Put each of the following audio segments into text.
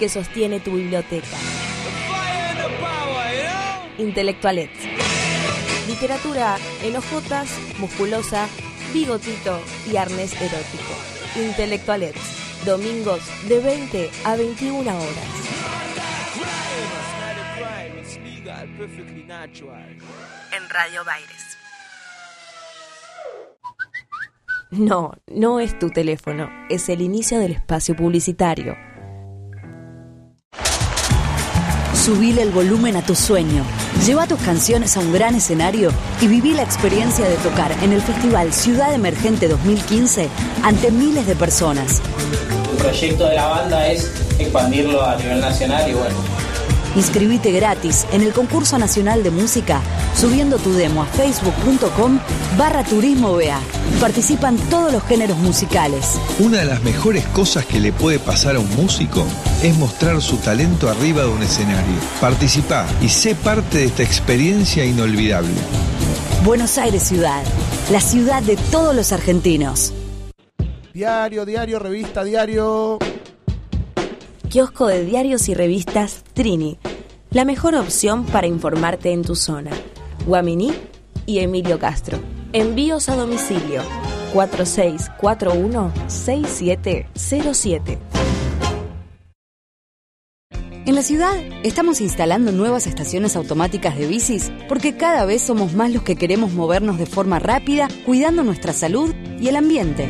que sostiene tu biblioteca. Intelectualets. Literatura en hojotas, musculosa, bigotito y arnés erótico. Intelectualets. Domingos de 20 a 21 horas. En Radio Baires. No, no es tu teléfono, es el inicio del espacio publicitario. Subile el volumen a tu sueño. Lleva tus canciones a un gran escenario y viví la experiencia de tocar en el Festival Ciudad Emergente 2015 ante miles de personas. El proyecto de la banda es expandirlo a nivel nacional y bueno. Inscribite gratis en el concurso nacional de música subiendo tu demo a facebook.com barra turismo BA. Participan todos los géneros musicales. Una de las mejores cosas que le puede pasar a un músico es mostrar su talento arriba de un escenario. Participa y sé parte de esta experiencia inolvidable. Buenos Aires Ciudad, la ciudad de todos los argentinos. Diario, diario, revista, diario. Kiosco de diarios y revistas Trini. La mejor opción para informarte en tu zona. Guaminí y Emilio Castro. Envíos a domicilio 4641-6707. En la ciudad estamos instalando nuevas estaciones automáticas de bicis porque cada vez somos más los que queremos movernos de forma rápida, cuidando nuestra salud y el ambiente.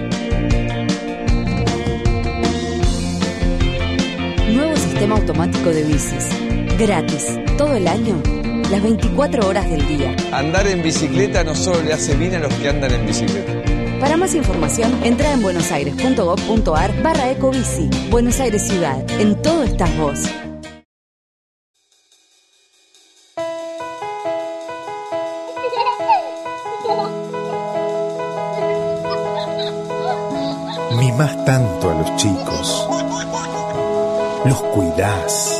Nuevo sistema automático de bicis. Gratis, todo el año, las 24 horas del día. Andar en bicicleta no solo le hace bien a los que andan en bicicleta. Para más información, entra en buenosaires.gov.ar barra ecobici. Buenos Aires Ciudad. En todo estás vos. Mimás tanto a los chicos. Los cuidás.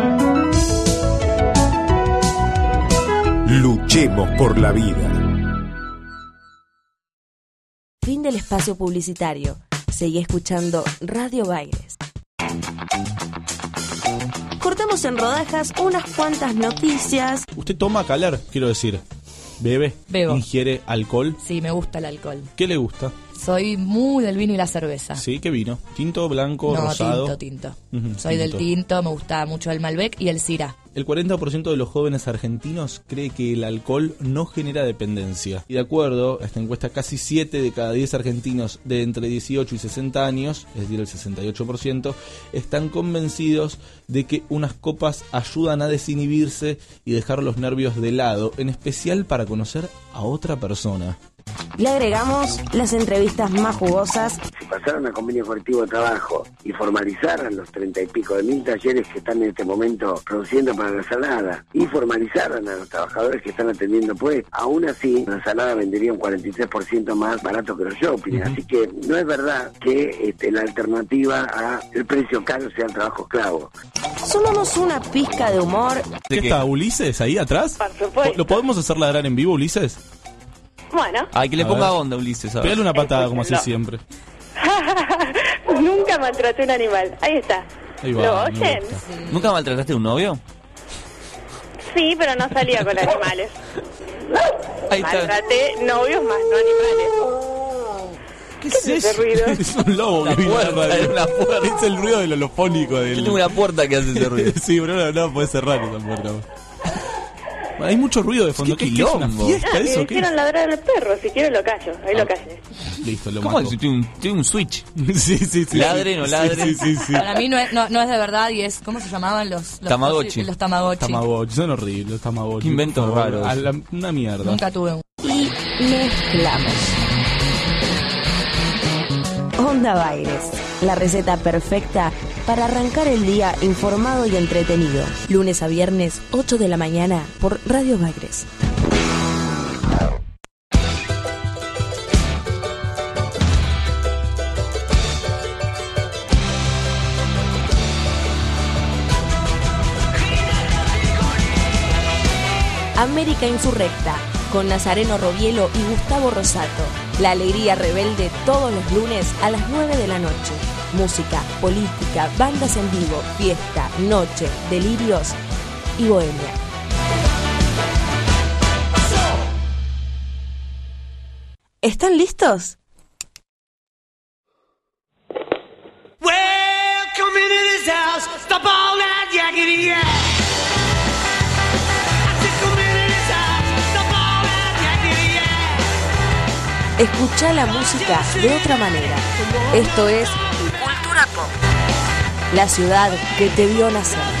Luchemos por la vida. Fin del espacio publicitario. Seguí escuchando Radio Baires. Cortamos en rodajas unas cuantas noticias. Usted toma calar, quiero decir. Bebe, Bebo. ingiere alcohol. Sí, me gusta el alcohol. ¿Qué le gusta? Soy muy del vino y la cerveza. Sí, ¿qué vino? ¿Tinto, blanco, no, rosado? tinto, tinto. Soy del tinto, me gusta mucho el Malbec y el Syrah. El 40% de los jóvenes argentinos cree que el alcohol no genera dependencia. Y de acuerdo a esta encuesta, casi 7 de cada 10 argentinos de entre 18 y 60 años, es decir, el 68%, están convencidos de que unas copas ayudan a desinhibirse y dejar los nervios de lado, en especial para conocer a otra persona. Le agregamos las entrevistas más jugosas Si pasaran a convenio colectivo de trabajo y formalizaran los treinta y pico de mil talleres que están en este momento produciendo para la salada y formalizaran a los trabajadores que están atendiendo pues, aún así la salada vendería un 43% más barato que los shopping. Así que no es verdad que este, la alternativa a el precio caro sea el trabajo esclavo. Sumamos una pizca de humor. ¿Qué está Ulises ahí atrás? Por supuesto. ¿Lo podemos hacer ladrar en vivo, Ulises? Bueno, Ay, que le A ponga ver. onda, Ulises. ver. Pégale una patada como hace siempre. nunca maltraté un animal. Ahí está. Ahí va, ¿Lo me oyen? gusta. ¿Nunca maltrataste a un novio? Sí, pero no salía con animales. Ahí está. Maltraté novios más, no animales. ¿Qué es ese ruido? es un lobo que vino a la puerta, radio. es una puerta. Es el ruido del holofónico del... Yo tengo una puerta que hace ese ruido. sí, pero no, no puede cerrar esa puerta. Hay mucho ruido de fondo. Qué ¿Qué, qué es una fiesta Ah, eso? ¿Qué hicieron ladrar al perro. Si quiero lo callo. Ahí lo callé. Listo, lo ¿Cómo mato. es? Tiene un, tiene un switch. sí, sí, sí. Ladre, no Sí, ladre. Sí, sí, sí. Para mí no es, no, no es de verdad y es. ¿Cómo se llamaban los. los Tamagotchi. Los Tamagotchi. Tamagotchi, son horribles los Tamagotchi. Inventos raros. A la- una mierda. Nunca tuve un. y mezclamos. Onda Baires, la receta perfecta para arrancar el día informado y entretenido. Lunes a viernes, 8 de la mañana, por Radio Bagres. América Insurrecta, con Nazareno Robielo y Gustavo Rosato. La alegría rebelde todos los lunes a las 9 de la noche. Música, política, bandas en vivo, fiesta, noche, delirios y bohemia. ¿Están listos? Escucha la música de otra manera. Esto es La ciudad que te vio nacer.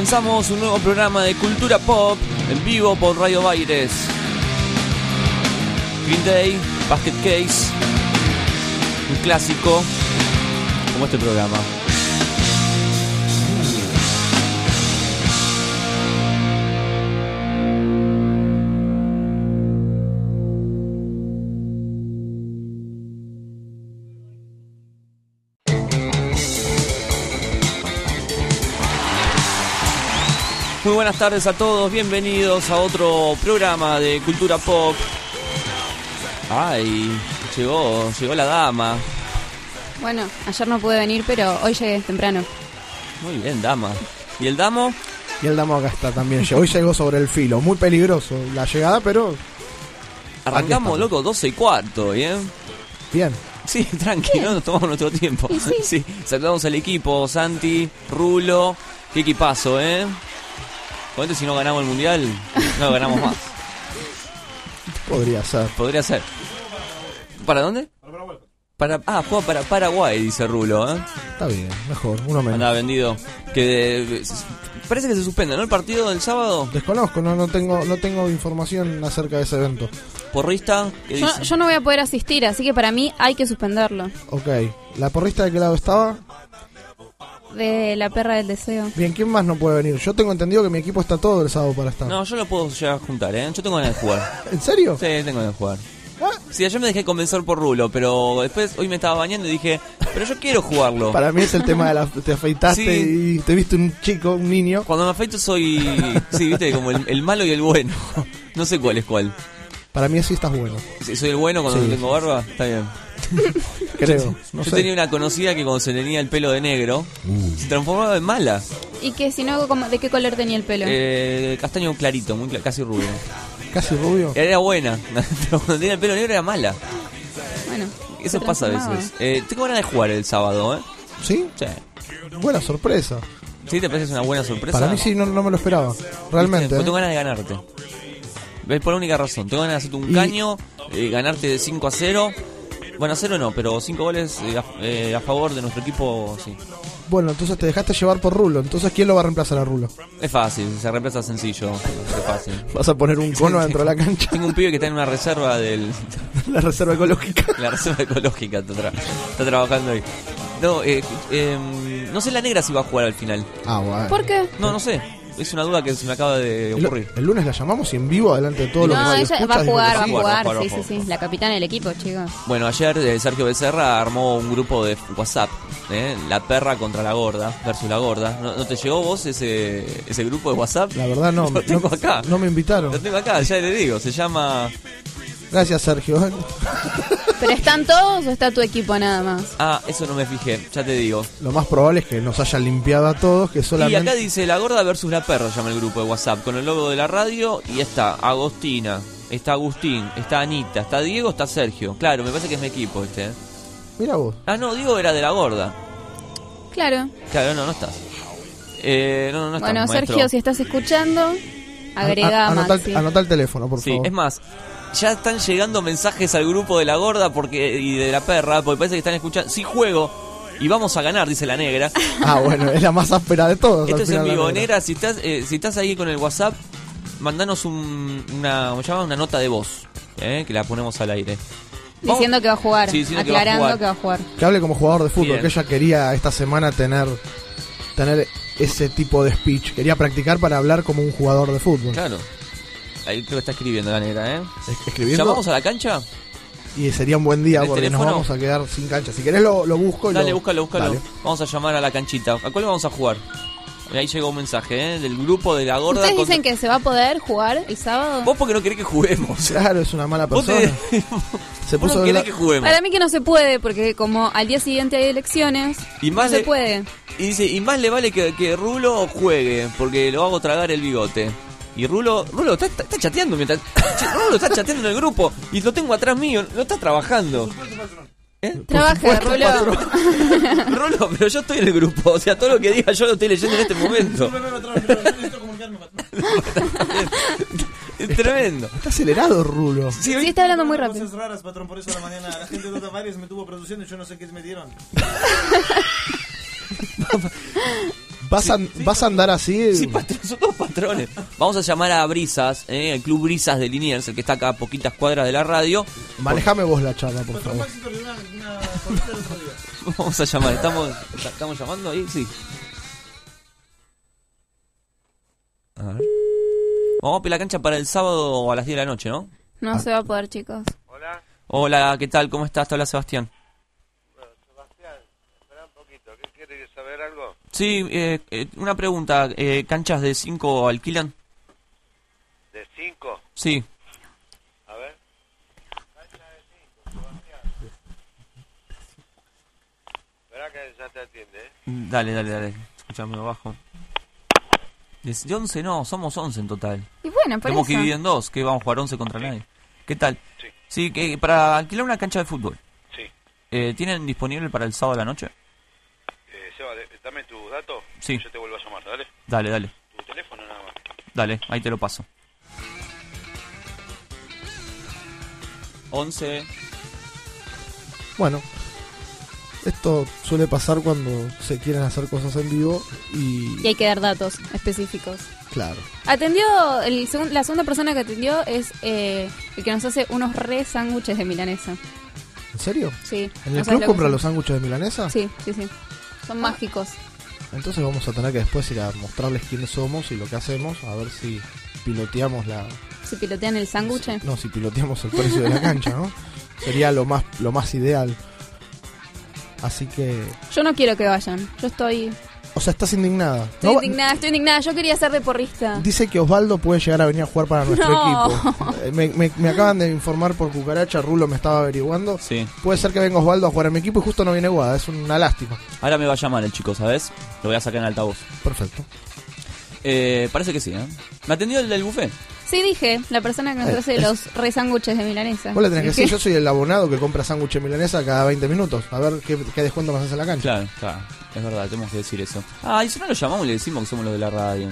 Comenzamos un nuevo programa de cultura pop en vivo por Radio Baires. Green Day, Basket Case, un clásico como este programa. Buenas tardes a todos, bienvenidos a otro programa de Cultura Pop. Ay, llegó, llegó la dama. Bueno, ayer no pude venir, pero hoy llegué temprano. Muy bien, dama. ¿Y el damo? Y el damo acá está también. Hoy llegó sobre el filo. Muy peligroso la llegada, pero Arrancamos, loco, 12 y cuarto, ¿bien? bien. Sí, tranquilo, nos tomamos nuestro tiempo. Sí, saludamos al equipo, Santi, Rulo. Qué equipazo, ¿eh? Si no ganamos el mundial, no ganamos más. Podría ser. Podría ser. ¿Para dónde? Para, ah, juega para Paraguay, dice Rulo, ¿eh? Está bien, mejor. Uno menos. Andaba vendido. Que de- parece que se suspende, ¿no? El partido del sábado. Desconozco, no, no tengo no tengo información acerca de ese evento. Porrista, ¿qué Yo, dice? yo no voy a poder asistir, así que para mí hay que suspenderlo. Ok. ¿La porrista de qué lado estaba? De la perra del deseo. Bien, ¿quién más no puede venir? Yo tengo entendido que mi equipo está todo el sábado para estar. No, yo lo puedo llegar a juntar, ¿eh? Yo tengo ganas de jugar. ¿En serio? Sí, tengo ganas de jugar. Sí, ayer me dejé convencer por Rulo, pero después hoy me estaba bañando y dije, pero yo quiero jugarlo. Para mí es el tema de la... Te afeitaste Sí. y te viste un chico, un niño. Cuando me afeito soy, sí, viste, como el, el malo y el bueno. No sé cuál es cuál. Para mí así estás bueno. Si soy el bueno cuando Sí. no tengo barba, está bien. Creo. No Yo sé. tenía una conocida que cuando se tenía el pelo de negro, se transformaba en mala. Y que si no, como- ¿de qué color tenía el pelo? Eh, castaño clarito, muy cla- casi rubio. Casi rubio. Era buena, pero cuando tenía el pelo negro era mala. Bueno, Eso se pasa a veces. Eh, tengo ganas de jugar el sábado, ¿eh? ¿Sí? Sí. Buena sorpresa. ¿Sí te parece una buena sorpresa? Para mí sí, no, no me lo esperaba. Realmente. Porque ¿eh? tengo ganas de ganarte. ¿Ves? Por la única razón. Tengo ganas de hacerte un Y- caño, eh, ganarte de 5 a 0. Bueno, a 0 no, pero 5 goles eh, a, eh, a favor de nuestro equipo, sí. Bueno, entonces te dejaste llevar por Rulo. Entonces, ¿quién lo va a reemplazar a Rulo? Es fácil, se reemplaza sencillo. Es fácin. Vas a poner un cono dentro de la cancha. Tengo un pibe que está en una reserva del. La reserva ecológica. La reserva ecológica está, tra- está trabajando ahí. No, eh, eh, no sé la negra si va a jugar al final. Ah, bueno. ¿Por qué? No, no sé. Es una duda que se me acaba de ocurrir. el lunes la llamamos y en vivo, delante de todos los No, ella va a jugar, va a jugar. Sí, jugar. sí, sí. La capitana del equipo, chicos. Bueno, ayer eh, Sergio Becerra armó un grupo de WhatsApp, ¿eh? La perra contra la gorda, versus la gorda. ¿No, no te llegó vos ese, ese grupo de WhatsApp? La verdad no, Lo tengo no, acá. no me invitaron. Lo tengo acá, ya le digo, se llama... Gracias, Sergio. ¿Pero están todos o está tu equipo nada más? Ah, eso no me fijé, ya te digo. Lo más probable es que nos hayan limpiado a todos, que Y solamente... acá dice La gorda versus la perra, llama el grupo de WhatsApp, con el logo de la radio y está Agostina, está Agustín, está Anita, está Diego, está Sergio. Claro, me parece que es mi equipo este. ¿eh? Mira vos. Ah, no, Diego era de la gorda. Claro. Claro, no, no estás. Eh, no, no, no estás, bueno, maestro. Sergio, si estás escuchando, agrega A- a anotá, Maxi. el- teléfono, por Sí, favor. es más, ya están llegando mensajes al grupo de la gorda porque y de la perra, porque parece que están escuchando. Sí juego y vamos a ganar, dice la negra. Ah, bueno, es la más áspera de todos. Esto al es en negra. Si estás, eh, si estás ahí con el WhatsApp, mandanos un, una, ¿cómo una nota de voz, eh, que la ponemos al aire. Vamos- Diciendo que va a jugar. Sí, diciendo que va a aclarando jugar. que va a jugar. Que hable como jugador de fútbol, Bien. que ella quería esta semana tener tener ese tipo de speech. Quería practicar para hablar como un jugador de fútbol. Claro. Ahí creo que está escribiendo la negra, ¿eh? Es- Escribiendo. ¿Llamamos a la cancha? Y sería un buen día ¿El porque teléfono? nos vamos a quedar sin cancha. Si querés lo, lo busco y Dale, lo... búscalo, búscalo. Dale. Vamos a llamar a la canchita. ¿A cuál vamos a jugar? Ahí llegó un mensaje, ¿eh? Del grupo de la gorda. ¿Ustedes contra- dicen que se va a poder jugar el sábado? Vos porque no querés que juguemos. Claro, es una mala persona. te- Se puso no querés la- que juguemos. Para mí que no se puede, porque como al día siguiente hay elecciones, Y más no se le- puede. Y dice, y más le vale que, que Rulo juegue, porque lo hago tragar el bigote. Y Rulo, Rulo está, está- está chateando mientras. Rulo está chateando en el grupo y lo tengo atrás mío, no está trabajando. ¿Eh? Trabaja, Rulo. Rulo, pero yo estoy en el grupo, o sea, todo lo que diga yo lo estoy leyendo en este momento. es tremendo. Está acelerado, Rulo. Sí, Sí, está hablando muy rápido. Cosas raras, patrón, por eso a la mañana la gente de me tuvo produciendo y yo no sé qué me dieron. ¿Vas, a, ¿Vas a andar así? Sí, patrón, son dos patrones. Vamos a llamar a Brisas, eh, el club Brisas de Liniers, el que está acá a poquitas cuadras de la radio. Manejame vos la charla, por favor. Vamos a llamar, ¿estamos, estamos llamando ahí? Sí. A ver. Vamos a pedir la cancha para el sábado a las 10 de la noche, ¿no? No se va a poder, chicos. Hola, ¿qué tal? ¿Cómo estás? Te habla Sebastián. Sebastián, espera un poquito. ¿Qué quiere saber algo? Sí, eh, eh, una pregunta. eh, ¿Canchas de 5 alquilan? ¿De 5? Sí. A ver. Verá que ya te atiende, ¿eh? Dale, dale, dale. Escuchame abajo. De de 11 no, somos 11 en total. Y bueno, por Tenemos que eso. dividir en dos, que vamos a jugar 11 contra nadie. ¿Qué tal? Sí. que para alquilar una cancha de fútbol. Sí. Eh, ¿Tienen disponible para el sábado de la noche? Dame tus datos. Sí. Yo te vuelvo a llamar, ¿dale? Dale, dale. Tu teléfono nada más. Dale, ahí te lo paso. 11. Bueno, esto suele pasar cuando se quieren hacer cosas en vivo y... Y hay que dar datos específicos. Claro. Atendió, el segun- la segunda persona que atendió es eh, el que nos hace unos re sándwiches de milanesa. ¿En serio? Sí. ¿En ¿no el club compra son? los sándwiches de milanesa? Sí, sí, sí. Son mágicos. Entonces vamos a tener que después ir a mostrarles quiénes somos y lo que hacemos, a ver si piloteamos la... ¿Se pilotean el sándwich? No, si piloteamos el precio de la cancha, ¿no? Sería lo más, lo más ideal. Así que... Yo no quiero que vayan. Yo estoy, O sea, estás indignada. estoy No indignada, estoy indignada. Yo quería ser de porrista. Dice que Osvaldo puede llegar a venir a jugar para nuestro No. equipo. Eh, Me, me- me acaban de informar por cucaracha, Rulo me estaba averiguando. Sí. Puede ser que venga Osvaldo a jugar a mi equipo y justo no viene Guada, es una lástima. Ahora me va a llamar el chico, ¿sabes? Lo voy a sacar en altavoz. Perfecto. Eh, parece que sí, ¿eh? Me atendió el del buffet. Sí, dije, la persona que nos Eh, hace los re sándwiches de milanesa. Vos le tenés que decir, yo soy el abonado que compra sándwich milanesa cada 20 minutos. A ver qué, qué descuento haces en la cancha. Claro, claro. Es verdad, tenemos que decir eso. Ah, y si no lo llamamos y le decimos que somos los de la radio.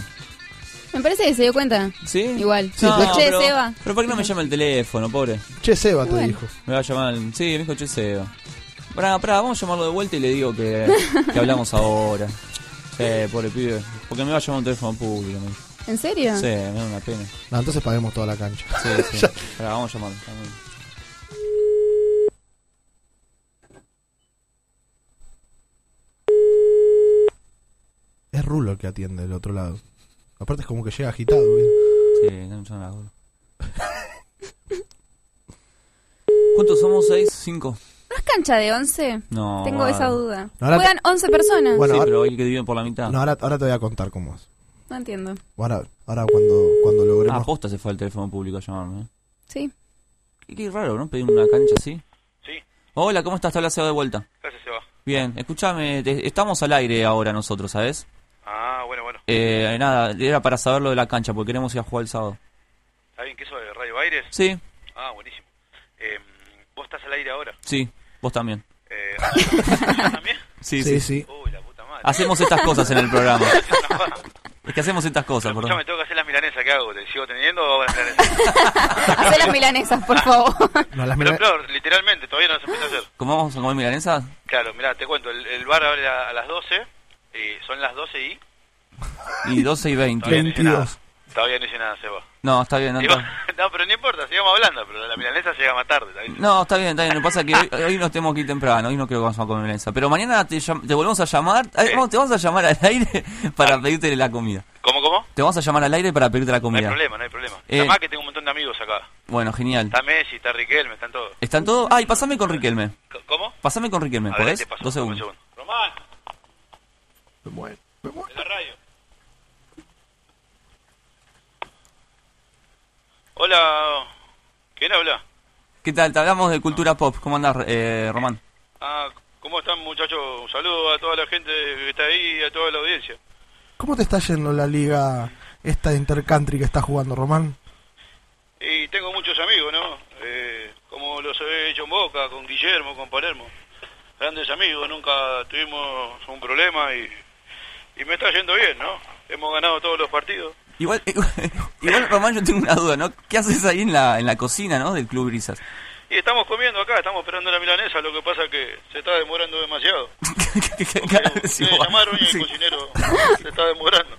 Me parece que se dio cuenta. ¿Sí? Igual. No, che, pero, Seba. pero ¿por qué no me llama el teléfono, pobre? Che, Seba te Bueno. dijo. Me va a llamar. el- Sí, me dijo Che Seba. Pará, pará, vamos a llamarlo de vuelta y le digo que, que hablamos ahora. Sí, pobre pibe. Porque me va a llamar un teléfono público. me dijo. ¿En serio? Sí, me da una pena. No, entonces paguemos toda la cancha. Sí, sí. Vamos a bien. Es Rulo el que atiende del otro lado. Aparte es como que llega agitado. ¿viste? Sí, no me llama la gorra. ¿Cuántos somos? ¿Seis? ¿Cinco? ¿No es cancha de 11? No. Tengo vale. esa duda. Juegan 11 personas. Bueno, sí, ahora- pero hay que dividen por la mitad. No, ahora, ahora te voy a contar cómo es. No entiendo. Ahora, ahora cuando, cuando Ah, logremos... posta se fue al teléfono público a llamarme. ¿eh? Sí. Qué, qué raro, ¿no? Pedir una cancha así. Sí. Hola, ¿cómo estás? Te habla Seba de vuelta. Gracias, Seba. Bien, escúchame, te- estamos al aire ahora nosotros, ¿sabes? Ah, bueno, bueno. Eh, nada, era para saber lo de la cancha, porque queremos ir a jugar el sábado. ¿Está bien que eso de Radio Aires? Sí, Ah, buenísimo. Eh, ¿Vos estás al aire ahora? sí, vos también. Eh, ¿yo también? Sí, Sí, sí. sí. Uy, la puta madre. Hacemos estas cosas en el programa. Es que hacemos estas cosas, Escuchame, perdón. tengo que hacer las milanesas, ¿qué hago? ¿Te sigo teniendo o hago las milanesas? Hacé las milanesas, por favor. No, las Pero, mila- claro, literalmente, todavía no se empieza a hacer. ¿Cómo vamos a comer milanesa? Claro, mirá, te cuento, el, el bar abre a, a las 12, y son las 12 y... Y 12 y 20. Todavía no hice nada. 22. Todavía no hice nada, Seba. No, está bien, no, está, no, pero no importa, sigamos hablando, pero la milanesa llega más tarde. no, está bien, está bien. Lo que pasa es que hoy, hoy nos tenemos que ir temprano, hoy no creo que vamos a comer milanesa. Pero mañana te, te volvemos a llamar, te vamos a llamar al aire para pedirte la comida. ¿Cómo, cómo? Te vamos a llamar al aire para pedirte la No hay comida. problema, no hay problema. Eh, Además que tengo un montón de amigos acá. Bueno, genial. Está Messi, está Riquelme, están todos. ¿Están todos? Ay, pasame con Riquelme. ¿Cómo? Pasame con Riquelme, A ver, ¿podés? te paso, Dos segundos. segundo. Román, Me muero, me muero. de la radio. Hola, ¿quién habla? ¿Qué tal? Te hablamos de cultura pop. ¿Cómo andás, eh, Román? Ah, ¿cómo están muchachos? Un saludo a toda la gente que está ahí y a toda la audiencia. ¿Cómo te está yendo la liga esta de Intercountry que está jugando, Román? Y tengo muchos amigos, ¿no? Eh, como los he hecho en Boca, con Guillermo, con Palermo. Grandes amigos, nunca tuvimos un problema y, y me está yendo bien, ¿no? Hemos ganado todos los partidos. Igual, igual, Román, yo tengo una duda, ¿no? ¿Qué haces ahí en la, en la cocina, ¿no? Del Club Brisas. Y estamos comiendo acá, estamos esperando la milanesa, lo que pasa es que se está demorando demasiado. Sí, Me vos- llamaron y el sí. cocinero se está demorando.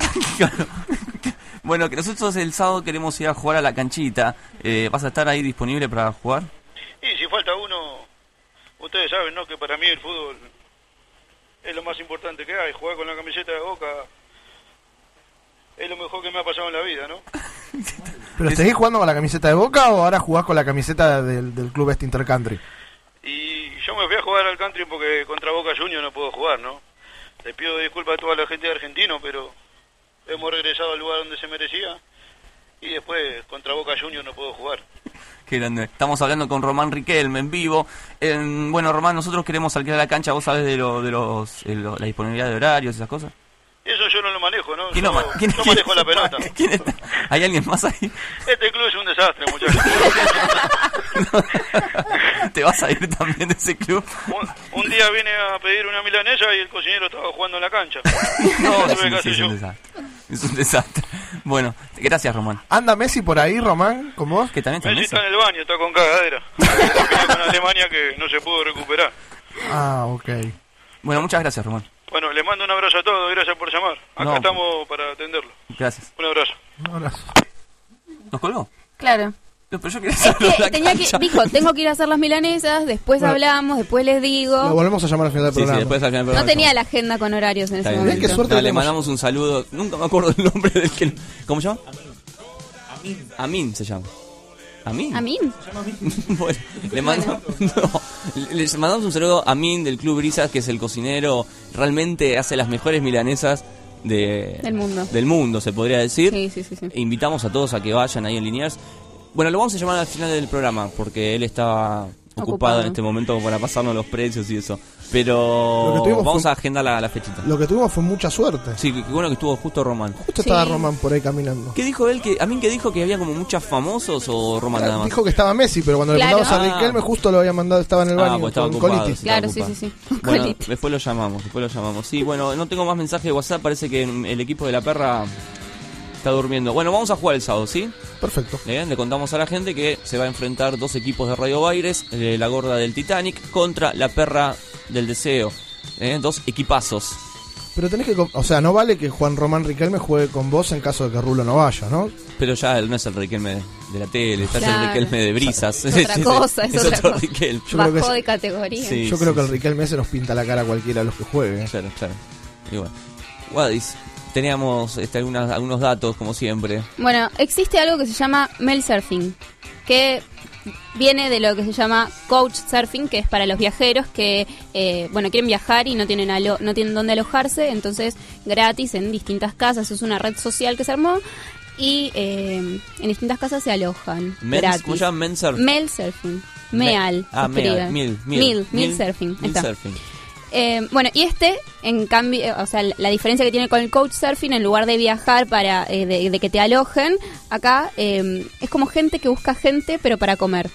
Bueno, que nosotros el sábado queremos ir a jugar a la canchita. Eh, ¿Vas a estar ahí disponible para jugar? Y si falta uno, ustedes saben, ¿no? Que para mí el fútbol es lo más importante que hay. Jugar con la camiseta de Boca es lo mejor que me ha pasado en la vida, ¿no? ¿Pero seguís jugando con la camiseta de Boca o ahora jugás con la camiseta del, del club este Intercountry? Y yo me fui a jugar al country porque contra Boca Juniors no puedo jugar, ¿no? Le pido disculpas a toda la gente de Argentino, pero hemos regresado al lugar donde se merecía. Y después contra Boca Juniors no puedo jugar. Qué grande. Estamos hablando con Román Riquelme en vivo. En- bueno, Román, nosotros queremos alquilar la cancha. ¿Vos sabés de, lo, de los, eh, lo- la disponibilidad de horarios y esas cosas? Eso yo no lo manejo, ¿no? ¿Quién yo, ma- quién- yo quién- manejo la pelota. ¿Quién está? ¿Hay alguien más ahí? Este club es un desastre, muchachos. ¿Te vas a ir también de ese club? un, un día vine a pedir una milanesa y el cocinero estaba jugando en la cancha. No, ¿Qué sí, tuve que sí, hacer es un desastre. Es un desastre. Bueno, gracias, Román. ¿Anda Messi por ahí, Román, con vos? Que también está Messi Messi. está en el baño, está con cagadera. Con Alemania que no se pudo recuperar. Ah, ok. Bueno, muchas gracias, Román. Bueno, le mando un abrazo a todos, gracias por llamar. Acá No. estamos para atenderlo. Gracias. Un abrazo. Un abrazo. ¿Nos colgó? Claro. No, pero yo quería Es saber que la tenía que, dijo, tengo que ir a hacer las milanesas, después Bueno. hablamos, después les Lo digo. volvemos a llamar al final del Sí, sí, programa. después al final del No tenía la agenda con horarios en Está ese bien. momento. Qué suerte Dale, le mandamos un saludo. Nunca me acuerdo el nombre del que. ¿Cómo se llama? Amin. Amin se llama. ¿Amin? ¿A mí? bueno, le, mando- no, les mandamos un saludo a Amin del Club Brisas, que es el cocinero. Realmente hace las mejores milanesas de, Del mundo. del mundo, se podría decir. Sí, sí, sí, sí. Invitamos a todos a que vayan ahí en Liniers. Bueno, lo vamos a llamar al final del programa, porque él está ocupado, Ocupado. en este momento para pasarnos los precios y eso. Pero que vamos fue- a agendar la, la fechita. Lo que tuvimos fue mucha suerte. Sí, qué qué bueno que estuvo justo Román. Justo estaba Román por ahí caminando. ¿Qué dijo él? que A mí que dijo que había como muchos famosos o Román nada más. Dijo que estaba Messi, pero cuando Claro. le preguntamos a Ah. Riquelme justo lo había mandado, estaba en el Ah, baño pues estaba con ocupado, colitis. Claro, sí, sí, sí. Bueno, Colitis. después lo llamamos, después lo llamamos. Sí, bueno, no tengo más mensaje de WhatsApp, parece que el equipo de la perra está durmiendo. Bueno, vamos a jugar el sábado, ¿sí? Perfecto. Bien, le contamos a la gente que se va a enfrentar dos equipos de Radio Baires, eh, la gorda del Titanic contra la perra del deseo. Eh, dos equipazos. Pero tenés que. O sea, no vale que Juan Román Riquelme juegue con vos en caso de que Rulo no vaya, ¿no? Pero ya no es el Riquelme de la tele, está Claro. el Riquelme de brisas. Es otra cosa, es otra otro cosa. Riquelme. Yo creo que Bajó es- de categoría. Sí, Yo creo sí, que el. Riquelme ese nos pinta la cara a cualquiera de los que juegue. Claro, claro. Y bueno. Teníamos este, algunas, algunos datos, como siempre. Bueno, existe algo que se llama mail surfing, que viene de lo que se llama coach surfing, que es para los viajeros que, eh, bueno, quieren viajar y no tienen alo- no tienen dónde alojarse, entonces gratis en distintas casas, es una red social que se armó y eh, en distintas casas se alojan Men's- gratis. ¿Cómo se llama? Men's surf. Mail surfing. Me- Meal. Ah, se escribe. meal, mil, mil, Mil, mil surfing. mil surfing. Eh, bueno, y este, en cambio, eh, o sea, la- diferencia que tiene con el coach surfing, en lugar de viajar para eh, de, que te alojen, acá eh, es como gente que busca gente, pero para comer.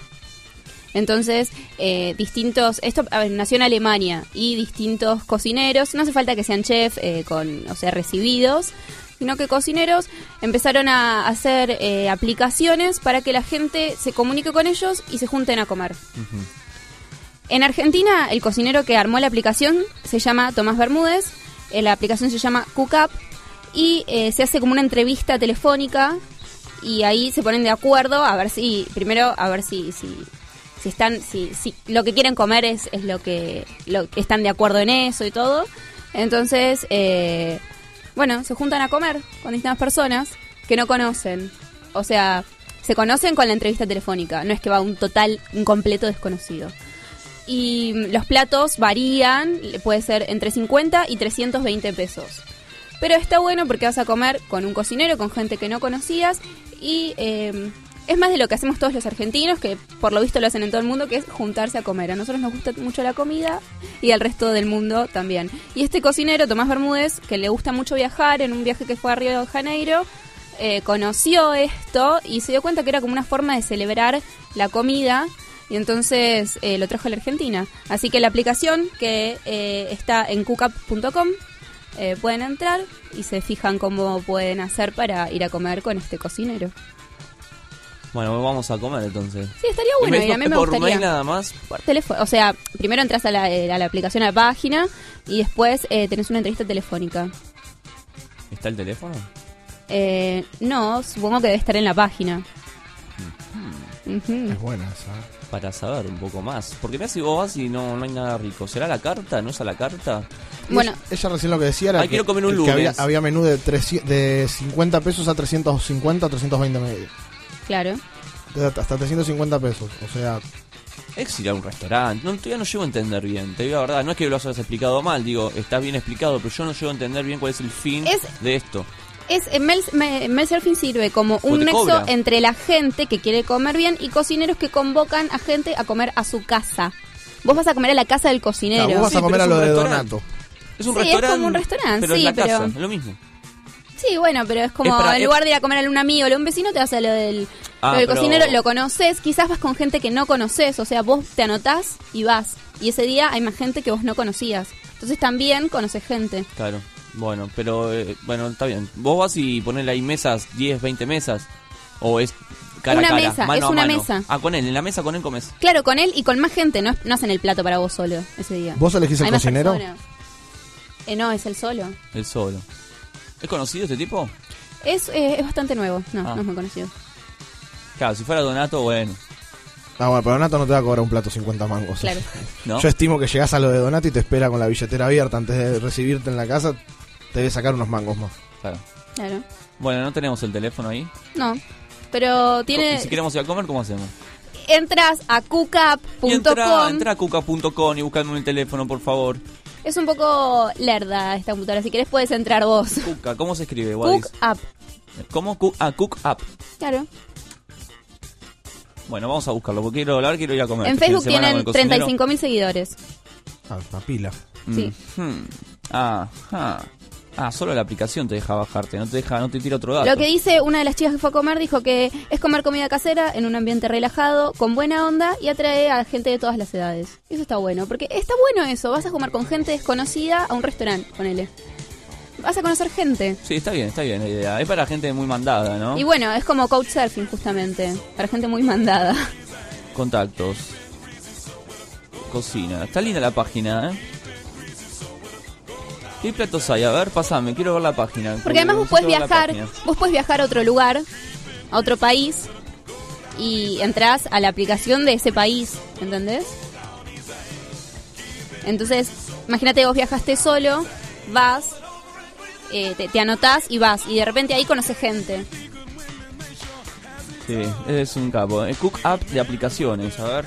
Entonces, eh, distintos, esto nació en Alemania y distintos cocineros, no hace falta que sean chef, con, o sea, recibidos, sino que cocineros empezaron a hacer aplicaciones para que la gente se comunique con ellos y se junten a comer. En Argentina, el cocinero que armó la aplicación se llama Tomás Bermúdez. eh, la aplicación se llama Cookup y eh, se hace como una entrevista telefónica y ahí se ponen de acuerdo a ver si primero a ver si si, si están si, si lo que quieren comer es, es lo que lo que están de acuerdo en eso y todo. Entonces, eh, bueno, se juntan a comer con distintas personas que no conocen. O sea, se conocen con la entrevista telefónica, no es que va un total, un completo desconocido y los platos varían, puede ser entre 50 y 320 pesos. Pero está bueno porque vas a comer con un cocinero, con gente que no conocías y eh, es más de lo que hacemos todos los argentinos, que por lo visto lo hacen en todo el mundo, que es juntarse a comer. A nosotros nos gusta mucho la comida y al resto del mundo también. Y este cocinero, Tomás Bermúdez, que le gusta mucho viajar, en un viaje que fue a Río de Janeiro, eh, conoció esto y se dio cuenta que era como una forma de celebrar la comida y entonces eh, lo trajo a la Argentina. Así que la aplicación que eh, está en cookup.com eh, pueden entrar y se fijan cómo pueden hacer para ir a comer con este cocinero. Bueno, vamos a comer entonces. Sí, estaría bueno ¿Y y a mí me por gustaría. mail nada más? Por teléfono, o sea, primero entras a la, eh, a la aplicación, a la página y después eh, tenés una entrevista telefónica. ¿Está el teléfono? Eh, no, supongo que debe estar en la página. Ujú. Es buena esa. Para saber un poco más. Porque me si vos vas y no, no hay nada rico. ¿Será la carta? ¿No es a la carta? Bueno, Ella recién lo que decía era Ay, que, quiero comer un que había, lunes. había menú de, 300 de 50 pesos a 350 o 320 medio. claro. de hasta 350 pesos. O sea, Es ir a un restaurante. No, todavía no llego a entender bien. Te digo la verdad, no es que lo hayas explicado mal, digo, está bien explicado, pero yo no llego a entender bien cuál es el fin Es- de esto. Es, eh, Mel, me- Mel Surfing sirve como un nexo cobra. entre la gente que quiere comer bien y cocineros que convocan a gente a comer a su casa. Vos vas a comer a la casa del cocinero. claro, vos vas a comer a lo de Donato. Es un Sí, es restaurante. como un restaurante, pero sí, es la pero- casa, es lo mismo. Sí, bueno, pero es como Es para- en lugar de ir a comer a un amigo o a un vecino, te vas a lo del, Ah, lo del pero- cocinero, lo conoces, quizás vas con gente que no conoces, o sea, vos te anotás y vas. Y ese día hay más gente que vos no conocías. Entonces también conoces gente. Claro. Bueno, pero eh, bueno, está bien. Vos vas y ponele ahí mesas, 10, 20 mesas. O es cara Una a cara, mesa, mano es a una mano. mesa. Ah, con él, en la mesa con él comes. Claro, con él y con más gente, no, es- no hacen el plato para vos solo ese día. ¿Vos elegís el Hay más cocinero? personas. Eh, no, es el solo. El solo. ¿Es conocido este tipo? Es, eh, es bastante nuevo, no, Ah. no es muy conocido. Claro, si fuera Donato, bueno. Ah, bueno, pero Donato no te va a cobrar un plato 50 mangos. Claro. ¿No? Yo estimo que llegás a lo de Donato y te espera con la billetera abierta antes de recibirte en la casa. Te debe sacar unos mangos más. Claro. Claro. Bueno, no tenemos el teléfono ahí. No, pero Y tiene... si queremos ir a comer, ¿cómo hacemos? Entras a Y entra, cucap.com. entra a cuca.com y buscadme el teléfono, por favor. Es un poco lerda esta computadora, si querés puedes entrar vos. Cuca, ¿cómo se escribe? Up, ¿Cómo? Cook, ah, Cook Up. claro. Bueno, vamos a buscarlo, porque quiero hablar, quiero ir a comer. En este Facebook tienen con el cocinero. 35.000 seguidores. Ah, una pila. Sí. Mhm. Ah, ah. Ah, solo la aplicación te deja bajarte, no te deja, no te tira otro dato. Lo que dice una de las chicas que fue a comer dijo que es comer comida casera en un ambiente relajado, con buena onda y atrae a gente de todas las edades. Eso está bueno, porque está bueno eso. Vas a comer con gente desconocida a un restaurante, ponele. Vas a conocer gente. Sí, está bien, está bien la idea. Es para gente muy mandada, ¿no? Y bueno, es como couchsurfing justamente, para gente muy mandada. Contactos. Cocina. Está linda la página, ¿eh? ¿Qué platos hay? A ver, pasame, quiero ver la página. Porque además vos la viajar, vos puedes viajar a otro lugar, a otro país y entras a la aplicación de ese país, ¿entendés? Entonces, imagínate vos viajaste solo, vas, eh, te, te anotás y vas y de repente ahí conoces gente. Sí, es un capo. Es Cook App de aplicaciones. A ver,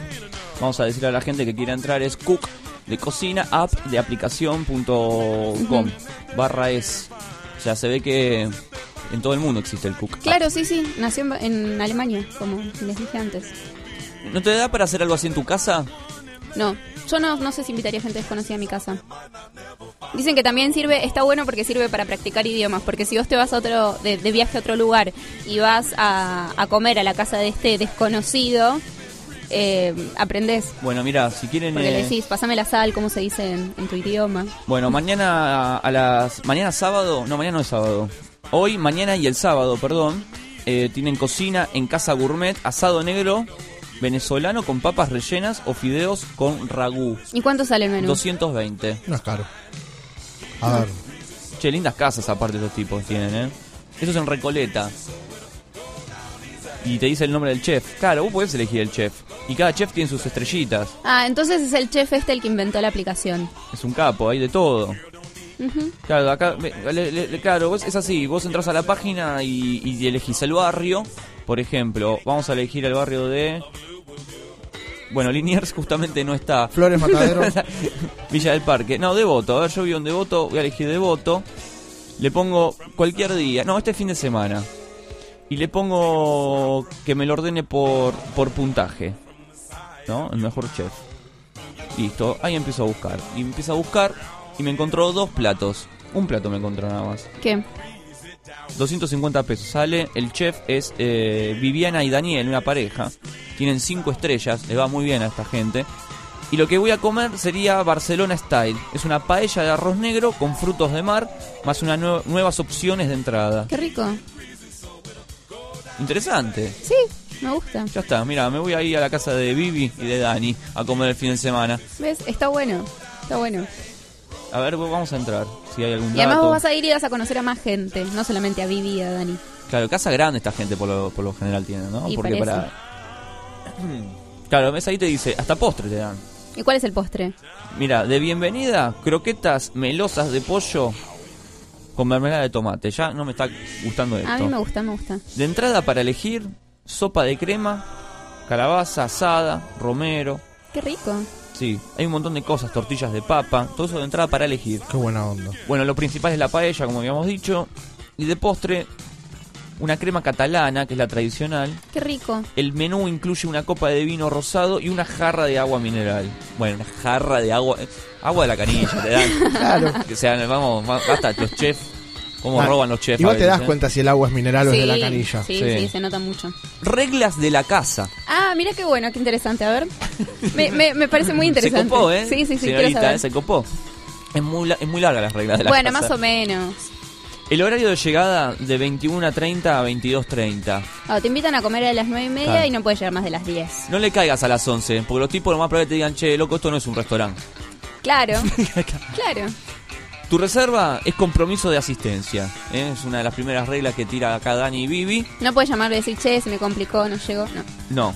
vamos a decirle a la gente que quiera entrar. Es Cook de cocina app de aplicación.com barra es. O sea, se ve que en todo el mundo existe el Cook. App. Claro, sí, sí, nació en, en Alemania, como les dije antes. ¿No te da para hacer algo así en tu casa? No, yo no, no sé si invitaría gente desconocida a mi casa. Dicen que también sirve, está bueno porque sirve para practicar idiomas, porque si vos te vas a otro, de, de viaje a otro lugar y vas a, a comer a la casa de este desconocido, eh, aprendés. Bueno, mira, si quieren... Porque le eh, decís, pasame la sal, ¿cómo se dice en, en tu idioma? Bueno, mañana a, las... Mañana sábado... No, mañana no es sábado. Hoy, mañana y el sábado, perdón. eh, tienen cocina en Casa Gourmet, asado negro venezolano con papas rellenas o fideos con ragú. ¿Y cuánto sale el menú? 220. No es caro. A ver. Che, lindas casas aparte los tipos tienen, ¿eh? Eso es en Recoleta. Y te dice el nombre del chef. Claro, vos podés elegir el chef. Y cada chef tiene sus estrellitas. Ah, entonces es el chef este el que inventó la aplicación. Es un capo, hay de todo. Claro, acá, me- le- le- claro, vos- es así, vos entras a la página y, y elegís el barrio, por ejemplo, vamos a elegir el barrio de... Bueno, Liniers justamente no está. Flores Matadero. Villa del Parque. No, Devoto, a ver, yo vivo en Devoto, voy a elegir Devoto. Le pongo cualquier día, no, este fin de semana. Y le pongo que me lo ordene por, por puntaje. ¿No? El mejor chef. Listo, ahí empiezo a buscar. Y empiezo a buscar y me encontró dos platos. Un plato me encontró nada más. ¿Qué? 250 pesos sale. El chef es eh, Viviana y Daniel, una pareja. Tienen cinco estrellas, le va muy bien a esta gente. Y lo que voy a comer sería Barcelona Style. Es una paella de arroz negro con frutos de mar, más unas nue- nuevas opciones de entrada. Qué rico. Interesante. Sí, me gusta. Ya está, mira, me voy a ir a la casa de Vivi y de Dani a comer el fin de semana. ¿Ves? Está bueno. Está bueno. A ver, vamos a entrar, si hay algún Y además dato. vos vas a ir y vas a conocer a más gente, no solamente a Vivi y a Dani. Claro, casa grande esta gente por lo, por lo general tiene, ¿no? Y Porque parece. para... Claro, ves ahí te dice, hasta postre te dan. ¿Y cuál es el postre? Mira, de bienvenida, croquetas melosas de pollo con mermelada de tomate. Ya no me está gustando esto. A mí me gusta, me gusta. De entrada para elegir, sopa de crema, calabaza asada, romero. Qué rico. Sí, hay un montón de cosas, tortillas de papa, todo eso de entrada para elegir. Qué buena onda. Bueno, lo principal es la paella, como habíamos dicho. Y de postre, una crema catalana, que es la tradicional. Qué rico. El menú incluye una copa de vino rosado y una jarra de agua mineral. Bueno, una jarra de agua. eh, Agua de la canilla, te dan. Claro. Que sean, vamos, va- basta, los chefs. ¿Cómo Ah, roban los chefs? Igual a te das eh? cuenta si el agua es mineral o es de la canilla. Sí, Sí. sí, se nota mucho. Reglas de la casa. Ah, mira qué bueno, qué interesante. A ver. Me, me, me parece muy interesante. Se copó, ¿eh? Sí, sí, sí, Señorita, saber. ¿eh? Se copó. Es muy, la- es muy larga las reglas de la Bueno, casa. más o menos. El horario de llegada de 21.30 a 22.30. Ah, te invitan a comer a las nueve y media Claro. y no puedes llegar más de las 10. No le caigas a las 11, porque los tipos lo más probable te digan, che, loco, esto no es un restaurante. Claro. claro. Tu reserva es compromiso de asistencia. ¿eh? Es una de las primeras reglas que tira acá Dani y Vivi. No puedes llamar y decir, che, se me complicó, no llegó. No. No.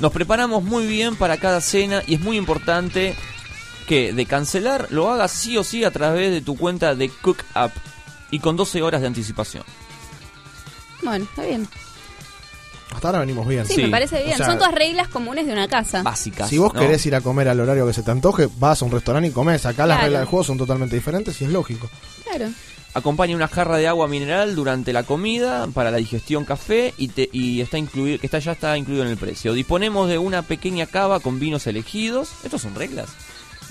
Nos preparamos muy bien para cada cena y es muy importante que de cancelar lo hagas sí o sí a través de tu cuenta de Cook App y con 12 horas de anticipación. Bueno, está bien. Hasta ahora venimos bien. Sí, me parece bien. O sea, Son todas reglas comunes de una casa. Básicas. Si vos ¿no? querés ir a comer al horario que se te antoje, vas a un restaurante y comes. Acá las Claro. reglas del juego son totalmente diferentes y es lógico. Claro. Acompaña una jarra de agua mineral durante la comida para la digestión café y, te- y está incluido, que está, ya está incluido en el precio. Disponemos de una pequeña cava con vinos elegidos. Estos son reglas.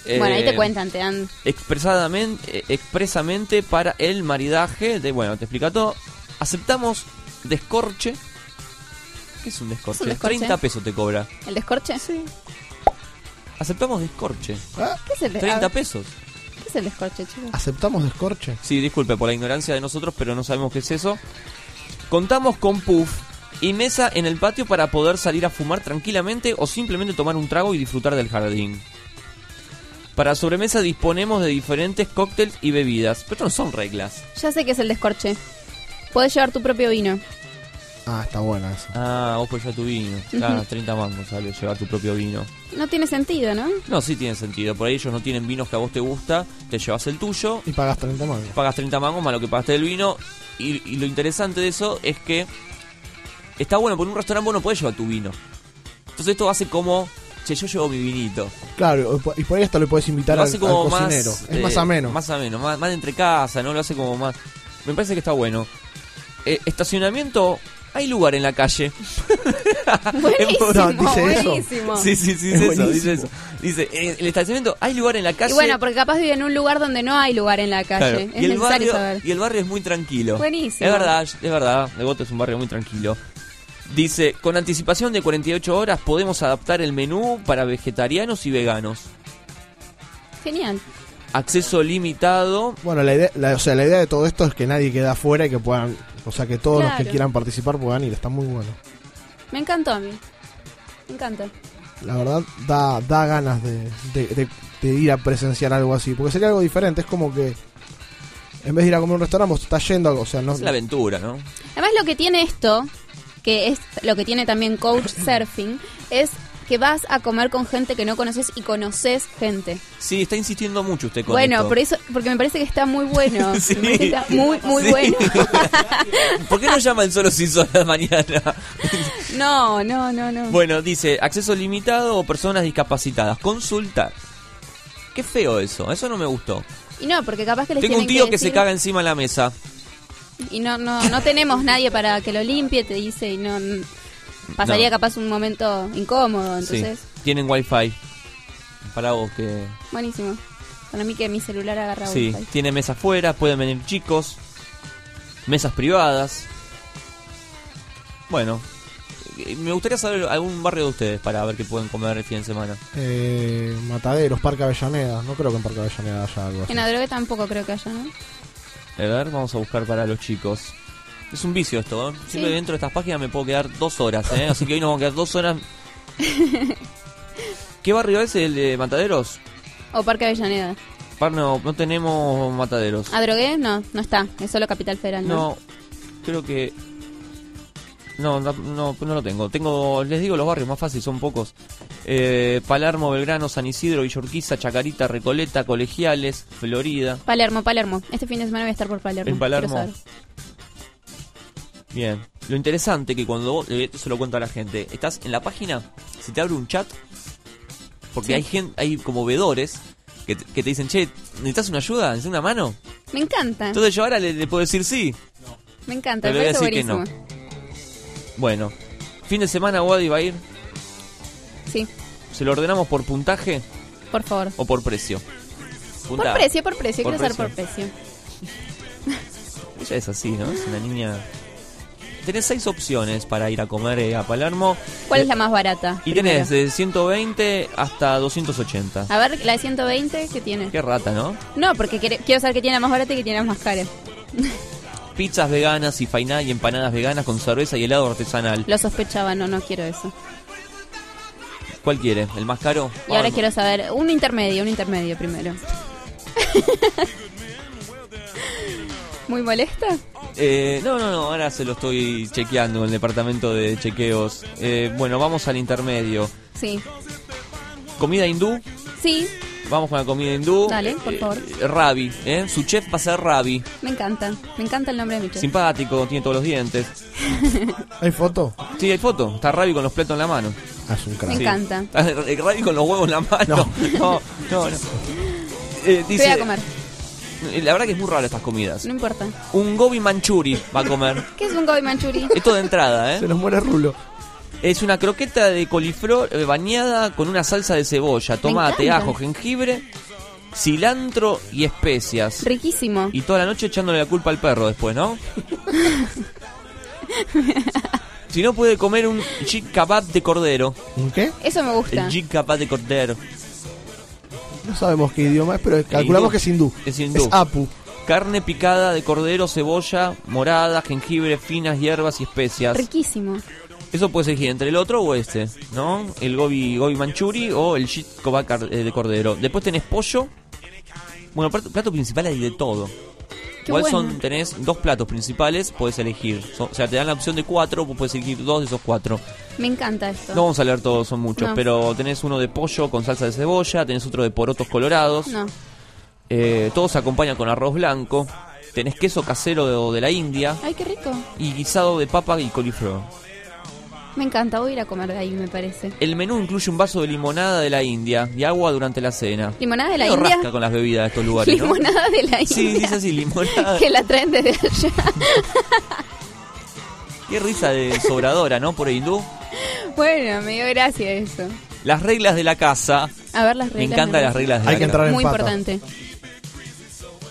Bueno, ahí te Eh, cuentan, te dan. expresadamente, eh, expresamente para el maridaje de, bueno, te explica todo. Aceptamos descorche. ¿Qué es un descorche? ¿Es un descorche? 30 pesos te cobra. ¿El descorche? Sí. Aceptamos descorche. ¿Qué es el de- 30 ah, pesos. ¿Qué es el descorche, chicos? ¿Aceptamos descorche? Sí, disculpe por la ignorancia de nosotros, pero no sabemos qué es eso. Contamos con puff y mesa en el patio para poder salir a fumar tranquilamente o simplemente tomar un trago y disfrutar del jardín. Para sobremesa disponemos de diferentes cócteles y bebidas, pero esto no son reglas. Ya sé que es el descorche. Puedes llevar tu propio vino. Ah, está buena eso. Ah, vos pues ya tu vino. Claro, Ujú. 30 mangos sale llevar tu propio vino. No tiene sentido, ¿no? No, sí tiene sentido. Por ahí ellos no tienen vinos que a vos te gusta, te llevas el tuyo, Y pagas 30 mangos. pagas 30 mangos más lo que pagaste del vino. Y, y lo interesante de eso es que está bueno, porque en un restaurante vos no podés llevar tu vino. Entonces esto hace como, che, yo llevo mi vinito. Claro, y por ahí hasta le puedes invitar Lo al, hace como al más, cocinero. es eh, más ameno. Más ameno, más, más de entre casa, ¿no? Lo hace como más... Me parece que está bueno. Eh, estacionamiento, hay lugar en la calle. Buenísimo, No, dice eso. buenísimo. Sí, sí, sí, Es dice eso, dice eso. Dice, el estacionamiento, hay lugar en la calle. Y bueno, porque capaz vive en un lugar donde no hay lugar en la calle. Claro, Es y, el necesario barrio, saber. y el barrio es muy tranquilo. Buenísimo. Es verdad, es verdad. Devoto es un barrio muy tranquilo. Dice, con anticipación de 48 horas podemos adaptar el menú para vegetarianos y veganos. Genial. Acceso limitado. Bueno, la idea, la- o sea, la idea de todo esto es que nadie quede afuera y que puedan, o sea, que todos los que quieran participar puedan ir. Está muy bueno. Me encantó a mí. Me encanta. La verdad, da, da ganas de, de- de- de ir a presenciar algo así. Porque sería algo diferente. Es como que en vez de ir a comer a un restaurante, vos estás yendo, a- o sea, no. Es la aventura, ¿no? Además lo que tiene esto, que es lo que tiene también Coach Surfing, es que vas a comer con gente que no conoces y conoces gente. Sí, está insistiendo mucho usted con bueno, esto. por eso, porque me parece que está muy bueno. Sí. Me parece que está muy, muy Sí. bueno. ¿Por qué no llama el solo sin sola mañana? No, no, no, no. bueno, dice, acceso limitado o personas discapacitadas. Consultar. Qué feo eso, eso no me gustó. Y no, porque capaz que les Tengo un tío que, se decir- caga encima de la mesa. Y no, no, no tenemos nadie para que lo limpie, te dice, y no... Pasaría No. capaz un momento incómodo, entonces... Sí, tienen wifi. Para vos que... Buenísimo. Para mí que mi celular agarra Sí, wifi. tiene mesa afuera, pueden venir chicos. Mesas privadas. Bueno, me gustaría saber algún barrio de ustedes para ver qué pueden comer el fin de semana. Eh, Mataderos, Parque Avellaneda. No creo que en Parque Avellaneda haya algo así. En Adrogué tampoco creo que haya, ¿no? A ver, vamos a buscar para los chicos. Es un vicio esto, ¿eh? Siempre dentro de estas páginas me puedo quedar dos horas, ¿eh? Así que hoy nos vamos a quedar dos horas. ¿Qué barrio es el de Mataderos? O Parque Avellaneda. Par, no, no tenemos Mataderos. Adrogué, no, no está. Es solo Capital Federal, ¿no? No, creo que... No, no, no, no lo tengo. Tengo, les digo los barrios más fáciles, son pocos. Eh, Palermo, Belgrano, San Isidro, Villorquiza, Chacarita, Recoleta, Colegiales, Florida. Palermo, Palermo. Este fin de semana voy a estar por Palermo. En Palermo. Bien. Lo interesante que cuando vos, eh, esto se lo cuento a la gente, estás en la página, se te abre un chat, porque Sí. hay gente, hay como vedores que, te- que te dicen, che, ¿necesitas una ayuda? ¿Necesitas una mano? Me encanta. Entonces yo ahora le, le puedo decir sí. Me encanta, Pero me le voy a decir que no. Bueno, fin de semana Wadi va a ir. Sí, ¿Se lo ordenamos por puntaje por favor. o por precio? Por precio, por precio, por quiero saber por precio. Ella es así, ¿no? Es una niña... Tenés seis opciones para ir a comer eh, a Palermo. ¿Cuál Eh, es la más barata? Y primero? tenés de 120 hasta 280. A ver, la de 120, ¿qué tiene? Qué rata, ¿no? No, porque quiere- quiero saber qué tiene la más barata y qué tiene la más cara. Pizzas veganas y fainá y empanadas veganas con cerveza y helado artesanal. Lo sospechaba, no, no quiero eso. ¿Cuál quiere? ¿El más caro? Y ahora Vamos. quiero saber, un intermedio, un intermedio primero. ¿Muy molesta? Eh, no, no, no, ahora se lo estoy chequeando en el departamento de chequeos. Eh, bueno, vamos al intermedio. Sí. Comida hindú. Sí, Vamos con la comida hindú. dale, por favor. Eh, Ravi, ¿eh? Su chef va a ser Ravi. Me encanta, me encanta el nombre de mi chef. Simpático, tiene todos los dientes. ¿Hay foto? Sí, hay foto. Está Ravi con los platos en la mano. Ah, es un crack. Me encanta. Está Ravi con los huevos en la mano. No, no, no. Eh, Voy dice, a comer, eh, La verdad que es muy raro estas comidas. no importa. Un gobi manchuri va a comer. ¿Qué es un gobi manchuri? Esto de entrada, ¿eh? Se nos muere Rulo. Es una croqueta de coliflor eh, bañada con una salsa de cebolla, tomate, ajo, jengibre, cilantro y especias. Riquísimo. Y toda la noche echándole la culpa al perro después, ¿no? si no puede comer un jik kebab de cordero. ¿Un qué? Eso me gusta. El jik kebab de cordero. No sabemos qué idioma es, pero calculamos hindú. que es hindú. Es hindú. Es Apu. Carne picada de cordero, cebolla, morada, jengibre, finas hierbas y especias. Riquísimo. Eso puedes elegir entre el otro o este, ¿no? El gobi, gobi manchuri o el shit eh, de cordero. Después tenés pollo. Bueno, plato, plato principal hay de todo. Qué Igual bueno. son, tenés dos platos principales, puedes elegir. O sea, te dan la opción de cuatro, vos puedes elegir dos de esos cuatro. Me encanta esto. No vamos a leer todos, son muchos, No. pero tenés uno de pollo con salsa de cebolla, tenés otro de porotos colorados. No. Eh, todo se acompaña con arroz blanco. Tenés queso casero de, de la India Ay, qué rico. y guisado de papa y coliflor. Me encanta, voy a ir a comer de ahí, me parece. El menú incluye un vaso de limonada de la India y agua durante la cena. ¿Limonada de la India? rasca con las bebidas de estos lugares, ¿no? Limonada de la India. Sí, dice así, limonada. Que la traen desde allá. Qué risa de sobradora, ¿no? Por hindú. bueno, me dio gracia eso. Las reglas de la casa. A ver las Me reglas. encantan de- las reglas de Hay la que casa. entrar en Muy pata. importante.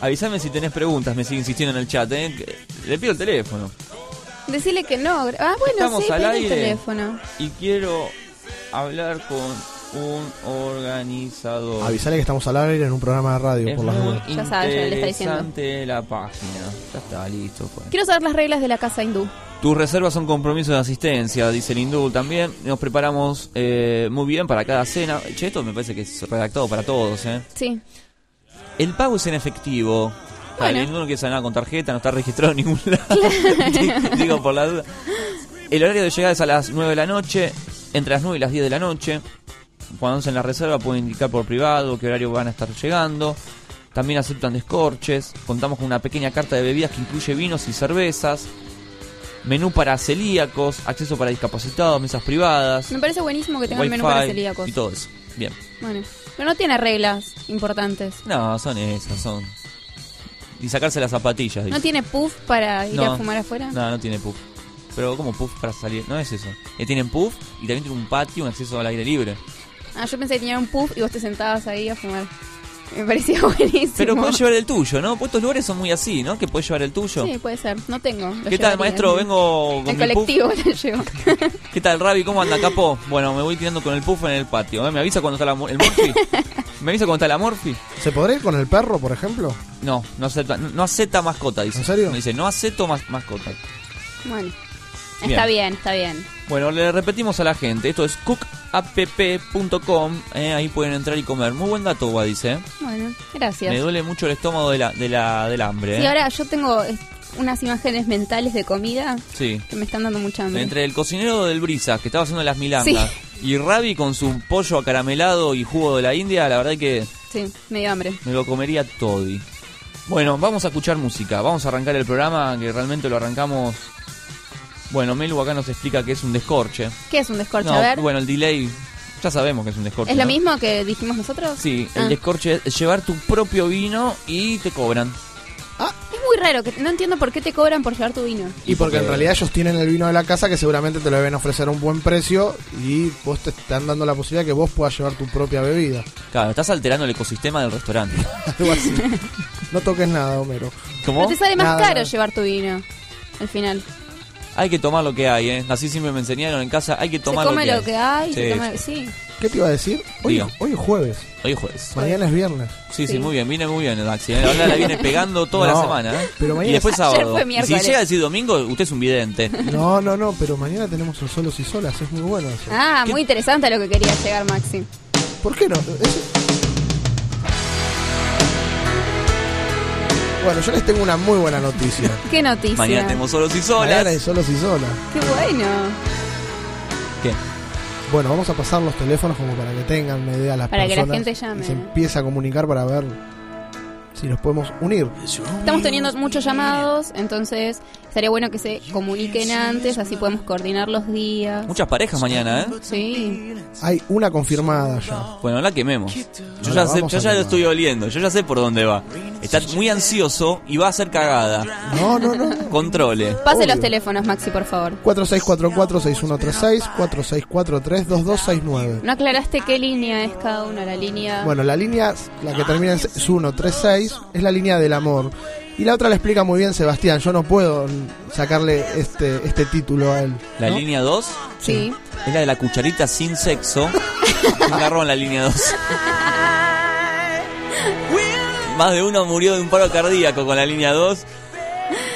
Avísame si tenés preguntas, me sigue insistiendo en el chat, ¿eh? Le pido el teléfono. Decirle que no. Ah, bueno, Estamos sí, al aire. el teléfono. Y quiero hablar con un organizador. Avisale que estamos al aire en un programa de radio, Es por las muy dudas. Ya sabe, ya le está diciendo. interesante la página. Ya está, listo. Fue. Quiero saber las reglas de la casa hindú. Tus reservas son compromisos de asistencia, dice el hindú también. Nos preparamos eh, muy bien para cada cena. Che, esto me parece que es redactado para todos, ¿eh? Sí. El pago es en efectivo. No quiere nada con tarjeta, no está registrado en ningún lado. Digo por la duda. El horario de llegada es a las 9 de la noche, entre las 9 y las 10 de la noche. Cuando hacen la reserva pueden indicar por privado qué horario van a estar llegando. También aceptan descorches. Contamos con una pequeña carta de bebidas que incluye vinos y cervezas. Menú para celíacos, acceso para discapacitados, mesas privadas. Me parece buenísimo que tenga el menú para celíacos. Y todo eso. Bien. Bueno, pero no tiene reglas importantes. No, son esas, son. Y sacarse las zapatillas. ¿No dice. tiene puff para ir No. a fumar afuera? No, no tiene puff. Pero como puff para salir, no es eso. Eh, tienen puff y también tienen un patio, un acceso al aire libre. Ah, yo pensé que tenía un puff y vos te sentabas ahí a fumar. Me parecía buenísimo. Pero puedes llevar el tuyo, ¿no? Pues estos lugares son muy así, ¿no? Que puedes llevar el tuyo. Sí, puede ser. No tengo. lo ¿Qué tal, maestro? Vengo con El mi puff. colectivo lo llevo. ¿Qué tal, Ravi? ¿Cómo anda, capo? Bueno, me voy tirando con el puff en el patio. ¿eh? ¿Me avisa cuando está la, el morfi? ¿Me avisa cuando está la morfi? ¿Se podría ir con el perro, por ejemplo? No, no acepta, no, no acepta mascota, dice. ¿En serio? Dice, no acepto mas- mascota. Bueno. Está bien, está bien. Bueno, le repetimos a la gente, esto es cookapp.com, eh, ahí pueden entrar y comer. Muy buen dato, dice. eh. Bueno, gracias. Me duele mucho el estómago de la, de la, del hambre. Sí, eh. ahora yo tengo unas imágenes mentales de comida Sí. que me están dando mucha hambre. Entre el cocinero del Brisa, que estaba haciendo las milangas, y Ravi con su pollo acaramelado y jugo de la India, la verdad que Sí, me dio hambre. me lo comería todi. Bueno, vamos a escuchar música. Vamos a arrancar el programa, que realmente lo arrancamos Bueno, Melu acá nos explica que es un descorche. ¿Qué es un descorche? No, a ver. bueno, el delay, ya sabemos que es un descorche. ¿Es lo ¿no? mismo que dijimos nosotros? Sí, Ah. el descorche es llevar tu propio vino y te cobran. Es muy raro, que no entiendo por qué te cobran por llevar tu vino. Y porque en realidad ellos tienen el vino de la casa que seguramente te lo deben ofrecer a un buen precio y vos te están dando la posibilidad que vos puedas llevar tu propia bebida. Claro, estás alterando el ecosistema del restaurante. Algo así. No toques nada, Homero. ¿Cómo? Pero te sale más Nada. caro llevar tu vino. Al final. Hay que tomar lo que hay, ¿eh? Así siempre me enseñaron en casa, hay que Se tomar come lo que lo que hay, se Sí. toma- sí. ¿Qué te iba a decir? Hoy, hoy es jueves. Hoy es jueves. Mañana es viernes. Sí, sí, Sí. muy bien, viene muy bien el Maxi. ¿eh? Ahora la viene pegando toda No, la semana, ¿eh? pero mañana y después es- Ayer sábado. Y si llega a decir domingo, usted es un vidente. No, no, no, pero mañana tenemos solos y solas. Es muy bueno eso. Ah, muy interesante a lo que quería llegar, Maxi. ¿Por qué no? Es- Bueno, yo les tengo una muy buena noticia. ¿Qué noticia? Mañana tenemos solos y solas. Mañana hay solos y solas. Qué bueno. ¿Qué? Bueno, vamos a pasar los teléfonos como para que tengan una idea las Para que la personas gente llame. y se empiece a comunicar para ver si nos podemos unir. Estamos teniendo muchos llamados, entonces estaría bueno que se comuniquen antes, así podemos coordinar los días. Muchas parejas mañana, ¿eh? Sí. Hay una confirmada ya. Bueno, la quememos. Yo No ya, sé, yo a ya lo estoy oliendo, yo ya sé por dónde va. Está muy ansioso y va a hacer cagada. No, no, no. Controle. Pase Obvio. los teléfonos, Maxi, por favor. 4644-6136, 4643-2269. No aclaraste qué línea es cada una, la línea... Bueno, la línea, la que termina en 136, es la línea del amor. Y la otra la explica muy bien Sebastián. Yo no puedo sacarle este, este título a él. La ¿no? línea 2 sí. es la de la cucharita sin sexo. Me agarró en la línea 2. Más de uno murió de un paro cardíaco con la línea 2.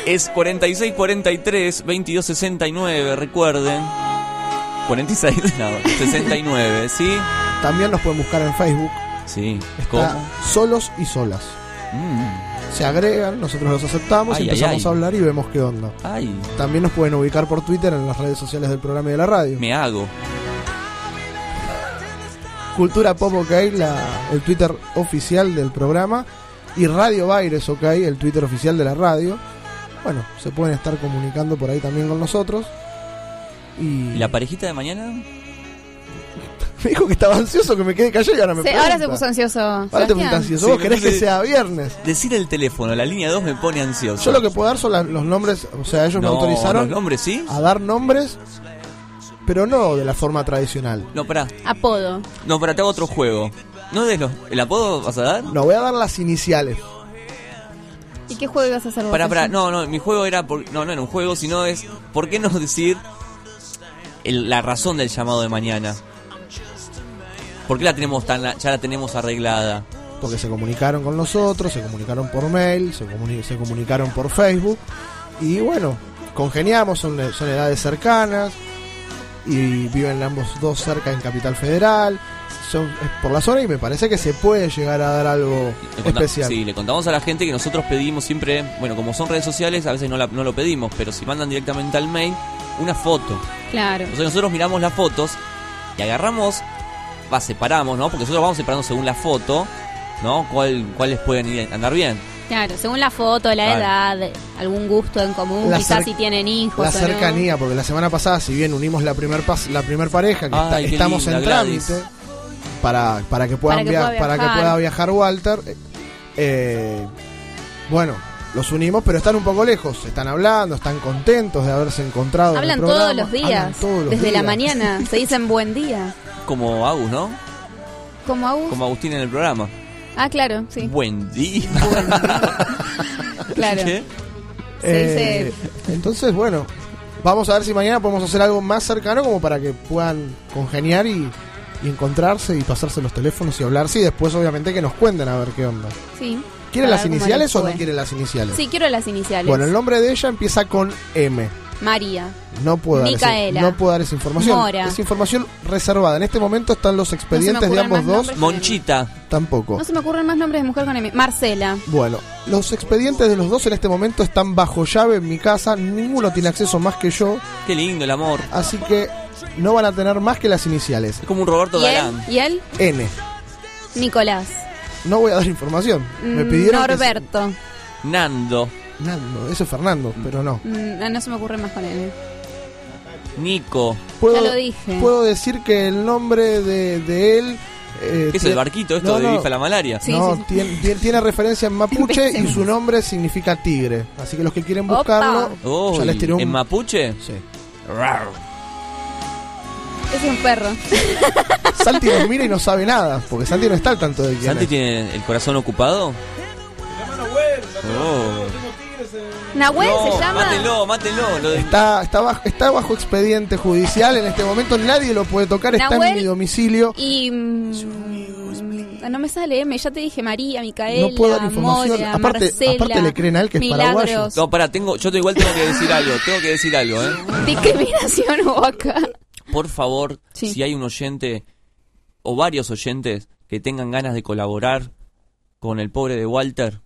Es 4643 2269, recuerden. 46, no, 69, ¿sí? También nos pueden buscar en Facebook. Sí. Está ¿Cómo? solos y solas. Mm. Se agregan, nosotros los aceptamos Ay, y empezamos ay. a hablar y vemos qué onda. También nos pueden ubicar por Twitter en las redes sociales del programa y de la radio. me hago. Cultura Pop OK, la, el Twitter oficial del programa. Y Radio Baires OK, el Twitter oficial de la radio. Bueno, se pueden estar comunicando por ahí también con nosotros. Y ¿Y la parejita de mañana? Me dijo que estaba ansioso, que me quede callado y ahora me Sí, ahora se puso ansioso. Ahora te preguntas ansioso. Sí, ¿Vos me querés que sea viernes? Decir el teléfono, la línea 2 me pone ansioso. Yo lo que puedo dar son la- los nombres, o sea, ellos me autorizaron los nombres, ¿sí? a dar nombres, pero no de la forma tradicional. No, pará. Apodo. No, pará, te hago otro juego. ¿No des los, el apodo vas a dar? No, voy a dar las iniciales. ¿Y qué juego ibas a hacer vos? Pará, pará, no, no, mi juego era. Por, no, no era un juego, sino es. ¿Por qué no decir el- la razón del llamado de mañana? ¿Por qué la tenemos tan, la- ya la tenemos arreglada? Porque se comunicaron con nosotros, se comunicaron por mail, se, comuni- se comunicaron por Facebook. Y bueno, congeniamos, son, son edades cercanas. Y viven ambos dos cerca en Capital Federal. Son es por la zona y me parece que se puede llegar a dar algo especial. Sí, le contamos a la gente que nosotros pedimos siempre, bueno, como son redes sociales, a veces no, la- no lo pedimos, pero si mandan directamente al mail, una foto. Claro. Entonces nosotros miramos las fotos y agarramos, va, separamos, ¿no? Porque nosotros vamos separando según la foto, ¿no? ¿Cuál, ¿Cuáles pueden ir- andar bien? Claro, según la foto, la Claro. edad, algún gusto en común, La quizás si tienen hijos La no. cercanía, porque la semana pasada, si bien unimos la primer pas- la primer pareja, que está- Ay, qué estamos linda, en Gladys. trámite para, para que puedan Para que via- pueda para que viajar. pueda viajar Walter, eh, eh, bueno, los unimos, pero están un poco lejos, están hablando, están contentos de haberse encontrado. en el Hablan todos los días, todos los desde la mañana, se dicen buen día. Como Agus, ¿no? Como Agus. Como Agustín en el programa. Ah, claro, sí. Buen día. Claro. ¿Qué? Se Eh, entonces, bueno, vamos a ver si mañana podemos hacer algo más cercano como para que puedan congeniar y, y encontrarse y pasarse los teléfonos y hablarse y después obviamente que nos cuenten a ver qué onda. Sí. ¿Quieren Para las iniciales les o no fue. quieren las iniciales? Sí, quiero las iniciales. Bueno, el nombre de ella empieza con M. María. No puedo, dar esa, no puedo dar esa información. Mora. Es información reservada. En este momento están los expedientes de ambos dos. Monchita. Tampoco. No se me ocurren más nombres de mujer con M. Marcela. Bueno, los expedientes de los dos en este momento están bajo llave en mi casa. Ninguno tiene acceso más que yo. Qué lindo el amor. Así que no van a tener más que las iniciales. Es como un Roberto ¿Y él? Galán. ¿Y él? N. Nicolás. No voy a dar información. Me Mm, pidieron. que- Norberto. Nando. Nando, eso es Fernando, pero no. Mm, no se me ocurre más con M. Nico. Puedo, Ya lo dije. Puedo decir que el nombre de, de él... eh, ¿Qué es el barquito esto No, de no. Bifa la malaria? no, Tiene, tiene- tiene referencia en mapuche y su nombre significa tigre. Así que los que quieren Opa. buscarlo, Uy, ya les tiré un... ¿En mapuche? Sí. Rar. Es un perro. Santi nos mira y no sabe nada, porque Santi no está al tanto de quién ¿Santi es. tiene el corazón ocupado? Oh. Nahuel No, se llama. Mátelo, mátelo. Lo de- Está, está, bajo, está bajo expediente judicial en este momento, nadie lo puede tocar, está Nahuel en mi domicilio. Y. mm, no me sale M, ya te dije María, Micaela, No puedo dar información. Moria, Aparte- Marcela, aparte le creen a él que es Milagros. paraguayo. No, pará, tengo, yo igual tengo que decir algo, tengo que decir algo, ¿eh? Discriminación hubo acá. Por favor, Sí. si hay un oyente o varios oyentes que tengan ganas de colaborar con el pobre de Walter,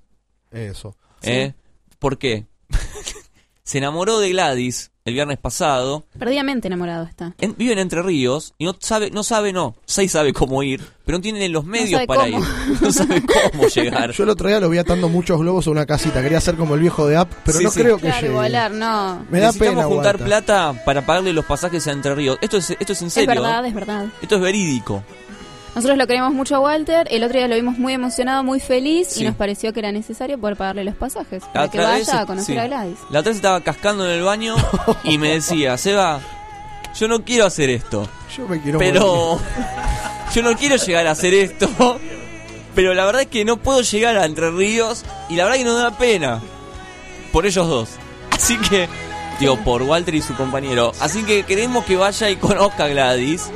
Eso. ¿eh? ¿Por qué? Se enamoró de Gladys el viernes pasado, Perdidamente enamorado está. en- vive en Entre Ríos y no sabe, no sabe, no, sí sabe cómo ir, pero no tiene los medios para cómo. ir, no sabe cómo llegar. Yo el otro día lo vi atando muchos globos a una casita. Quería ser como el viejo de App, pero Sí, no sí. creo que Claro, llegue. volar, no. Me da Necesitamos pena, juntar plata para pagarle los pasajes a Entre Ríos. Esto es, esto es en Es serio. verdad, ¿eh? es verdad. Esto es verídico. Nosotros lo queremos mucho a Walter. El otro día lo vimos muy emocionado, muy feliz. Sí. Y nos pareció que era necesario poder pagarle los pasajes. Para La que otra vaya vez, a conocer sí. a Gladys. La otra vez estaba cascando en el baño y me decía, Seba, yo no quiero hacer esto. Yo me quiero Pero yo no quiero llegar a hacer esto. Pero la verdad es que no puedo llegar a Entre Ríos y la verdad que nos da pena. Por ellos dos. Así que, digo, por Walter y su compañero. Así que queremos que vaya y conozca a Gladys.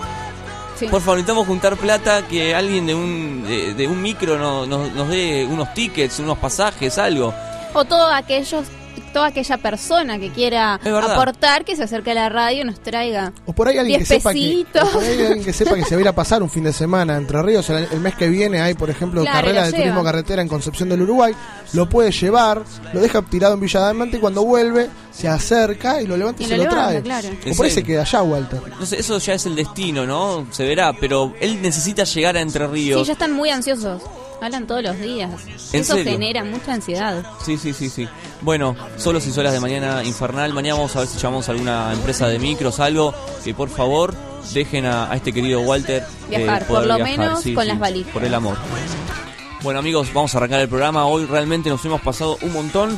Por favor, necesitamos juntar plata, que alguien de un, de, de un micro no- no- nos dé unos tickets, unos pasajes, algo. O todo aquellos, toda aquella persona que quiera aportar, que se acerque a la radio y nos traiga. O por ahí alguien que sepa que, pesitos. o por ahí alguien que sepa que se va a ir a pasar un fin de semana a entre ríos. El, el mes que viene hay, por ejemplo, Claro, carrera de turismo carretera en Concepción del Uruguay. Lo puede llevar, lo deja tirado en Villa Diamante y cuando vuelve se acerca y lo levanta y, Y se lo trae. claro. O por ahí se queda allá, Walter. No sé, eso ya es el destino, ¿no? Se verá, pero él necesita llegar a Entre Sí, Ríos. ya están muy ansiosos. Hablan todos los días. ¿En Eso serio? genera mucha ansiedad. Sí, sí, sí, sí. Bueno, solos y solas de mañana infernal. Mañana vamos a ver si llamamos a alguna empresa de micros, algo que por favor dejen a, a este querido Walter eh, Viajar, por lo viajar. menos Sí, con sí, las valijas. Por el amor. Bueno amigos, vamos a arrancar el programa. Hoy realmente nos hemos pasado un montón.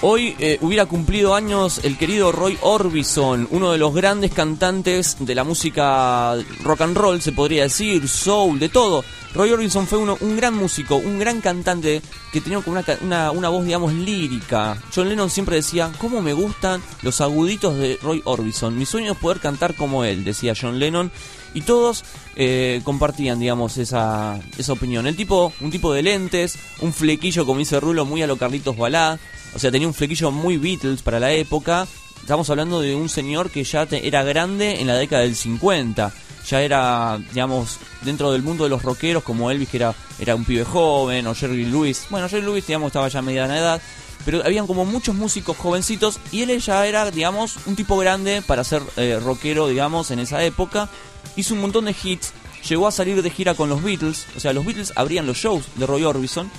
Hoy eh, hubiera cumplido años el querido Roy Orbison, uno de los grandes cantantes de la música rock and roll, se podría decir, soul, de todo. Roy Orbison fue uno, un gran músico, un gran cantante que tenía una, una, una voz, digamos, lírica. John Lennon siempre decía, ¿cómo me gustan los aguditos de Roy Orbison? Mi sueño es poder cantar como él, decía John Lennon. Y todos eh, compartían, digamos, esa, esa opinión. El tipo, un tipo de lentes, un flequillo, como dice Rulo, muy a lo Carlitos Balá. O sea, tenía un flequillo muy Beatles para la época. Estamos hablando de un señor que ya te- era grande en la década del 50. Ya era, digamos, dentro del mundo de los rockeros, como Elvis, que era, era un pibe joven, o Jerry Lewis. Bueno, Jerry Lewis, digamos, estaba ya a mediana edad. Pero habían como muchos músicos jovencitos y él ya era, digamos, un tipo grande para ser eh, rockero, digamos, en esa época. Hizo un montón de hits, llegó a salir de gira con los Beatles, o sea, los Beatles abrían los shows de Roy Orbison.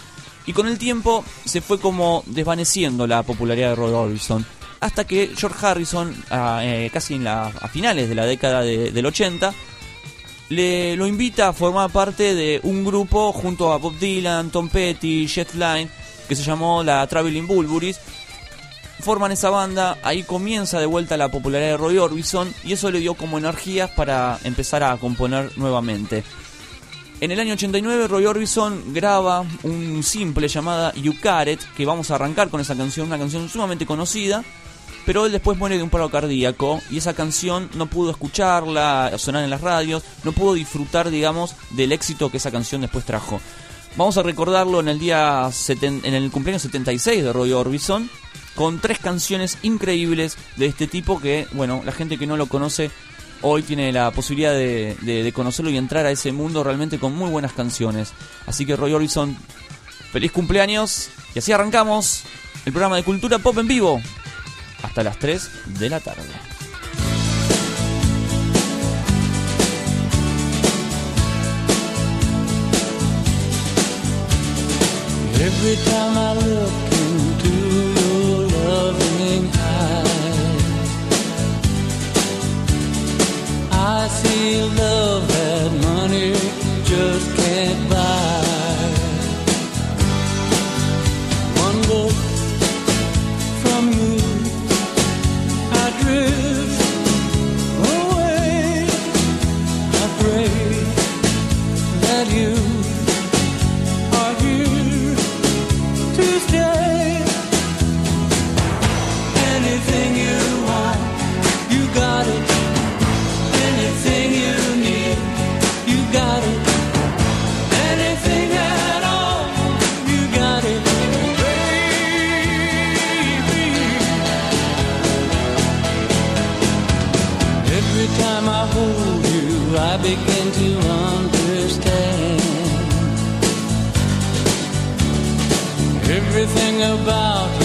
Y con el tiempo se fue como desvaneciendo la popularidad de Roy Orbison. Hasta que George Harrison, eh, casi en la, a finales de la década de- del 80, le lo invita a formar parte de un grupo junto a Bob Dylan, Tom Petty, Jet Line, que se llamó la Traveling Bulburis. Forman esa banda, ahí comienza de vuelta la popularidad de Roy Orbison y eso le dio como energías para empezar a componer nuevamente. En el año 89 Roy Orbison graba un simple llamada You Got It, que vamos a arrancar con esa canción, una canción sumamente conocida, pero él después muere de un paro cardíaco y esa canción no pudo escucharla, sonar en las radios, no pudo disfrutar, digamos, del éxito que esa canción después trajo. Vamos a recordarlo en el día en el cumpleaños 76 de Roy Orbison con tres canciones increíbles de este tipo que, bueno, la gente que no lo conoce hoy tiene la posibilidad de, conocerlo y entrar a ese mundo realmente con muy buenas canciones. Así que Roy Orbison, feliz cumpleaños y así arrancamos el programa de Cultura Pop en vivo hasta las 3 de la tarde. loving eyes. I see love that money just can't buy. Eyes, begin to understand everything about you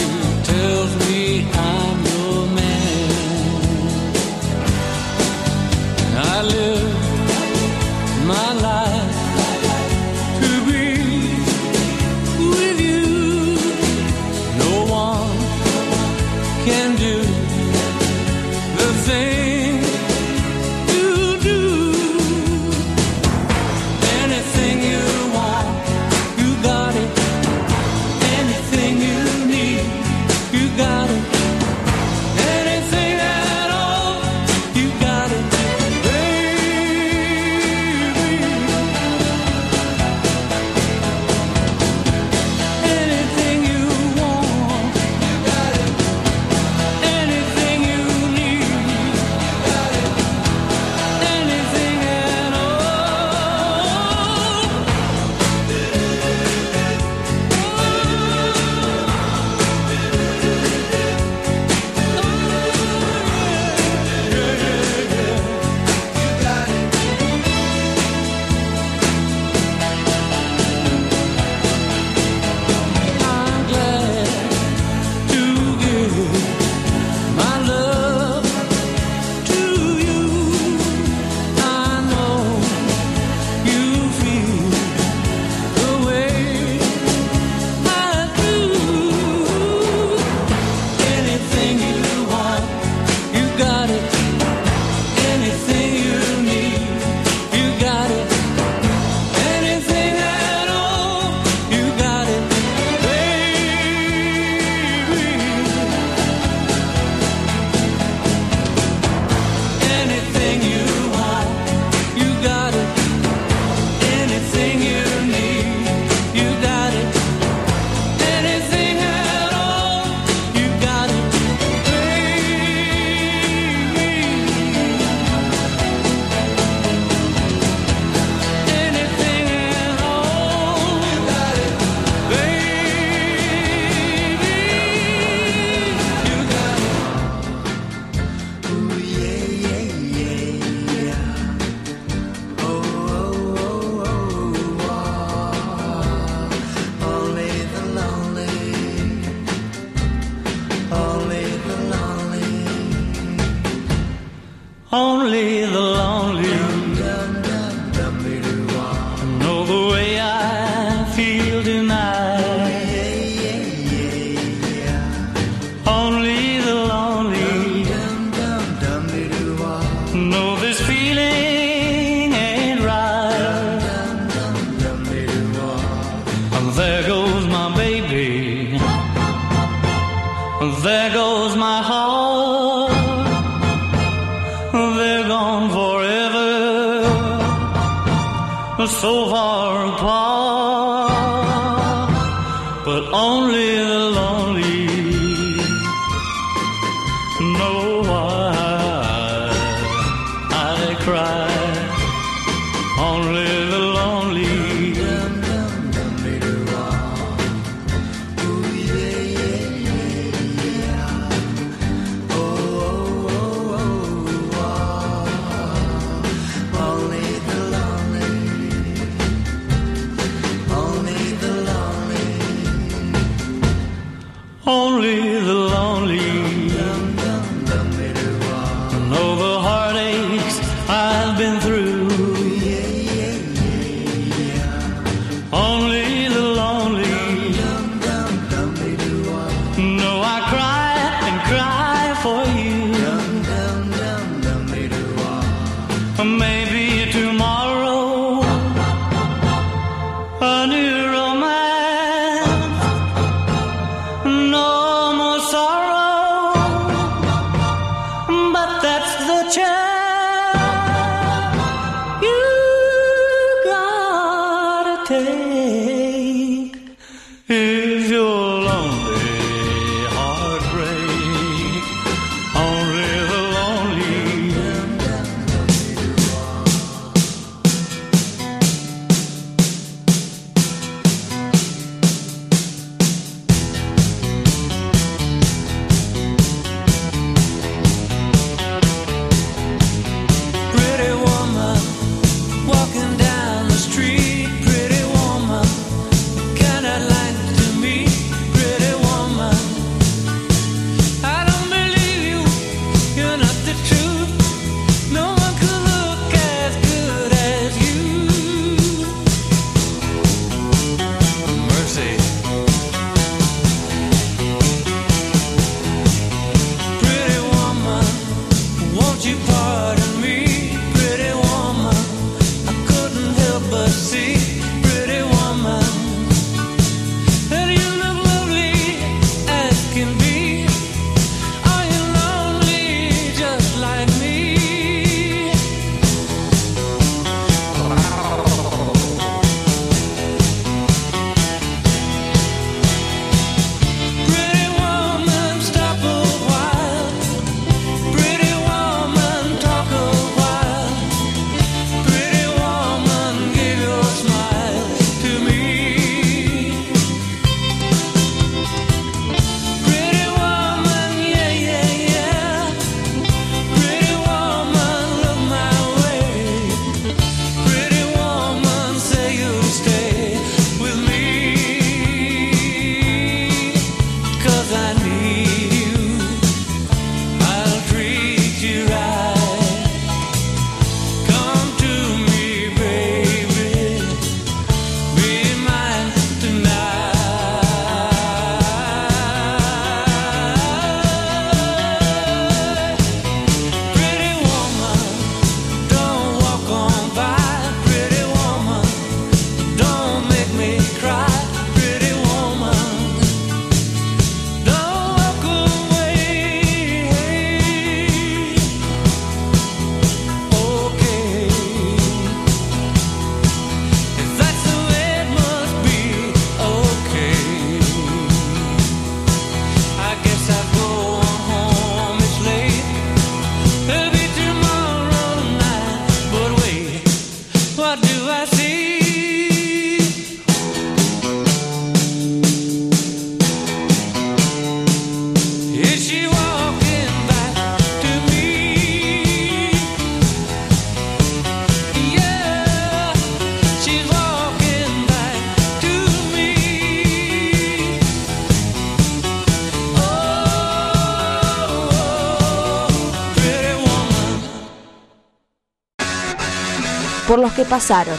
por los que pasaron,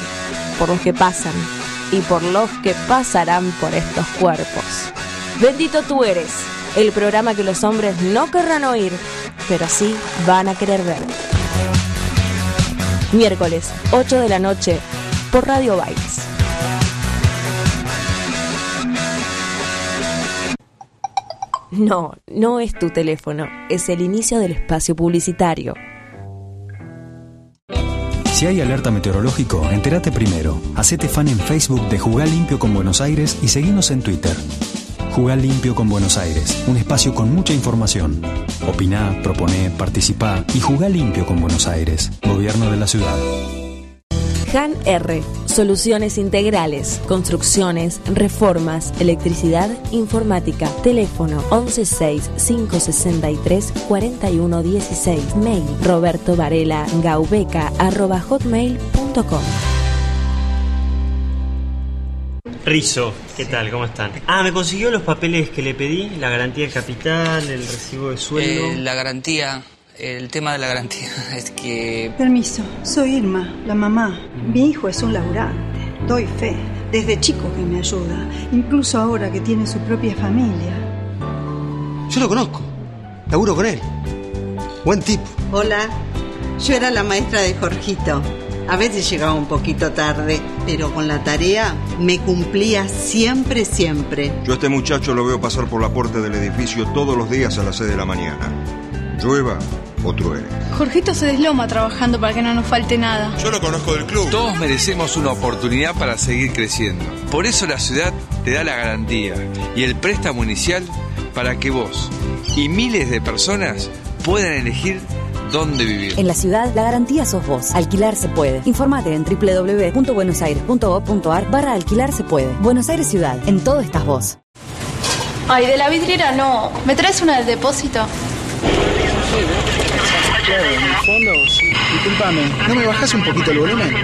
por los que pasan y por los que pasarán por estos cuerpos. Bendito tú eres, el programa que los hombres no querrán oír, pero sí van a querer ver. Miércoles, 8 de la noche, por Radio Bytes. No, no es tu teléfono, es el inicio del espacio publicitario. Si hay alerta meteorológico, entérate primero. Hacete fan en Facebook de Jugar Limpio con Buenos Aires y seguinos en Twitter. Jugar Limpio con Buenos Aires, un espacio con mucha información. Opiná, proponé, participá y jugá limpio con Buenos Aires, Gobierno de la Ciudad. Han R. Soluciones integrales, construcciones, reformas, electricidad, informática. Teléfono 116-563-4116. Mail roberto varela gaubeca arroba hotmail.com. Rizo, ¿qué tal? ¿Cómo están? Ah, me consiguió los papeles que le pedí, la garantía de capital, el recibo de sueldo. Eh, la garantía, el tema de la garantía es que... Permiso, soy Irma, la mamá. Mi hijo es un laburante. Doy fe. Desde chico que me ayuda, incluso ahora que tiene su propia familia. Yo lo conozco. Laburo con él. Buen tipo. Hola, yo era la maestra de Jorgito. A veces llegaba un poquito tarde, pero con la tarea me cumplía siempre, siempre. Yo a este muchacho lo veo pasar por la puerta del edificio todos los días a las 6 de la mañana. Llueva o truene. Jorgito se desloma trabajando para que no nos falte nada. Yo lo conozco del club. Todos merecemos una oportunidad para seguir creciendo. Por eso la ciudad te da la garantía y el préstamo inicial para que vos y miles de personas puedan elegir dónde vivir. En la ciudad, la garantía sos vos. Alquilar se puede. Informate en www.buenosaires.gov.ar barra alquilar se puede. Buenos Aires Ciudad. En todo estás vos. Ay, de la vidriera no. ¿Me traes una del depósito? Claro, en el fondo, sí. Disculpame, ¿no me bajas un poquito el volumen?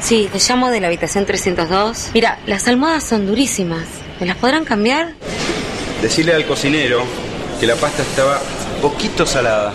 Sí, te llamo de la habitación 302. Mira, las almohadas son durísimas. ¿Me las podrán cambiar? Decirle al cocinero que la pasta estaba poquito salada.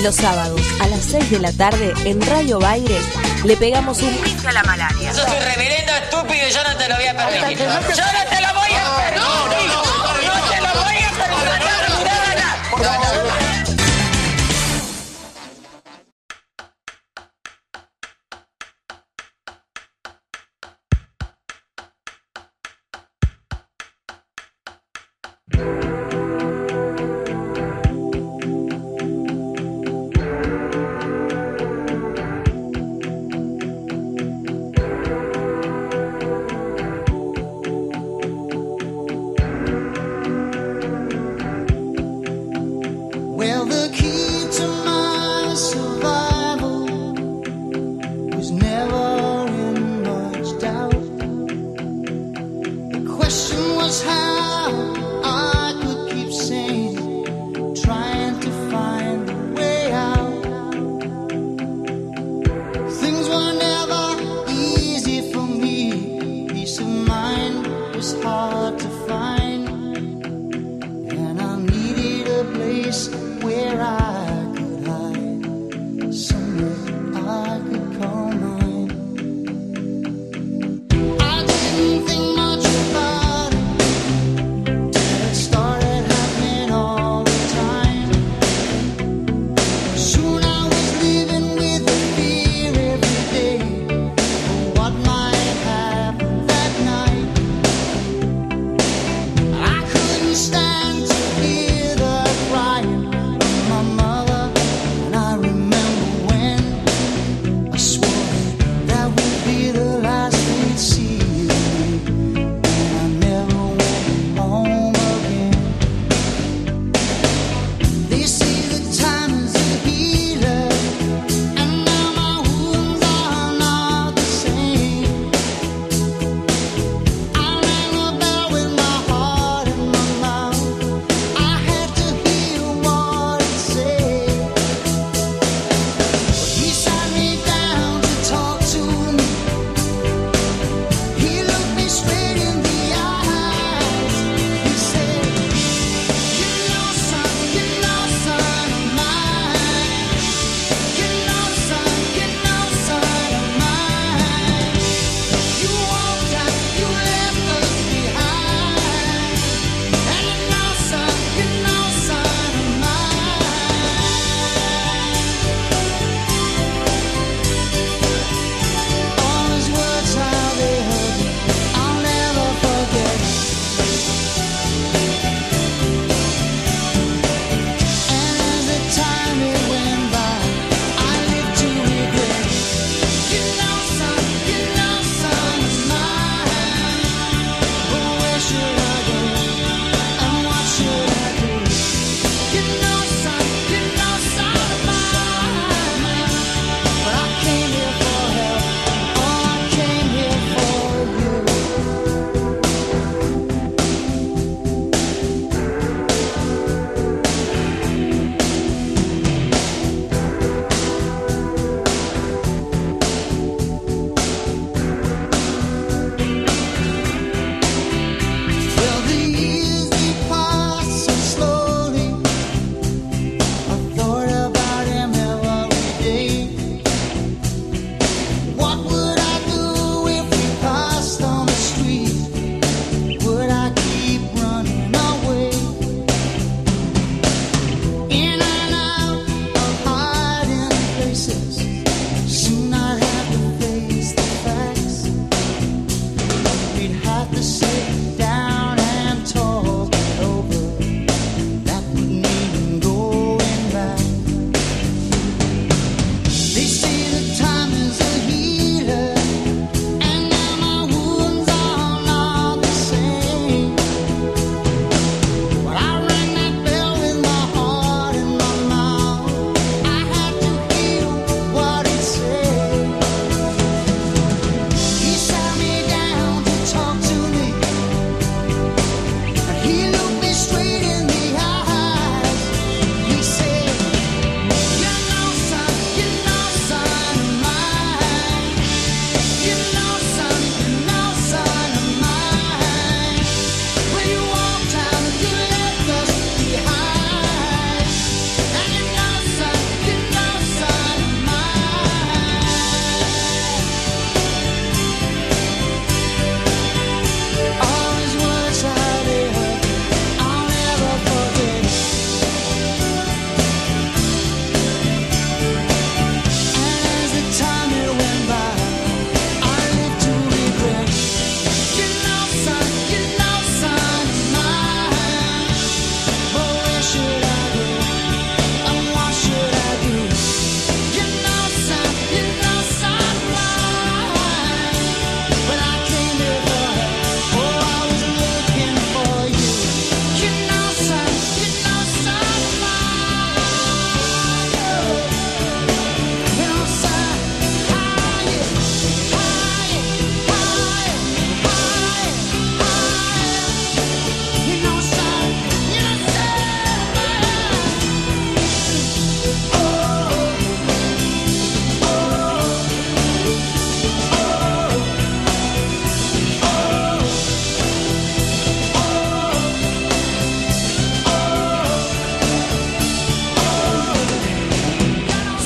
Los sábados a las 6 de la tarde en Radio Baires le pegamos un bife a la malaria. Sos un reverendo estúpido y yo no te lo voy a permitir. Yo no te lo voy a permitir. No te lo voy a permitir. Well,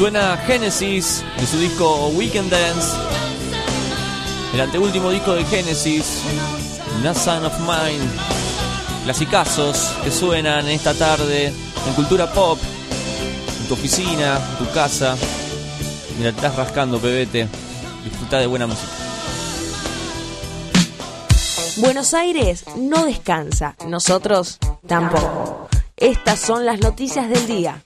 Suena Genesis de su disco Weekend Dance. El anteúltimo disco de Genesis, No Son of Mine. Clasicazos que suenan esta tarde en cultura pop, en tu oficina, en tu casa. Mira, estás rascando, pebete. Disfruta de buena música. Buenos Aires no descansa, nosotros tampoco. Estas son las noticias del día.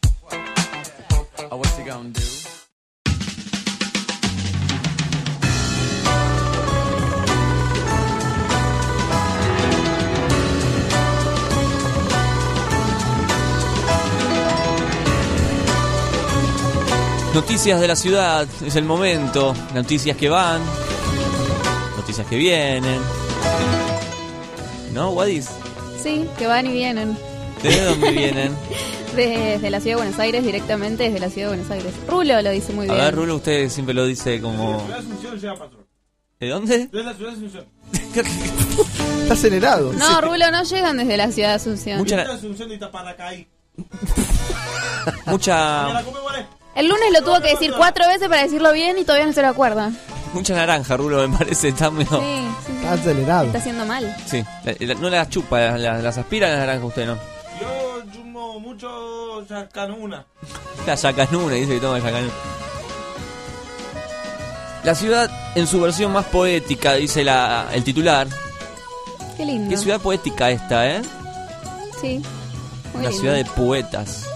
Noticias de la ciudad, es el momento. Noticias que van, noticias que vienen. ¿No, Wadis? Sí, que van y vienen. ¿De dónde vienen? Desde la ciudad de Buenos Aires, directamente desde la ciudad de Buenos Aires. Rulo lo dice muy A bien. ver, Rulo, usted siempre lo dice como... ¿De dónde? Está acelerado. No, Rulo, no llegan desde la ciudad de Asunción. Mucha- Mucha, El lunes lo tuvo que decir cuatro veces para decirlo bien y todavía no se lo acuerda. mucha naranja, Rulo, me parece. Está medio... Sí, sí, sí. Está acelerado. Está haciendo mal. Sí, la- la- no las chupa, las, aspira las naranjas usted, ¿no? Yo chumo mucho yacanuna. La yacanuna, dice que toma yacanuna. La ciudad en su versión más poética, dice la, el titular. Qué lindo. Qué ciudad poética esta, ¿eh? Sí. Muy Una lindo. ciudad de poetas.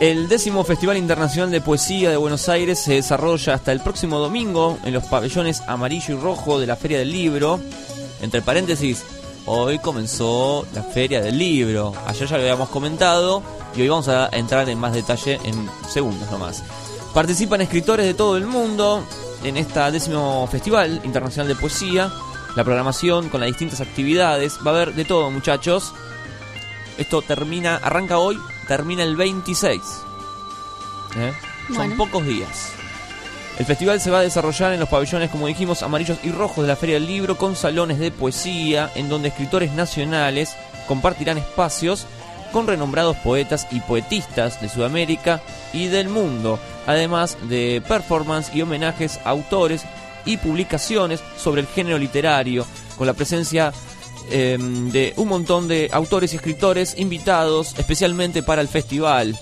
El décimo Festival Internacional de Poesía de Buenos Aires se desarrolla hasta el próximo domingo en los pabellones amarillo y rojo de la Feria del Libro. Entre paréntesis, hoy comenzó la Feria del Libro. Ayer ya lo habíamos comentado y hoy vamos a entrar en más detalle en segundos nomás. Participan escritores de todo el mundo en esta décimo Festival Internacional de Poesía. La programación con las distintas actividades. Va a haber de todo, muchachos. Esto termina, arranca hoy, termina el 26. ¿Eh? Son pocos días. El festival se va a desarrollar en los pabellones, como dijimos, amarillos y rojos de la Feria del Libro, con salones de poesía, en donde escritores nacionales compartirán espacios con renombrados poetas y poetistas de Sudamérica y del mundo, además de performance y homenajes a autores y publicaciones sobre el género literario, con la presencia eh, de un montón de autores y escritores invitados especialmente para el festival.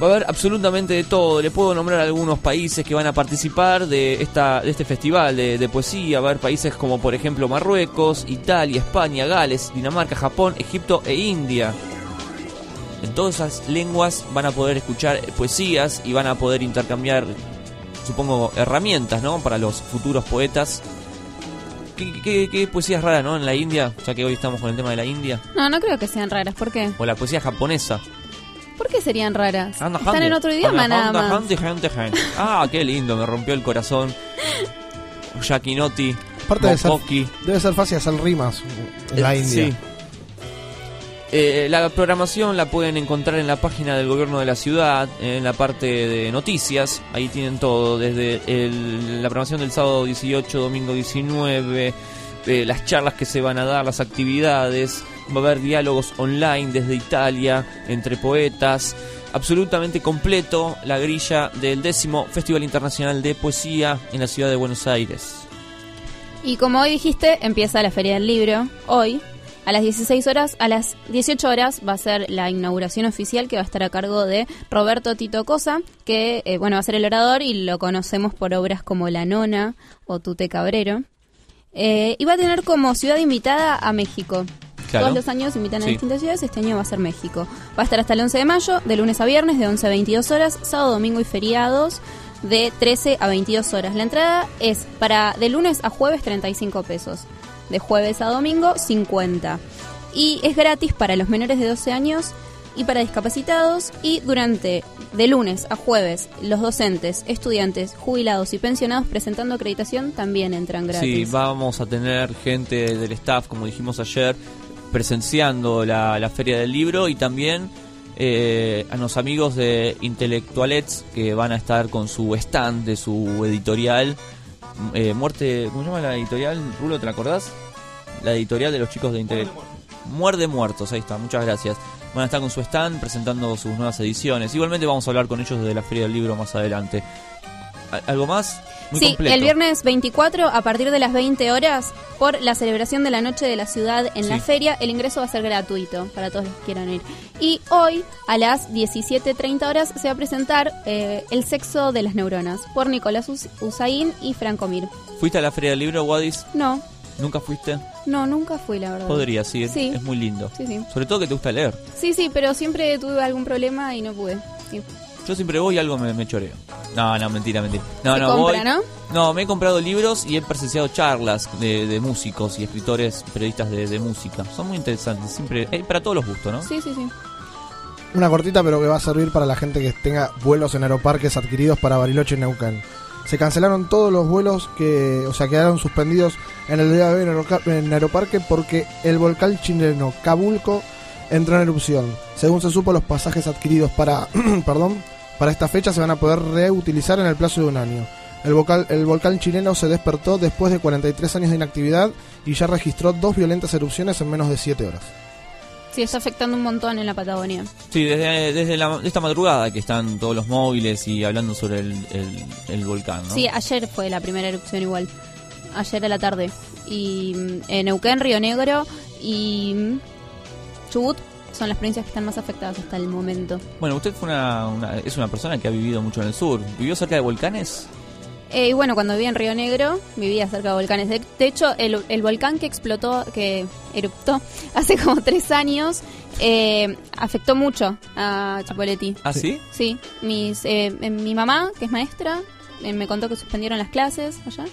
Va a haber absolutamente de todo. Le puedo nombrar algunos países que van a participar de, esta, de este festival de, de poesía. Va a haber países como por ejemplo Marruecos, Italia, España, Gales, Dinamarca, Japón, Egipto e India. En todas esas lenguas van a poder escuchar poesías y van a poder intercambiar, supongo, herramientas, ¿no? Para los futuros poetas. ¿Qué, qué, qué poesía es rara, ¿no? En la India, ya que hoy estamos con el tema de la India. No, no creo que sean raras. ¿Por qué? O la poesía japonesa. ¿Por qué serían raras? Anda, Están gente. en otro idioma Anda, nada anda, más. Ah, qué lindo, me rompió el corazón. Yakinotti, Aparte debe ser, debe ser fácil hacer rimas en la Eh, India. sí. Eh, la programación la pueden encontrar en la página del gobierno de la ciudad, en la parte de noticias. Ahí tienen todo, desde la programación del sábado 18, domingo 19, eh, las charlas que se van a dar, las actividades. Va a haber diálogos online desde Italia, entre poetas. Absolutamente completo la grilla del décimo Festival Internacional de Poesía en la ciudad de Buenos Aires. Y como hoy dijiste, empieza la Feria del Libro. Hoy, a las 16 horas, a las 18 horas va a ser la inauguración oficial que va a estar a cargo de Roberto Tito Cosa, que eh, bueno va a ser el orador y lo conocemos por obras como La Nona o Tute Cabrero. Eh, y va a tener como ciudad invitada a México. Claro. Todos los años invitan a Sí. distintas ciudades, este año va a ser México. Va a estar hasta el 11 de mayo, de lunes a viernes, de 11 a 22 horas, sábado, domingo y feriados, de 13 a 22 horas. La entrada es para de lunes a jueves 35 pesos, de jueves a domingo 50. Y es gratis para los menores de 12 años y para discapacitados y durante de lunes a jueves los docentes, estudiantes, jubilados y pensionados presentando acreditación también entran Sí, gratis. vamos a tener gente del staff, como dijimos ayer, presenciando la, la Feria del Libro y también eh, a los amigos de Intelectualets que van a estar con su stand de su editorial. Eh, Muerte, ¿cómo se llama la editorial? Rulo, ¿te la acordás? La editorial de los chicos de Intelectualets. Muerde Muertos, ahí está, muchas gracias. van a estar con su stand presentando sus nuevas ediciones. Igualmente vamos a hablar con ellos desde la Feria del Libro más adelante. ¿A- ¿Algo más? Muy sí, completo. el viernes 24, a partir de las 20 horas, por la celebración de la Noche de la Ciudad en la Sí. feria, el ingreso va a ser gratuito para todos los que quieran ir. Y hoy, a las 17.30 horas, se va a presentar eh, El sexo de las neuronas, por Nicolás Us- Usain y Franco Mir. ¿Fuiste a la Feria del Libro, Wadis? No, ¿Nunca fuiste? no, nunca fui, la verdad. Podrías ir, Sí. es muy lindo. Sí, sí. Sobre todo que te gusta leer. Sí, sí, pero siempre tuve algún problema y no pude. Sí. Yo siempre voy y algo me, me choreo. No, no, mentira, mentira. No, no, compra, voy. ¿no? No, me he comprado libros y he presenciado charlas de, de músicos y escritores, periodistas de, de música. Son muy interesantes, siempre, eh, para todos los gustos, ¿no? Sí, sí, sí. Una cortita, pero que va a servir para la gente que tenga vuelos en aeroparques adquiridos para Bariloche y Neuquén. Se cancelaron todos los vuelos que, o sea, quedaron suspendidos en el día de hoy en Aeroparque porque el volcán chileno Cabulco entró en erupción. Según se supo, los pasajes adquiridos para, perdón, para esta fecha se van a poder reutilizar en el plazo de un año. El, vocal- el volcán chileno se despertó después de 43 años de inactividad y ya registró dos violentas erupciones en menos de 7 horas. Sí, está afectando un montón en la Patagonia. Sí, desde, desde la- esta madrugada que están todos los móviles y hablando sobre el, el- el volcán, ¿no? Sí, ayer fue la primera erupción igual. Ayer a la tarde. Y mm, en Neuquén, Río Negro y mm, Chubut son las provincias que están más afectadas hasta el momento. Bueno, usted fue una, una- es una persona que ha vivido mucho en el sur. ¿Vivió cerca de volcanes? Eh, y bueno, cuando vivía en Río Negro, vivía cerca de volcanes. De, de hecho, el, el volcán que explotó, que eruptó hace como tres años, eh, afectó mucho a Chipoleti. ¿Ah, sí? Sí, mis, eh, eh, mi mamá, que es maestra, eh, me contó que suspendieron las clases allá.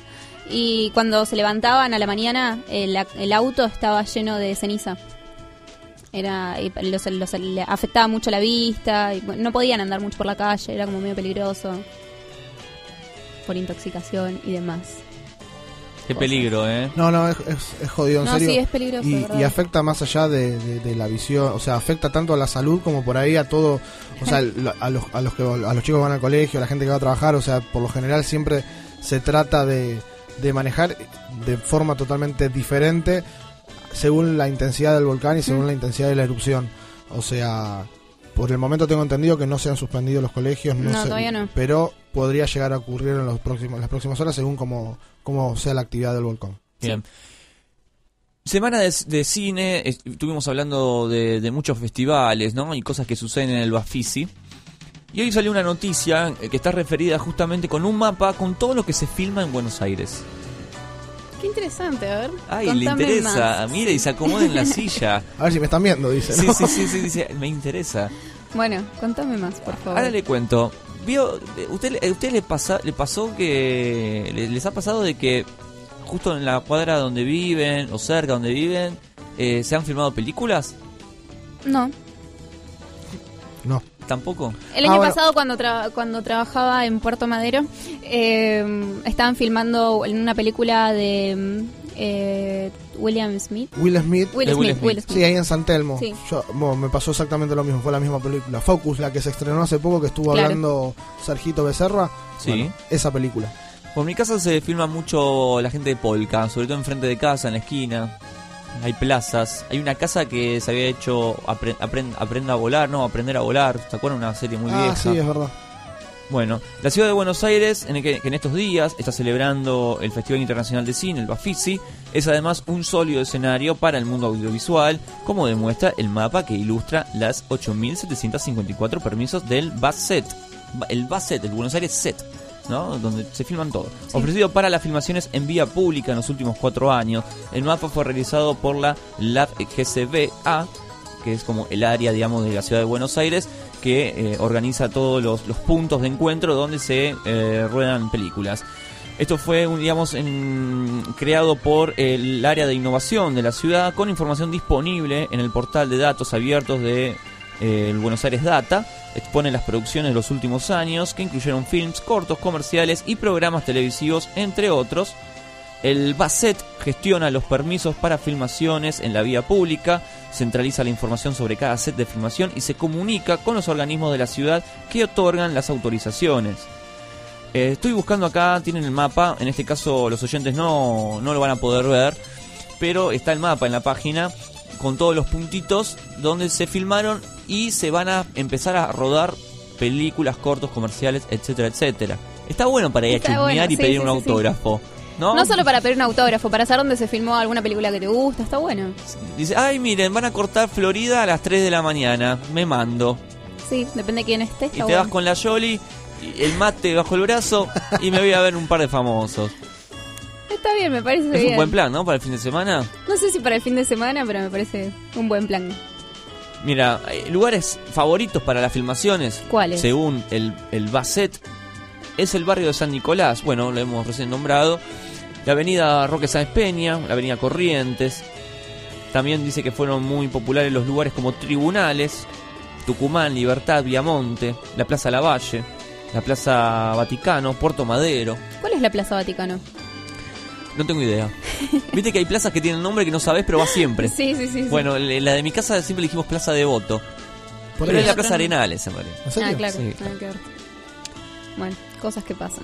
Y cuando se levantaban a la mañana, el, el auto estaba lleno de ceniza. Era, y los, los- le afectaba mucho la vista, y bueno, no podían andar mucho por la calle, era como medio peligroso por intoxicación y demás. Qué peligro, ¿eh? No, no, es, es, es jodido, en No, serio. sí, es peligroso, Y, afecta más allá de, de- de la visión, o sea, afecta tanto a la salud como por ahí a todo, o sea, a los, a los que a los chicos que van al colegio, a la gente que va a trabajar, o sea, por lo general siempre se trata de, de manejar de forma totalmente diferente según la intensidad del volcán y según la intensidad de la erupción. O sea, por el momento tengo entendido que no se han suspendido los colegios, no, No, sé, todavía no. pero podría llegar a ocurrir en los próximos, las próximas horas según como, como sea la actividad del volcán. Bien. Semana de, de cine, est- estuvimos hablando de, de muchos festivales, ¿no? Y cosas que suceden en el Bafisi. Y hoy salió una noticia eh, que está referida justamente con un mapa con todo lo que se filma en Buenos Aires. Qué interesante, a ver. Ay, le interesa. más. Mire, y se acomoda en la silla. A ver si me están viendo, dice. Sí, ¿no? sí, sí, sí, dice, me interesa. Bueno, contame más, por favor. Ahora le cuento. Vio, eh, usted, le- a usted le pasa, le pasó que le- les ha pasado de que justo en la cuadra donde viven o cerca donde viven eh, se han filmado películas. No. No. Tampoco. El Ah, año bueno. pasado, cuando, tra- cuando trabajaba en Puerto Madero, eh, estaban filmando en una película de mm, eh, William Smith. Will Smith. Will Smith, Will Smith. Sí, ahí en San Telmo. Sí. Yo, bueno, me pasó exactamente lo mismo. Fue la misma película. Focus, la que se estrenó hace poco, que estuvo Claro. hablando Sergito Becerra. Sí. Bueno, esa película. Por mi casa se filma mucho la gente de Polka, sobre todo enfrente de casa, en la esquina. Hay plazas. Hay una casa que se había hecho apre- apren- Aprenda a volar, no, Aprender a volar. ¿Se acuerdan? Una serie muy ah, vieja. sí, es verdad. Bueno, la ciudad de Buenos Aires, en, el que, que en estos días está celebrando el Festival Internacional de Cine, el Bafisi, es además un sólido escenario para el mundo audiovisual, como demuestra el mapa que ilustra las 8.754 permisos del BASET, Ba- el BASET, el Buenos Aires SET, ¿no? donde se filman todo. Ofrecido para las filmaciones en vía pública en los últimos cuatro años, el mapa fue realizado por la LAB GCBA, que es como el área, digamos, de la ciudad de Buenos Aires, que eh, organiza todos los, los puntos de encuentro donde se eh, ruedan películas. Esto fue, digamos, en- creado por el área de innovación de la ciudad con información disponible en el portal de datos abiertos de el Buenos Aires Data. Expone las producciones de los últimos años que incluyeron films, cortos, comerciales y programas televisivos, entre otros. El BASET gestiona los permisos para filmaciones en la vía pública, centraliza la información sobre cada set de filmación y se comunica con los organismos de la ciudad que otorgan las autorizaciones. Eh, estoy buscando acá, tienen el mapa, en este caso los oyentes no, no lo van a poder ver, pero está el mapa en la página con todos los puntitos donde se filmaron y se van a empezar a rodar películas, cortos, comerciales, etcétera, etcétera. Está bueno para ir a chusmear bueno, y sí, pedir sí, un sí, autógrafo. ¿No? ¿No? solo para pedir un autógrafo, para saber dónde se filmó alguna película que te gusta, está bueno. Dice, ay, miren, van a cortar Florida a las 3 de la mañana. Me mando. Sí, depende de quién esté, Y te bueno. vas con la Yoli, y el mate bajo el brazo y me voy a ver un par de famosos. Está bien, me parece Es bien. un buen plan, ¿no? Para el fin de semana. No sé si para el fin de semana, pero me parece un buen plan. Mira, lugares favoritos para las filmaciones. ¿Cuáles? Según el, el Basset, es el barrio de San Nicolás. Bueno, lo hemos recién nombrado. La avenida Roque Sáenz Peña, la avenida Corrientes. También dice que fueron muy populares los lugares como Tribunales, Tucumán, Libertad, Viamonte, la Plaza Lavalle, la Plaza Vaticano, Puerto Madero. ¿Cuál es la Plaza Vaticano? No tengo idea. Viste que hay plazas que tienen nombre que no sabes, pero va siempre. Sí, sí, sí. Bueno, la de mi casa siempre le dijimos Plaza Devoto. Por Pero ahí. es la Plaza Arenales, en realidad. ¿En serio? Ah, claro, Sí. que ver. Bueno, cosas que pasan.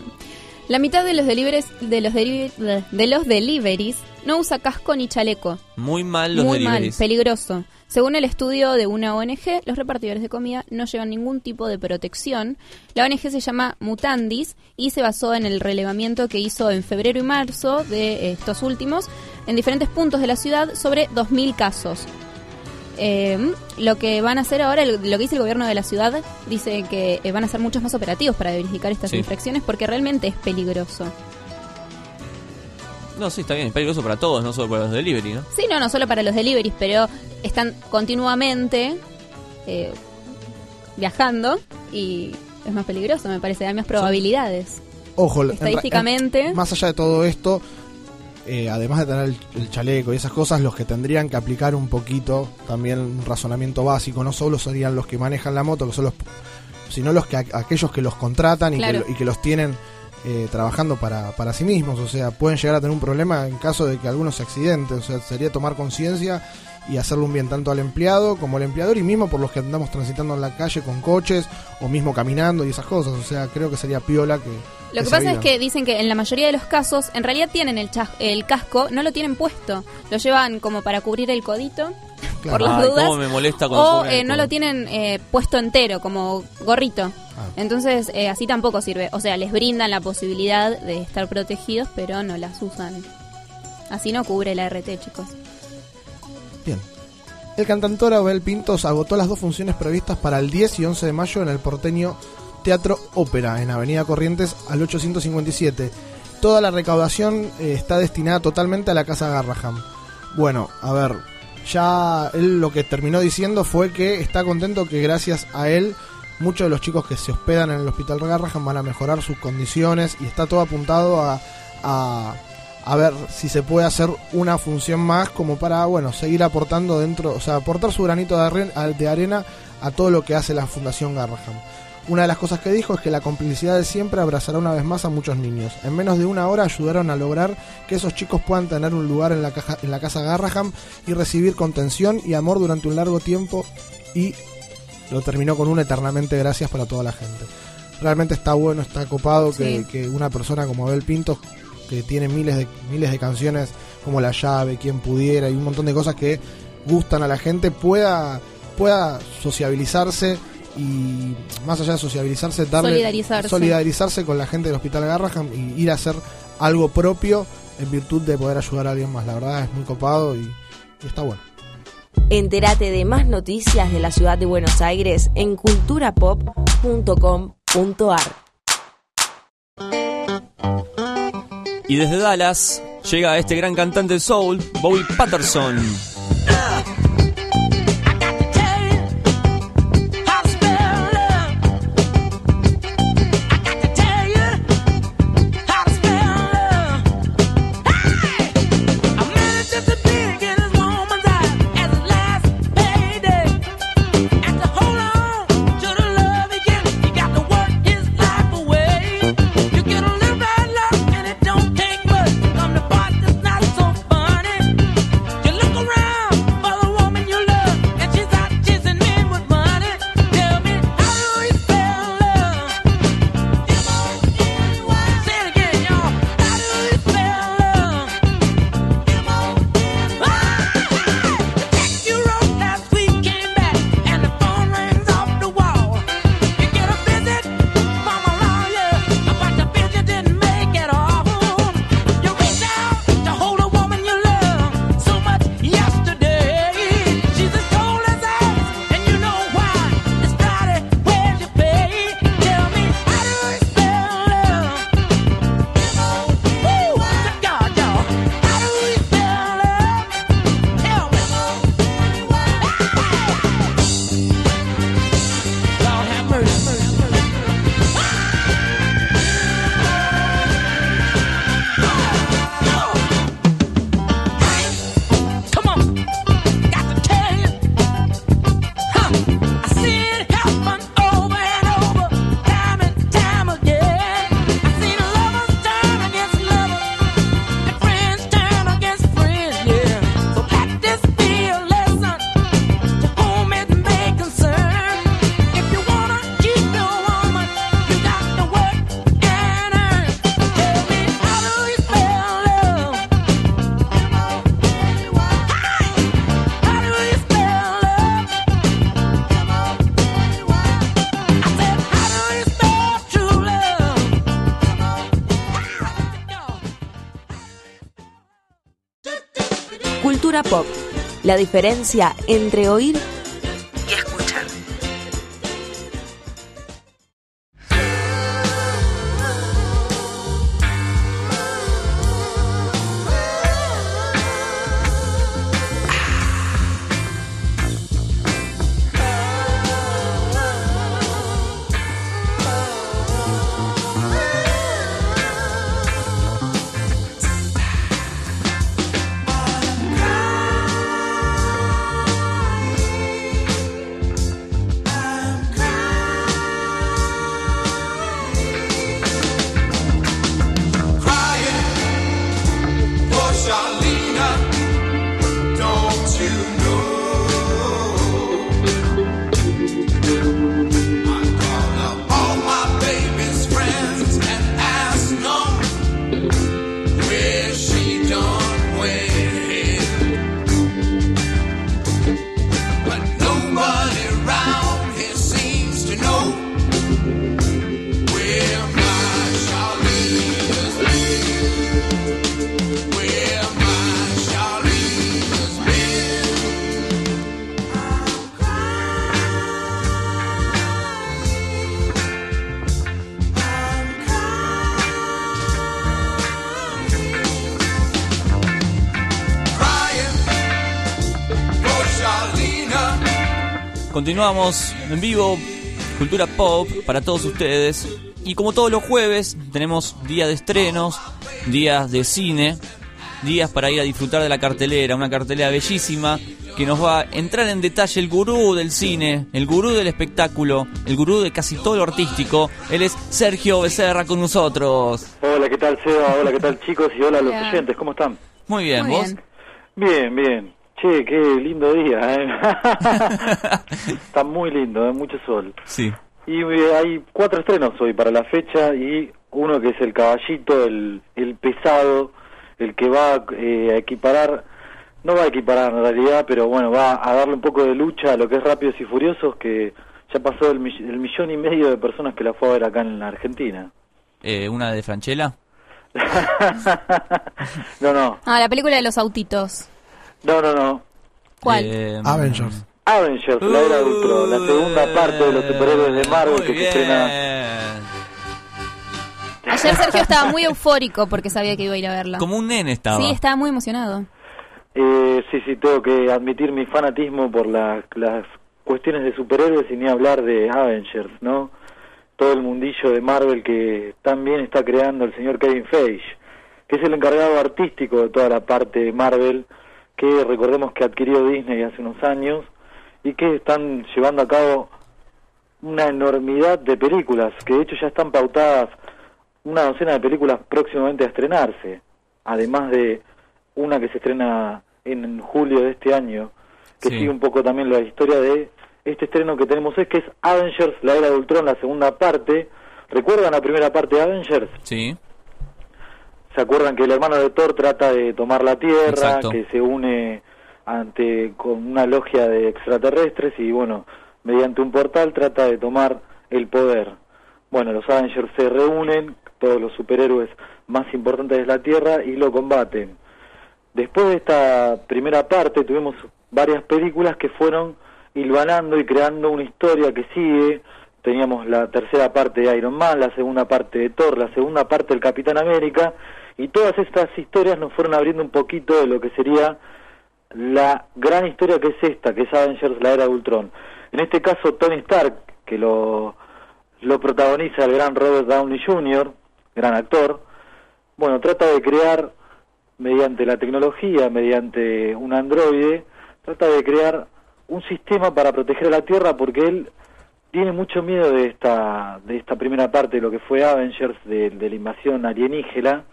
La mitad de los deliveries, de los de los deliveries no usa casco ni chaleco. Muy mal los Muy deliveries. mal, peligroso. Según el estudio de una ONG, los repartidores de comida no llevan ningún tipo de protección. La ONG se llama Mutandis y se basó en el relevamiento que hizo en febrero y marzo de estos últimos en diferentes puntos de la ciudad sobre 2.000 casos. Eh, lo que van a hacer ahora, lo que dice el gobierno de la ciudad, dice que eh, van a hacer muchos más operativos para verificar estas Sí. infracciones porque realmente es peligroso. No, sí, está bien, es peligroso para todos, no solo para los delivery, ¿no? Sí, no, no solo para los deliveries, pero están continuamente eh, viajando y es más peligroso, me parece, hay más probabilidades. Ojo, Estadísticamente. en- más allá de todo esto, eh, además de tener el, el chaleco y esas cosas, los que tendrían que aplicar un poquito también un razonamiento básico, no solo serían los que manejan la moto, que son los, sino los que aquellos que los contratan y, Claro. que, y que los tienen eh, trabajando para, para sí mismos. O sea, pueden llegar a tener un problema en caso de que algunos se accidenten. O sea, sería tomar conciencia y hacerle un bien tanto al empleado como al empleador y mismo por los que andamos transitando en la calle con coches o mismo caminando y esas cosas. O sea, creo que sería piola que... Lo que pasa es que dicen que en la mayoría de los casos, en realidad tienen el, chas- el casco, no lo tienen puesto, lo llevan como para cubrir el codito, por las Ay, dudas. cómo me molesta cuando o eh, no lo tienen eh, puesto entero, como gorrito. Ah. Entonces, eh, así tampoco sirve. O sea, les brindan la posibilidad de estar protegidos, pero no las usan. Así no cubre la RT, chicos. Bien. El cantautor Abel Pintos agotó las dos funciones previstas para el 10 y 11 de mayo en el porteño Teatro Ópera, en Avenida Corrientes al 857. Toda la recaudación eh, está destinada totalmente a la Casa Garraham. Bueno, a ver, ya él lo que terminó diciendo fue que está contento que gracias a él muchos de los chicos que se hospedan en el Hospital Garraham van a mejorar sus condiciones y está todo apuntado a, a, a ver si se puede hacer una función más como para, bueno, seguir aportando dentro, o sea, aportar su granito de, arena a todo lo que hace la Fundación Garraham. Una de las cosas que dijo es que la complicidad de siempre abrazará una vez más a muchos niños. En menos de una hora ayudaron a lograr que esos chicos puedan tener un lugar en la, caja, en la casa Garraham y recibir contención y amor durante un largo tiempo y lo terminó con un eternamente gracias para toda la gente. Realmente está bueno, está copado que, Sí. que una persona como Abel Pintos, que tiene miles de, miles de canciones como La llave, Quien pudiera y un montón de cosas que gustan a la gente, pueda, pueda sociabilizarse y más allá de sociabilizarse, darle, Solidarizarse. solidarizarse con la gente del Hospital Garraham y ir a hacer algo propio en virtud de poder ayudar a alguien más. La verdad es muy copado y, y está bueno. Entérate de más noticias de la ciudad de Buenos Aires en culturapop.com.ar. Y desde Dallas llega este gran cantante de soul, Bobby Patterson. La diferencia entre oír Continuamos en vivo, Cultura Pop, para todos ustedes. Y como todos los jueves, tenemos días de estrenos, días de cine, días para ir a disfrutar de la cartelera, una cartelera bellísima que nos va a entrar en detalle el gurú del cine, el gurú del espectáculo, el gurú de casi todo lo artístico. Él es Sergio Becerra con nosotros. Hola, ¿qué tal Seba? Hola, ¿qué tal chicos? Y hola a los oyentes, ¿cómo están? Muy bien, Muy ¿vos? Bien, bien. Che, qué lindo día, ¿eh? Está muy lindo, ¿eh? mucho sol. Sí. Y eh, hay cuatro estrenos hoy para la fecha y uno que es el caballito, el, el pesado, el que va eh, a equiparar, no va a equiparar en realidad, pero bueno, va a darle un poco de lucha a lo que es Rápidos y Furiosos, que ya pasó el, mi- el millón y medio de personas que la fue a ver acá en la Argentina. Eh, ¿Una de Franchella? No, no, Ah, la película de los autitos. No, no, no. ¿Cuál? Eh, Avengers. Avengers, la era de Ultron, la segunda parte de los superhéroes de Marvel que se estrena. Ayer Sergio estaba muy eufórico porque sabía que iba a ir a verla. Como un nene estaba. Sí, estaba muy emocionado. Eh, sí, sí, tengo que admitir mi fanatismo por la- las cuestiones de superhéroes y ni hablar de Avengers, ¿no? Todo el mundillo de Marvel que también está creando el señor Kevin Feige, que es el encargado artístico de toda la parte de Marvel, que recordemos que adquirió Disney hace unos años y que están llevando a cabo una enormidad de películas, que de hecho ya están pautadas una docena de películas próximamente a estrenarse, además de una que se estrena en julio de este año, que Sí. sigue un poco también la historia de este estreno que tenemos es que es Avengers, la era de Ultron, la segunda parte. ¿Recuerdan la primera parte de Avengers? Sí. ¿Se acuerdan que el hermano de Thor trata de tomar la Tierra, Exacto. que se une ante con una logia de extraterrestres y bueno, mediante un portal trata de tomar el poder? Bueno, los Avengers se reúnen, todos los superhéroes más importantes de la Tierra y lo combaten. Después de esta primera parte tuvimos varias películas que fueron hilvanando y creando una historia que sigue. Teníamos la tercera parte de Iron Man, la segunda parte de Thor, la segunda parte del Capitán América y todas estas historias nos fueron abriendo un poquito de lo que sería la gran historia que es esta, que es Avengers, la era de Ultron. En este caso Tony Stark, que lo, lo protagoniza el gran Robert Downey Jr., gran actor, bueno, trata de crear mediante la tecnología, mediante un androide, trata de crear un sistema para proteger a la Tierra porque él tiene mucho miedo de esta de esta primera parte de lo que fue Avengers de, de la invasión alienígena,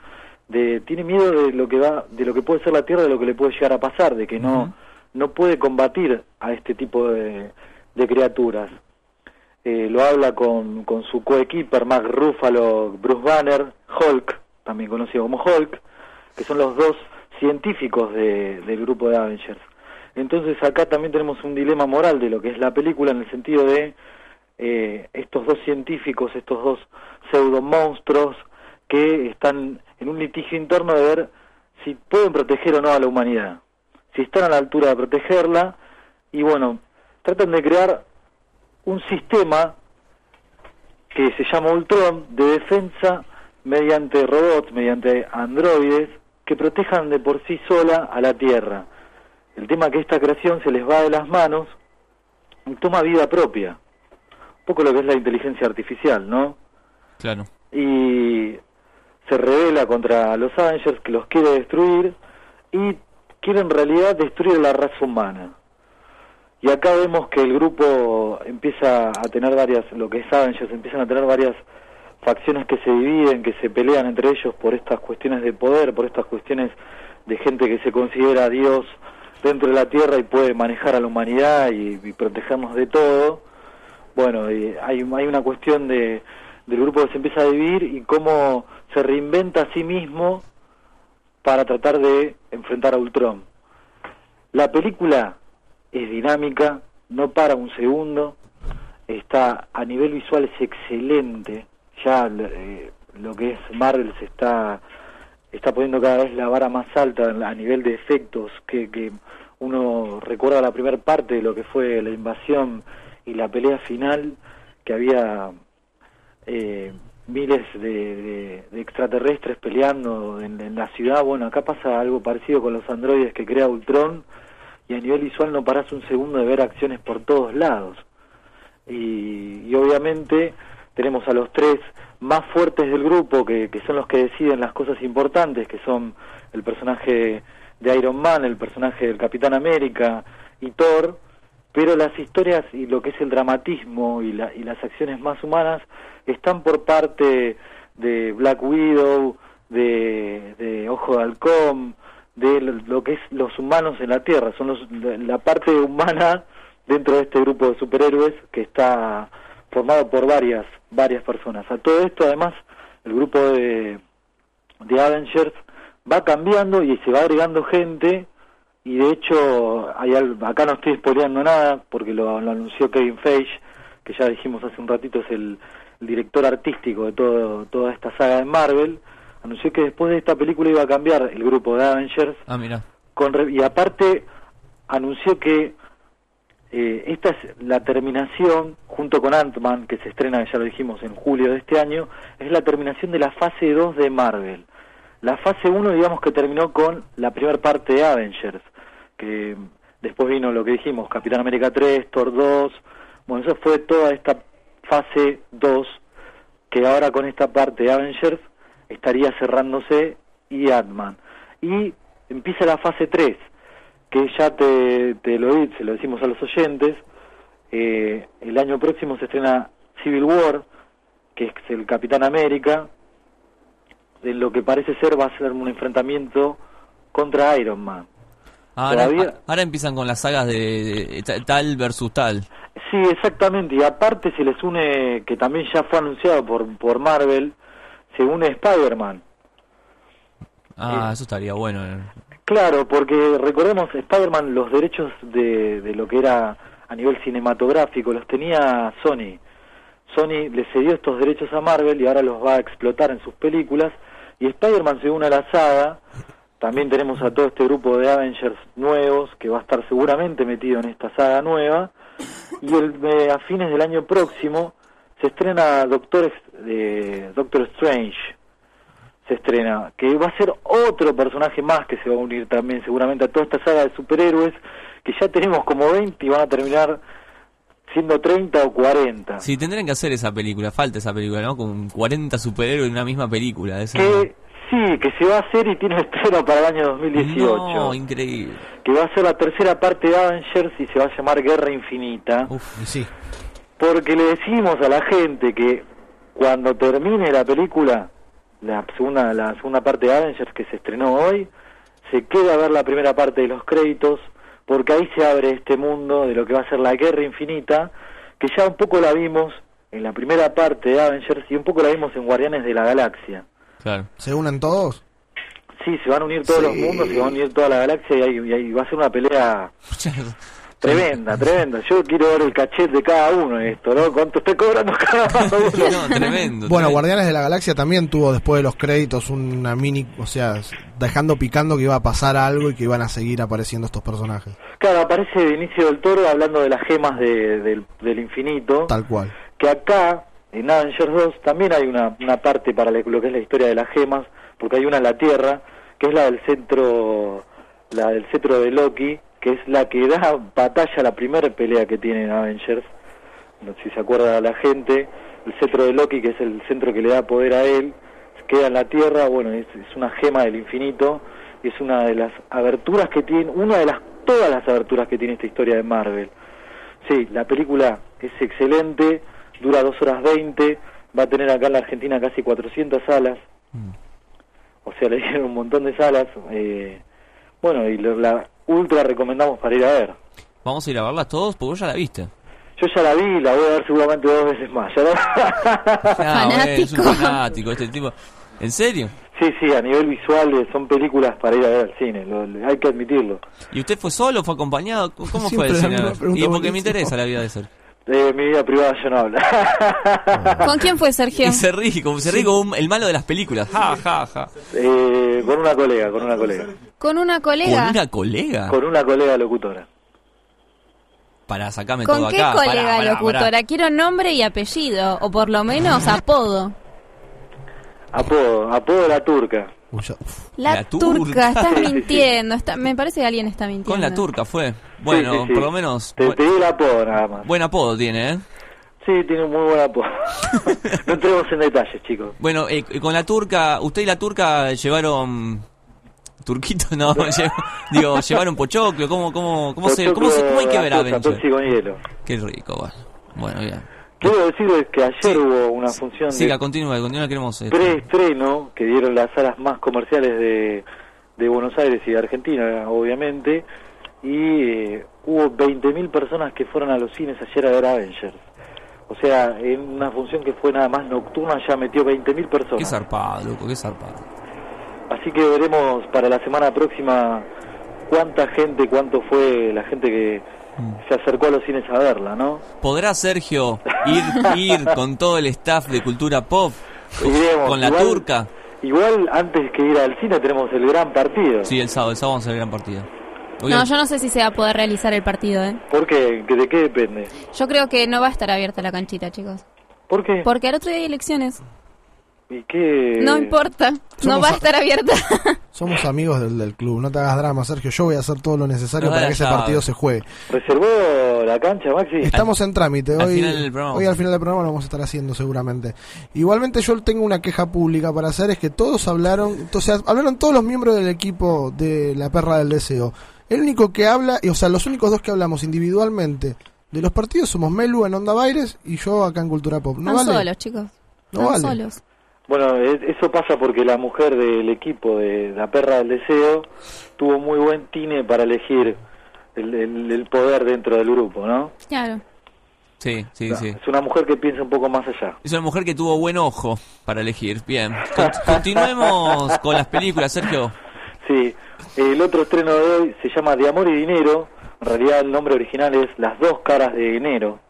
de tiene miedo de lo que va de lo que puede ser la Tierra, de lo que le puede llegar a pasar, de que no no puede combatir a este tipo de, de criaturas. Eh, lo habla con, con su coequiper Mark Ruffalo, Bruce Banner, Hulk, también conocido como Hulk, que son los dos científicos de- del grupo de Avengers. Entonces acá también tenemos un dilema moral de lo que es la película en el sentido de eh, estos dos científicos, estos dos pseudo monstruos que están en un litigio interno de ver si pueden proteger o no a la humanidad, si están a la altura de protegerla, y bueno, tratan de crear un sistema que se llama Ultron de defensa mediante robots, mediante androides, que protejan de por sí sola a la Tierra. El tema es que esta creación se les va de las manos y toma vida propia. Un poco lo que es la inteligencia artificial, ¿no? Claro. y se revela contra los Avengers que los quiere destruir y quiere en realidad destruir la raza humana. Y acá vemos que el grupo empieza a tener varias, lo que es Avengers, empiezan a tener varias facciones que se dividen, que se pelean entre ellos por estas cuestiones de poder, por estas cuestiones de gente que se considera Dios dentro de la Tierra y puede manejar a la humanidad y, y protegernos de todo. Bueno, y hay, hay una cuestión de, del grupo que se empieza a dividir y cómo se reinventa a sí mismo para tratar de enfrentar a Ultron. La película es dinámica, no para un segundo, está a nivel visual es excelente, ya eh, lo que es Marvel se está está poniendo cada vez la vara más alta a nivel de efectos que, que uno recuerda la primera parte de lo que fue la invasión y la pelea final que había eh, miles de, de- extraterrestres peleando en, la ciudad. Bueno, acá pasa algo parecido con los androides que crea Ultron y a nivel visual no paras un segundo de ver acciones por todos lados. Y, y obviamente tenemos a los tres más fuertes del grupo que, que son los que deciden las cosas importantes, que son el personaje de Iron Man, el personaje del Capitán América y Thor, pero las historias y lo que es el dramatismo y, la- y las acciones más humanas están por parte de Black Widow, de, Ojo de Halcón, de lo que es los humanos en la Tierra, son los, la parte humana dentro de este grupo de superhéroes que está formado por varias varias personas. A todo esto además el grupo de, de Avengers va cambiando y se va agregando gente y de hecho hay acá no estoy spoileando nada porque lo anunció Kevin Feige que ya dijimos hace un ratito es el, el director artístico de todo, toda esta saga de Marvel anunció que después de esta película iba a cambiar el grupo de Avengers Ah, mira. con y aparte anunció que eh, esta es la terminación, junto con Ant-Man, que se estrena, ya lo dijimos, en julio de este año, es la terminación de la fase 2 de Marvel. La fase 1, digamos que terminó con la primera parte de Avengers, que después vino lo que dijimos, Capitán América 3, Thor 2, bueno, eso fue toda esta fase 2, que ahora con esta parte de Avengers estaría cerrándose y Ant-Man. Y empieza la fase 3, que ya te, te lo se lo decimos a los oyentes, eh, el año próximo se estrena Civil War, que es el Capitán América, de lo que parece ser va a ser un enfrentamiento contra Iron Man. Ahora, Todavía- ahora empiezan con las sagas de, de ta- tal versus tal. Sí, exactamente, y aparte se les une, que también ya fue anunciado por, por Marvel, se une Spider-Man. Ah, eso estaría bueno. eh. Claro, porque recordemos, Spider-Man los derechos de, de lo que era a nivel cinematográfico los tenía Sony. Sony le cedió estos derechos a Marvel y ahora los va a explotar en sus películas. Y Spider-Man se une a la saga. También tenemos a todo este grupo de Avengers nuevos que va a estar seguramente metido en esta saga nueva. Y el, eh, a fines del año próximo se estrena Doctor, eh, Doctor Strange se estrena, que va a ser otro personaje más que se va a unir también seguramente a toda esta saga de superhéroes, que ya tenemos como 20 y van a terminar siendo 30 o 40. Sí, tendrían que hacer esa película, falta esa película, ¿no? Con 40 superhéroes en una misma película. Eso- Que sí, que se va a hacer y tiene estreno para el año 2018. No, increíble. Que va a ser la tercera parte de Avengers y se va a llamar Guerra Infinita. sí. Porque le decimos a la gente que cuando termine la película, la segunda, la segunda parte de Avengers que se estrenó hoy, se queda a ver la primera parte de los créditos, porque ahí se abre este mundo de lo que va a ser la guerra infinita, que ya un poco la vimos en la primera parte de Avengers y un poco la vimos en Guardianes de la Galaxia. Claro. ¿Se unen todos? Sí, se van a unir todos los mundos, se van a unir toda la galaxia y, ahí- y va a ser una pelea Tremenda, tremenda. Yo quiero ver el cachet de cada uno en esto, ¿no? ¿Cuánto está cobrando cada uno? No, tremendo. Bueno, Guardianes de la Galaxia también tuvo después de los créditos una mini, o sea, dejando picando que iba a pasar algo y que iban a seguir apareciendo estos personajes. Claro, aparece Benicio del Toro hablando de las gemas de- del, del infinito. Tal cual. que acá, en Avengers 2, también hay una, una parte para lo que es la historia de las gemas, porque hay una en la Tierra, que es la del centro, la del cetro de Loki, que es la que da batalla a la primera pelea que tiene en Avengers. Si se acuerda la gente, el cetro de Loki, que es el centro que le da poder a él, queda en la Tierra, bueno, es, es una gema del infinito, es una de las aberturas que tiene, una de las, todas las aberturas que tiene esta historia de Marvel. Sí, la película es excelente, dura 2 horas 20, va a tener acá en la Argentina casi 400 salas, o sea, le dieron un montón de salas, eh, bueno, y lo- la ultra recomendamos para ir a ver. Vamos a ir a verlas todos porque vos ya la viste. Yo ya la vi, la voy a ver seguramente dos veces más. ¿ya la- Ah, bueno, es un fanático este tipo. ¿En serio? Sí, sí, a nivel visual eh, son películas para ir a ver al cine, lo- lo- hay que admitirlo. ¿Y usted fue solo, fue acompañado? ¿Cómo fue el cine? Y porque me interesa la vida de Sergio. De mi vida privada yo no hablo. ¿Con quién fue Sergio? Y se ríe, como se ríe como un- el malo de las películas. Ja, ja, ja. Eh, con una colega, con una colega. Con una colega. ¿Con una colega? Con una colega locutora. Para sacarme ¿Con todo qué acá. colega Pará, pará, locutora? pará. Quiero nombre y apellido, o por lo menos apodo. Apodo, apodo la turca. La, La turca, turca. estás mintiendo. está- me parece que alguien está mintiendo. Con la turca fue. Bueno, Sí, sí, sí. por lo menos. Te, di el apodo nada más. buen apodo tiene, ¿eh? Sí, tiene un muy buen apodo. no entremos en detalles, chicos. Bueno, eh, con la turca, usted y la turca llevaron. Turquito, no, digo, llevaron pochoclo, ¿cómo, cómo, cómo, se, cómo, se- cómo hay que ver hielo. Qué rico, bueno. Bueno, bien. Quiero decirles que ayer hubo una función Siga, de continúa, continúa, queremos. preestreno que dieron las salas más comerciales de, de Buenos Aires y de Argentina, obviamente, y eh, hubo 20.000 personas que fueron a los cines ayer a ver Avengers. O sea, en una función que fue nada más nocturna ya metió 20.000 Qué personas. zarpado, loco, qué zarpado. Así que veremos para la semana próxima cuánta gente, cuánto fue la gente que se acercó a los cines a verla, ¿no? ¿Podrá Sergio ir, ir con todo el staff de Cultura Pop? Iremos, ¿Con la igual- turca? Igual antes que ir al cine tenemos el gran partido. Sí, el sábado, el sábado vamos a ver el gran partido. No, yo no sé si se va a poder realizar el partido, ¿eh? ¿Por qué? ¿Que ¿De qué depende? Yo creo que no va a estar abierta la canchita, chicos. ¿Por qué? Porque al otro día hay elecciones. ¿Y qué? No importa, no va a estar abierta. Somos amigos del, del club, no te hagas drama, Sergio. Yo voy a hacer todo lo necesario para que ese partido se juegue. ¿Reservó la cancha, Maxi? Estamos en trámite. al Hoy, final del hoy al final del programa lo vamos a estar haciendo seguramente. Igualmente yo tengo una queja pública para hacer, es que todos hablaron, o sea, hablaron todos los miembros del equipo de la perra del deseo. El único que habla, y, o sea, los únicos dos que hablamos individualmente de los partidos somos Melu en Onda Baires y yo acá en Cultura Pop. No Están vale. solos, chicos. No Están vale. solos. Bueno, e- eso pasa porque la mujer del equipo de la perra del deseo tuvo muy buen tine para elegir el, el- el poder dentro del grupo, ¿no? Claro. Sí, sí, sí. Es una mujer que piensa un poco más allá. Es una mujer que tuvo buen ojo para elegir. Bien. Con- continuemos con las películas, Sergio. Sí, el otro estreno de hoy se llama De Amor y Dinero. En realidad el nombre original es Las dos caras de enero.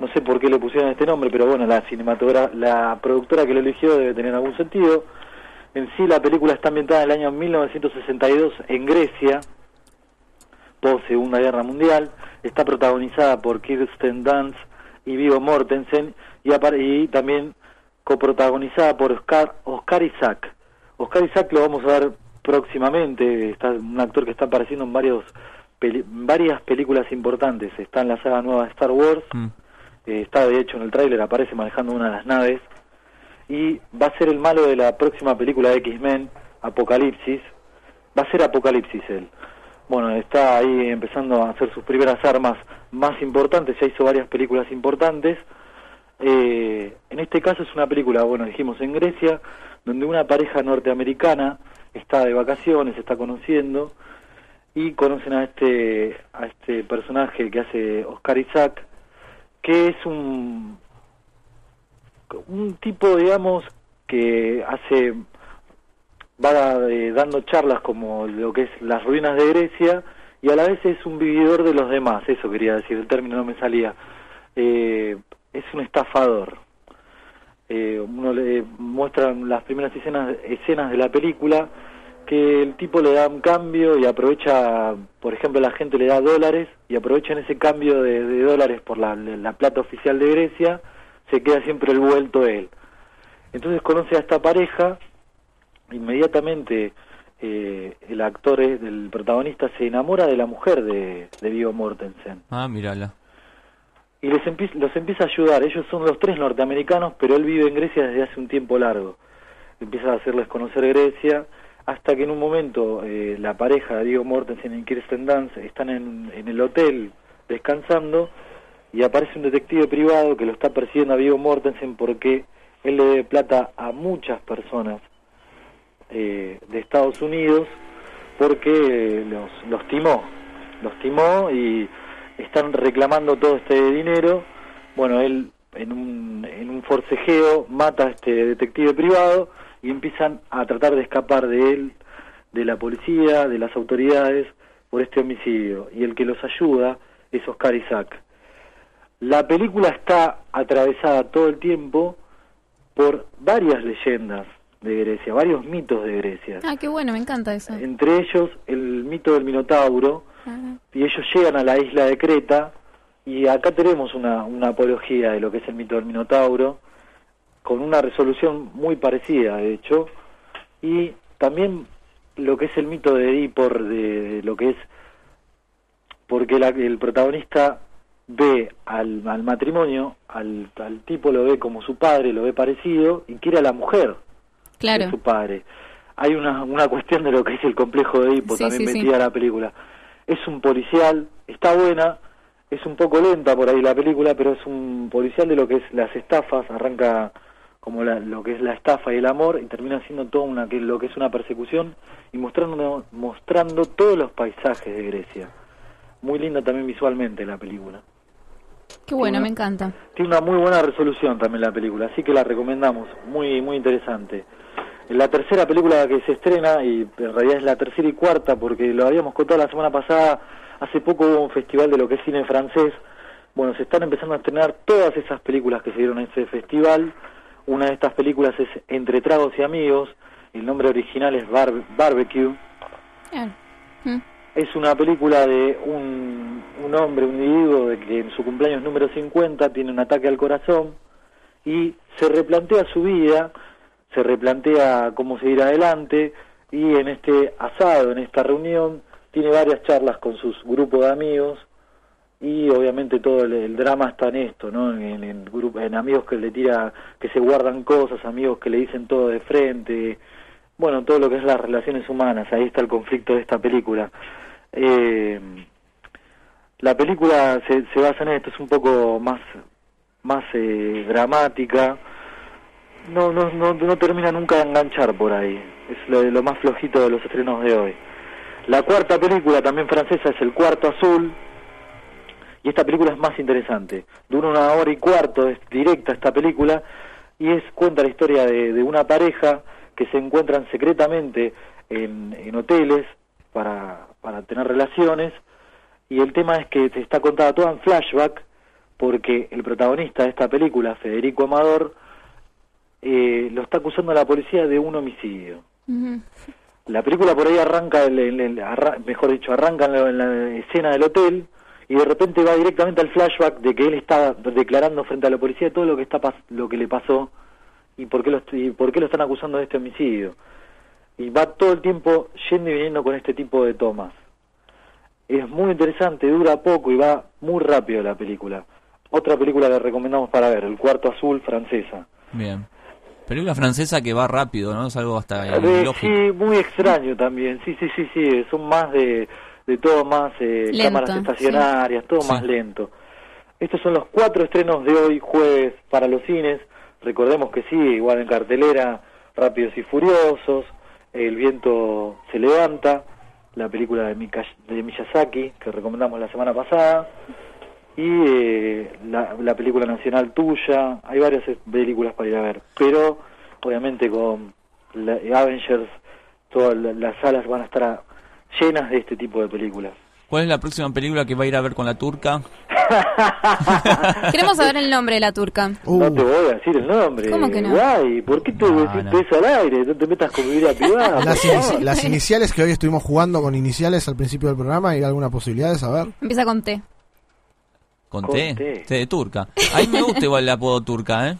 No sé por qué le pusieron este nombre, pero bueno, la cinematogra la productora que lo eligió debe tener algún sentido. En sí la película está ambientada en el año 1962 en Grecia, post Segunda Guerra Mundial. Está protagonizada por Kirsten Dunst y Vigo Mortensen y, y también coprotagonizada por Oscar, Oscar Isaac. Oscar Isaac lo vamos a ver próximamente, está un actor que está apareciendo en varios varias películas importantes, está en la saga nueva Star Wars, eh, está de hecho en el tráiler, aparece manejando una de las naves, y va a ser el malo de la próxima película de X-Men, Apocalipsis, va a ser Apocalipsis él. Bueno, está ahí empezando a hacer sus primeras armas más importantes, ya hizo varias películas importantes, eh, en este caso es una película, bueno, dijimos en Grecia, donde una pareja norteamericana está de vacaciones, está conociendo y conocen a este a este personaje que hace Oscar Isaac, que es un un tipo, digamos, que hace va eh, dando charlas como lo que es las ruinas de Grecia y a la vez es un vividor de los demás, eso quería decir, el término no me salía. Eh, es un estafador. Eh, uno le muestran las primeras escenas, escenas de la película que el tipo le da un cambio y aprovecha, por ejemplo, la gente le da dólares y aprovecha en ese cambio de, de dólares por la, la plata oficial de Grecia, se queda siempre el vuelto él. Entonces conoce a esta pareja, inmediatamente eh, el actor es- del protagonista se enamora de la mujer de, de Viggo Mortensen Ah, mírala. y les empie- los empieza a ayudar. Ellos son los tres norteamericanos, pero él vive en Grecia desde hace un tiempo largo. Empieza a hacerles conocer Grecia, hasta que en un momento eh, la pareja de Diego Mortensen y Kirsten Dunst están en, en el hotel descansando y aparece un detective privado que lo está persiguiendo a Diego Mortensen porque él le debe plata a muchas personas eh, de Estados Unidos porque los, los timó, los timó y están reclamando todo este dinero. Bueno, él en un, en un forcejeo mata a este detective privado y empiezan a tratar de escapar de él, de la policía, de las autoridades, por este homicidio. Y el que los ayuda es Oscar Isaac. La película está atravesada todo el tiempo por varias leyendas de Grecia, varios mitos de Grecia. Ah, qué bueno, me encanta eso. Entre ellos el mito del Minotauro, y ellos llegan a la isla de Creta, y acá tenemos una, una apología de lo que es el mito del Minotauro, con una resolución muy parecida, de hecho, y también lo que es el mito de Edipor, de, lo que es, porque la- el protagonista ve al, al matrimonio, al, al tipo lo ve como su padre, lo ve parecido, y quiere a la mujer Claro. de su padre. Hay una, una cuestión de lo que es el complejo de Edipo, Sí, también sí, sí. metida en la película. Es un policial, está buena, es un poco lenta por ahí la película, pero es un policial de lo que es las estafas, arranca como la- lo que es la estafa y el amor y termina siendo todo una, que, lo que es una persecución y mostrando, mostrando todos los paisajes de Grecia. Muy linda también visualmente la película. Qué bueno, me encanta. Tiene una muy buena resolución también la película, así que la recomendamos, muy muy interesante. La tercera película que se estrena, y en realidad es la tercera y cuarta, porque lo habíamos contado la semana pasada, hace poco hubo un festival de lo que es cine francés. Bueno, se están empezando a estrenar todas esas películas que se dieron en ese festival. Una de estas películas es Entre Tragos y Amigos, el nombre original es Bar- Barbecue. Mm. Es una película de un, un hombre, un individuo de que en su cumpleaños número 50 tiene un ataque al corazón y se replantea su vida, se replantea cómo seguir adelante y en este asado, en esta reunión, tiene varias charlas con sus grupos de amigos y obviamente todo el, drama está en esto, ¿no? En, en grupo, en amigos que le tira, que se guardan cosas, amigos que le dicen todo de frente, bueno, todo lo que es las relaciones humanas, ahí está el conflicto de esta película. Eh, la película se, se basa en esto, es un poco más, más eh, dramática, no, no, no, no termina nunca de enganchar por ahí, es lo, lo más flojito de los estrenos de hoy. La cuarta película, también francesa, es El Cuarto Azul, y esta película es más interesante. Dura una hora y cuarto, es directa esta película, y es cuenta la historia de, de una pareja que se encuentran secretamente en, en hoteles para, para tener relaciones, y el tema es que se está contada toda en flashback, porque el protagonista de esta película, Federico Amador, eh, lo está acusando a la policía de un homicidio. La película por ahí arranca, el- el- el- arra- mejor dicho, arranca en la, en la escena del hotel y de repente va directamente al flashback de que él está declarando frente a la policía todo lo que está lo que le pasó y por qué lo y por qué lo están acusando de este homicidio. Y va todo el tiempo yendo y viniendo con este tipo de tomas. Es muy interesante, dura poco y va muy rápido la película. Otra película que recomendamos para ver, El Cuarto Azul, francesa. Bien. Película francesa que va rápido, ¿no? Es algo hasta Eh, sí, muy extraño también. Sí, sí, sí, sí. Son más de, de todo más eh, Lento, cámaras estacionarias, todo más lento. Estos son los cuatro estrenos de hoy, jueves, para los cines. Recordemos que sí, igual en cartelera, Rápidos y Furiosos, El viento se levanta, la película de, Mika- de Miyazaki, que recomendamos la semana pasada, y eh, la, la película nacional tuya. Hay varias películas para ir a ver, pero obviamente con la- Avengers, todas la- las salas van a estar a- llenas de este tipo de películas. ¿Cuál es la próxima película que va a ir a ver con la turca? Queremos saber el nombre de la turca. No te voy a decir el nombre. ¿Cómo que no? Guay, ¿por qué te voy a decir eso al aire? No te metas con mi vida privada. Las, iniciales que hoy estuvimos jugando con iniciales al principio del programa, ¿hay alguna posibilidad de saber? Empieza con T. ¿Con Con T? T. T de turca. A mí me gusta igual el apodo turca, ¿eh?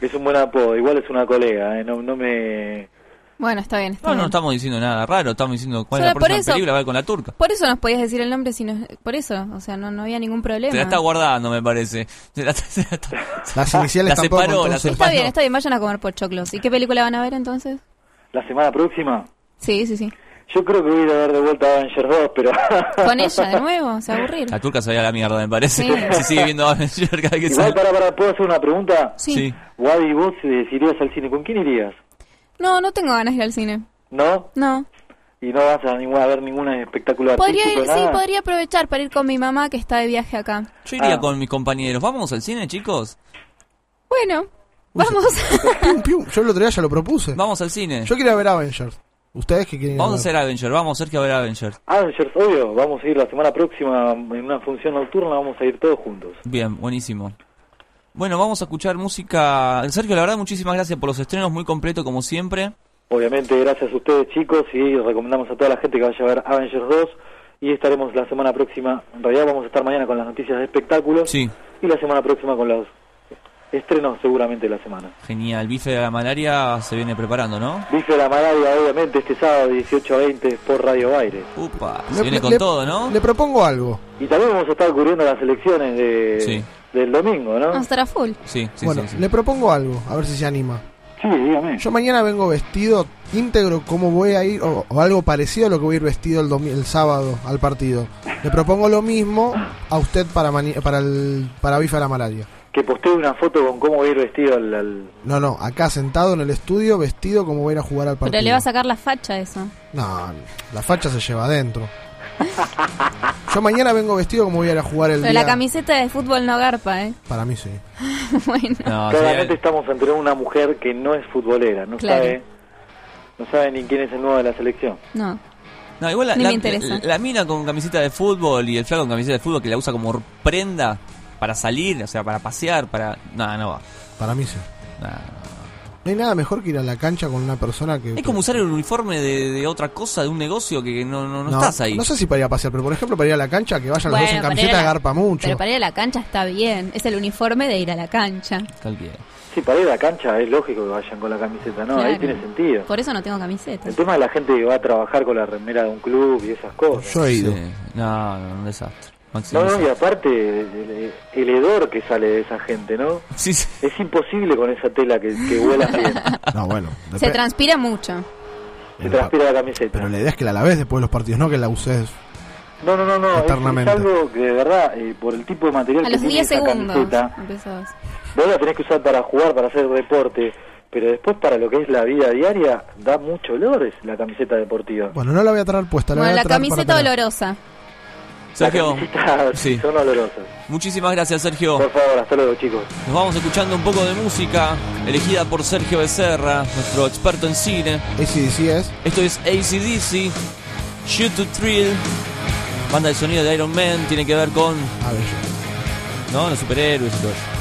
Es un buen apodo, igual es una colega, ¿eh? no, no me... Bueno, está bien, está No, no bien. estamos diciendo nada raro, estamos diciendo cuál es Solo la por próxima eso- película va a con la turca. Por eso nos podías decir el nombre, si no- por eso, o sea, no, no había ningún problema. Te la está guardando, me parece. Se la- se la está- Las iniciales la tampoco, separó, la entonces. Está separó. bien, está bien, vayan a comer pochoclos. ¿Y qué película van a ver entonces? La semana próxima, Sí, sí, sí. yo creo que voy a ir a ver de vuelta a Avengers 2, pero... Con ella, de nuevo, se aburrir. La turca se vaya a la mierda, me parece. Sí. Se sigue viendo Avenger cada que Igual, sale. para, para, ¿puedo hacer una pregunta? Sí. Sí. Wadi, vos si irías al cine, ¿con quién irías? No, no tengo ganas de ir al cine. ¿No? No. ¿Y no vas a, ninguna, a ver ningún espectáculo Podría ir, sí, nada? podría aprovechar para ir con mi mamá que está de viaje acá. Yo iría Ah. con mis compañeros. ¿Vamos al cine, chicos? Bueno, vamos. Pium, pium. Yo el otro día ya lo propuse. Vamos al cine. Yo quería ver Avengers. ¿Ustedes qué quieren ir Vamos a ver? hacer Avenger. Vamos, Sergio, a ver Avenger. Avengers, obvio, vamos a ir la semana próxima en una función nocturna, vamos a ir todos juntos. Bien, buenísimo. Bueno, vamos a escuchar música. Sergio, la verdad, muchísimas gracias por los estrenos, muy completo como siempre. Obviamente, gracias a ustedes chicos y recomendamos a toda la gente que vaya a ver Avengers 2 y estaremos la semana próxima, en realidad vamos a estar mañana con las noticias de espectáculos Sí, y la semana próxima con los estrenos seguramente de la semana. genial. Bife de la malaria se viene preparando, ¿no? Bife de la Malaria, obviamente, este sábado de 18 a 20 por Radio Baires. Upa, Le- se viene con le- todo, ¿no? Le propongo algo. Y también vamos a estar cubriendo las elecciones de, Sí. Del domingo, ¿no? Vamos a estar a full. Sí, sí, bueno, sí, sí. le propongo algo, a ver si se anima. Sí, dígame. Yo mañana vengo vestido íntegro como voy a ir, o, o algo parecido a lo que voy a ir vestido el, domi- el sábado al partido. Le propongo lo mismo a usted para mani- para el para Bifa de la Malaria. Que postee una foto con cómo va a ir vestido al... al- No, no, acá sentado en el estudio, vestido como voy a ir a jugar al partido. Pero le va a sacar la facha eso. No, la facha se lleva adentro. Yo mañana vengo vestido como voy a ir a jugar el Pero día. la camiseta de fútbol no garpa, ¿eh? Para mí sí. bueno. No, Claramente sí, estamos ante una mujer que no es futbolera, no Claro. sabe no sabe ni quién es el nuevo de la selección. No. no, igual la, Ni la- me interesa. la- la mina con camiseta de fútbol y el flaco con camiseta de fútbol que la usa como prenda para salir, o sea, para pasear, para... No, no va. Para mí sí. No. No hay nada mejor que ir a la cancha con una persona que... Es como usar el uniforme de, de otra cosa, de un negocio que no, no, no, no, estás ahí. No sé si para ir a pasear, pero por ejemplo para ir a la cancha, que vayan los dos en camiseta la- garpa mucho. Pero para ir a la cancha está bien. Es el uniforme de ir a la cancha. Cualquiera. Sí, para ir a la cancha es lógico que vayan con la camiseta, ¿no? Ahí tiene sentido. Por eso no tengo camiseta. El tema de la gente que va a trabajar con la remera de un club y esas cosas. Yo he ido. Sí. No, no, un desastre. No, no, y aparte el, el hedor que sale de esa gente, ¿no? Sí, sí. Es imposible con esa tela que, que huela bien. No, bueno. Se transpira mucho. Se transpira la camiseta. Pero la idea es que la laves después de los partidos, no que la uses. No, no, no, no. Es, algo que de verdad, eh, por el tipo de material A que los tiene 10 esa segundos camiseta, empezás. vos la tenés que usar para jugar, para hacer deporte, pero después para lo que es la vida diaria, da mucho olor es la camiseta deportiva. Bueno, no la voy a traer puesta, la Bueno, voy a la traer camiseta para tener. olorosa. Sergio, Sí. son olorosas. muchísimas gracias, Sergio. Por favor, hasta luego, chicos. Nos vamos escuchando un poco de música, elegida por Sergio Becerra, nuestro experto en cine. ACDC es. Esto es ACDC, Shoot to Thrill, banda de sonido de Iron Man, tiene que ver con A ver, yo. ¿no? los superhéroes y todo eso.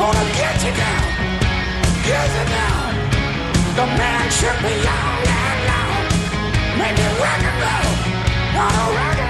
Gonna get you down, get you now. The man should be all alone. Maybe rock and roll, not a rock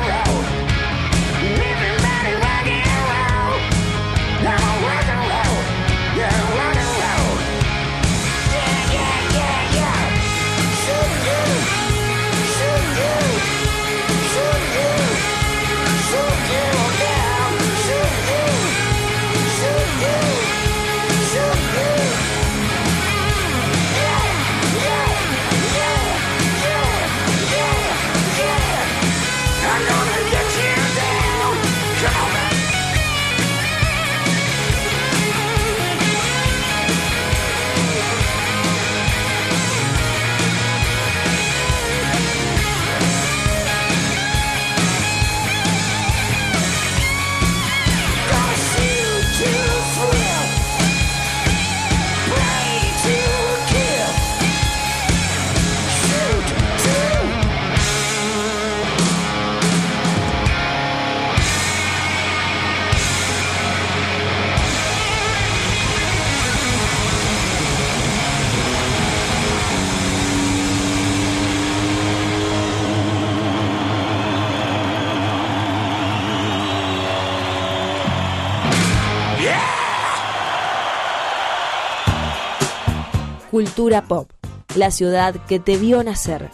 Cultura Pop, la ciudad que te vio nacer.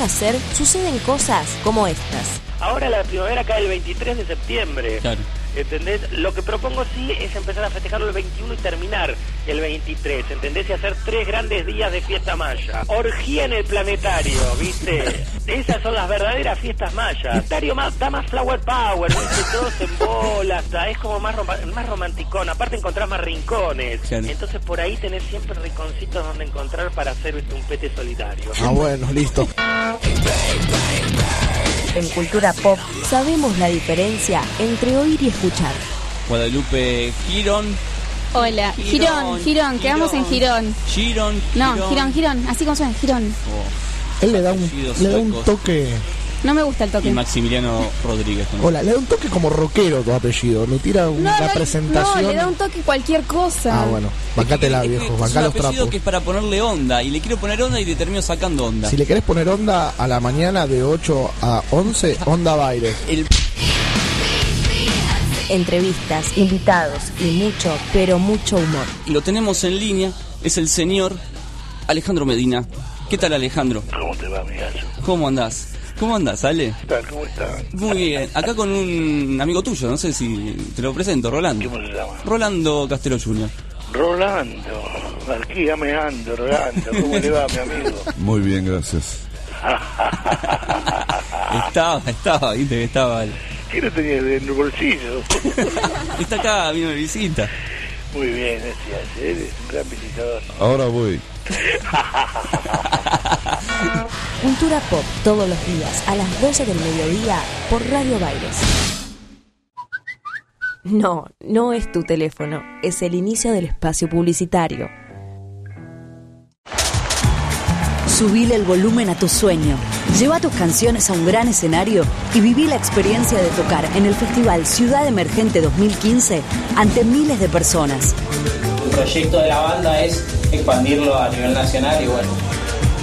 nacer suceden cosas como estas. Ahora la primavera cae el 23 de septiembre. Claro. ¿Entendés? Lo que propongo sí es empezar a festejarlo el 21 y terminar el 23, ¿entendés? Y hacer tres grandes días de fiesta maya. Orgía en el planetario, ¿viste? Esas son las verdaderas fiestas mayas. El planetario más, da más flower power, ¿viste? Todos en bolas, es como más, más romanticón. Aparte encontrás más rincones. Entonces por ahí tenés siempre rinconcitos donde encontrar para hacer ¿viste? un pete solitario. Ah, bueno, listo. En Cultura Pop sabemos la diferencia entre oír y escuchar. Guadalupe Girón. Hola, Girón, Girón, quedamos en Girón. Girón. No, Girón, Girón, así como suena, Girón. Él le da un, le da un toque. No me gusta el Y toque. Maximiliano Rodríguez. ¿no? Hola, le da un toque como rockero tu apellido. Me tira No, una no, presentación. no, le da un toque cualquier cosa. Ah, bueno. Bancátela, Es que viejo. es Bancá un los apellido trapos. que es para ponerle onda. Y le quiero poner onda y le termino sacando onda. Si le querés poner onda a la mañana de 8 a 11, onda baile. El Entrevistas, invitados y mucho, pero mucho humor. Y lo tenemos en línea. Es el señor Alejandro Medina. ¿Qué tal, Alejandro? ¿Cómo te va, amigazo? ¿Cómo andás? ¿Cómo andás, Ale? ¿Qué tal? ¿Cómo estás? Muy bien. Acá con un amigo tuyo, no sé si te lo presento, Rolando. ¿Cómo se llama? Rolando Castelo Jr. Rolando. Aquí ya me ando, Rolando. ¿Cómo le va, mi amigo? Muy bien, gracias. Estaba, estaba, viste que estaba. ¿Qué lo tenías en el bolsillo? Está acá, vino de visita. Muy bien, gracias. Eres un gran visitador. Ahora voy. Cultura Pop todos los días a las 12 del mediodía por Radio Bailes. No, no es tu teléfono, es el inicio del espacio publicitario. Subile el volumen a tu sueño. Lleva tus canciones a un gran escenario y viví la experiencia de tocar en el Festival Ciudad Emergente 2015 ante miles de personas. El proyecto de la banda es expandirlo a nivel nacional y bueno,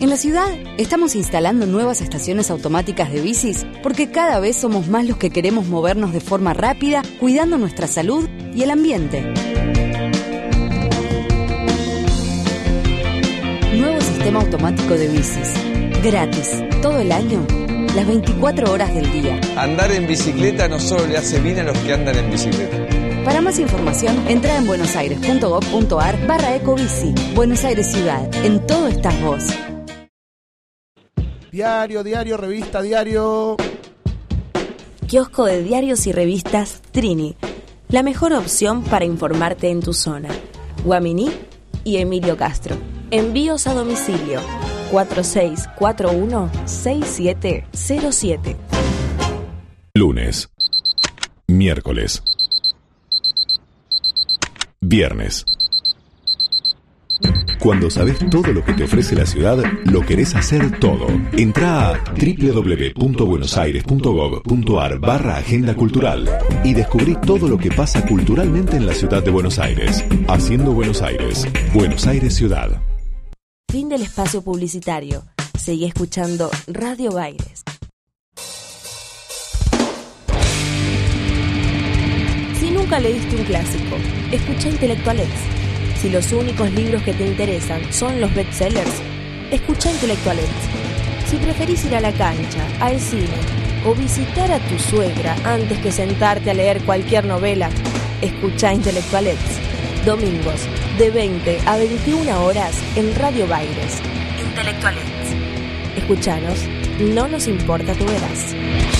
En la ciudad estamos instalando nuevas estaciones automáticas de bicis porque cada vez somos más los que queremos movernos de forma rápida, cuidando nuestra salud y el ambiente. Nuevo sistema automático de bicis. Gratis, todo el año, las 24 horas del día. Andar en bicicleta no solo le hace bien a los que andan en bicicleta. Para más información, entra en buenosaires.gov.ar barra ecobici. Buenos Aires Ciudad, en todo estás vos. Diario, diario, revista, diario. Kiosco de diarios y revistas Trini. La mejor opción para informarte en tu zona. Guaminí y Emilio Castro. Envíos a domicilio 4641-6707. Lunes. Miércoles. Viernes. Cuando sabes todo lo que te ofrece la ciudad, lo querés hacer todo. Entra a www.buenosaires.gov.ar barra Agenda Cultural y descubrí todo lo que pasa culturalmente en la ciudad de Buenos Aires. Haciendo Buenos Aires. Buenos Aires Ciudad. Fin del espacio publicitario. Seguí escuchando Radio Bailes. Si nunca leíste un clásico, escucha Intelectualex. Si los únicos libros que te interesan son los bestsellers, escucha Intelectualex. Si preferís ir a la cancha, al cine o visitar a tu suegra antes que sentarte a leer cualquier novela, escucha Intelectualex. Domingos, de 20 a 21 horas en Radio Baires. Intelectualex. Escuchanos, no nos importa tu verás.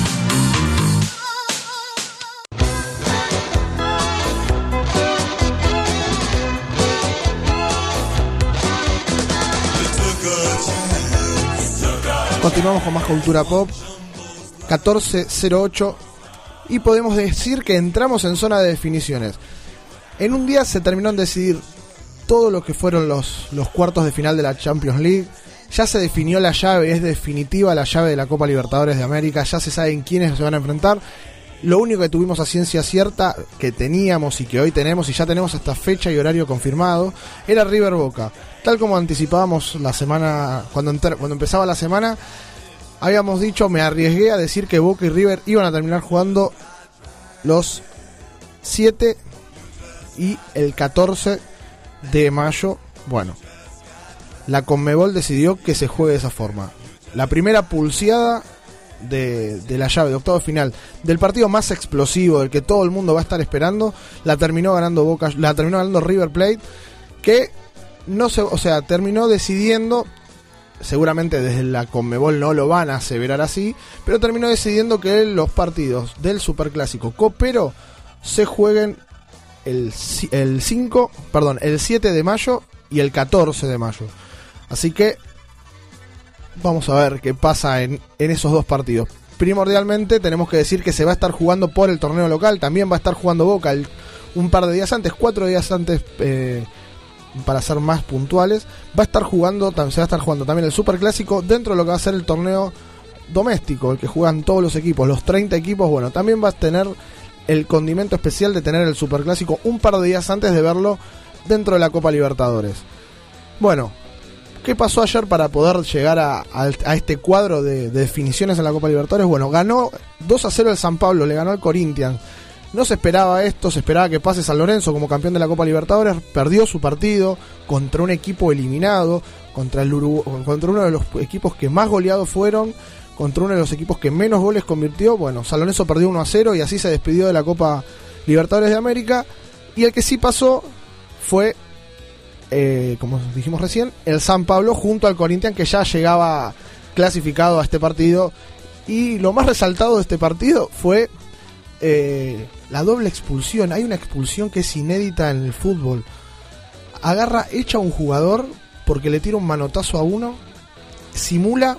Continuamos con más cultura pop. 1408. Y podemos decir que entramos en zona de definiciones. En un día se terminó en decidir todo lo que fueron los, los cuartos de final de la Champions League. Ya se definió la llave, es definitiva la llave de la Copa Libertadores de América. Ya se saben quiénes se van a enfrentar. Lo único que tuvimos a ciencia cierta, que teníamos y que hoy tenemos, y ya tenemos hasta fecha y horario confirmado, era River Boca. Tal como anticipábamos la semana, cuando, cuando empezaba la semana, habíamos dicho, me arriesgué a decir que Boca y River iban a terminar jugando los 7 y el 14 de mayo. Bueno, la Conmebol decidió que se juegue de esa forma. La primera pulseada de, la llave de octavo final del partido más explosivo, del que todo el mundo va a estar esperando, la terminó ganando Boca, la terminó ganando River Plate, que no se, o sea, terminó decidiendo seguramente desde la Conmebol no lo van a aseverar así, pero terminó decidiendo que los partidos del Superclásico Copero se jueguen el, el 5, perdón, el 7 de mayo y el 14 de mayo. Así que vamos a ver qué pasa en, en esos dos partidos. Primordialmente tenemos que decir que se va a estar jugando por el torneo local, también va a estar jugando Boca el- un par de días antes, cuatro días antes eh, para ser más puntuales. Va a estar jugando, se va a estar jugando también el Superclásico dentro de lo que va a ser el torneo doméstico, el que juegan todos los equipos, los 30 equipos, bueno, también va a tener el condimento especial de tener el Superclásico un par de días antes de verlo dentro de la Copa Libertadores. Bueno, ¿qué pasó ayer para poder llegar a, este cuadro de, de definiciones en la Copa Libertadores? Bueno, ganó 2 a 0 el San Pablo, le ganó al Corinthians. No se esperaba esto, se esperaba que pase San Lorenzo como campeón de la Copa Libertadores, perdió su partido contra un equipo eliminado, contra, el contra uno de los equipos que más goleados fueron, contra uno de los equipos que menos goles convirtió. Bueno, San Lorenzo perdió 1 a 0 y así se despidió de la Copa Libertadores de América. Y el que sí pasó fue, eh, como dijimos recién, el San Pablo junto al Corinthians que ya llegaba clasificado a este partido. Y lo más resaltado de este partido fue eh, la doble expulsión. Hay una expulsión que es inédita en el fútbol. Agarra, echa a un jugador porque le tira un manotazo a uno, simula,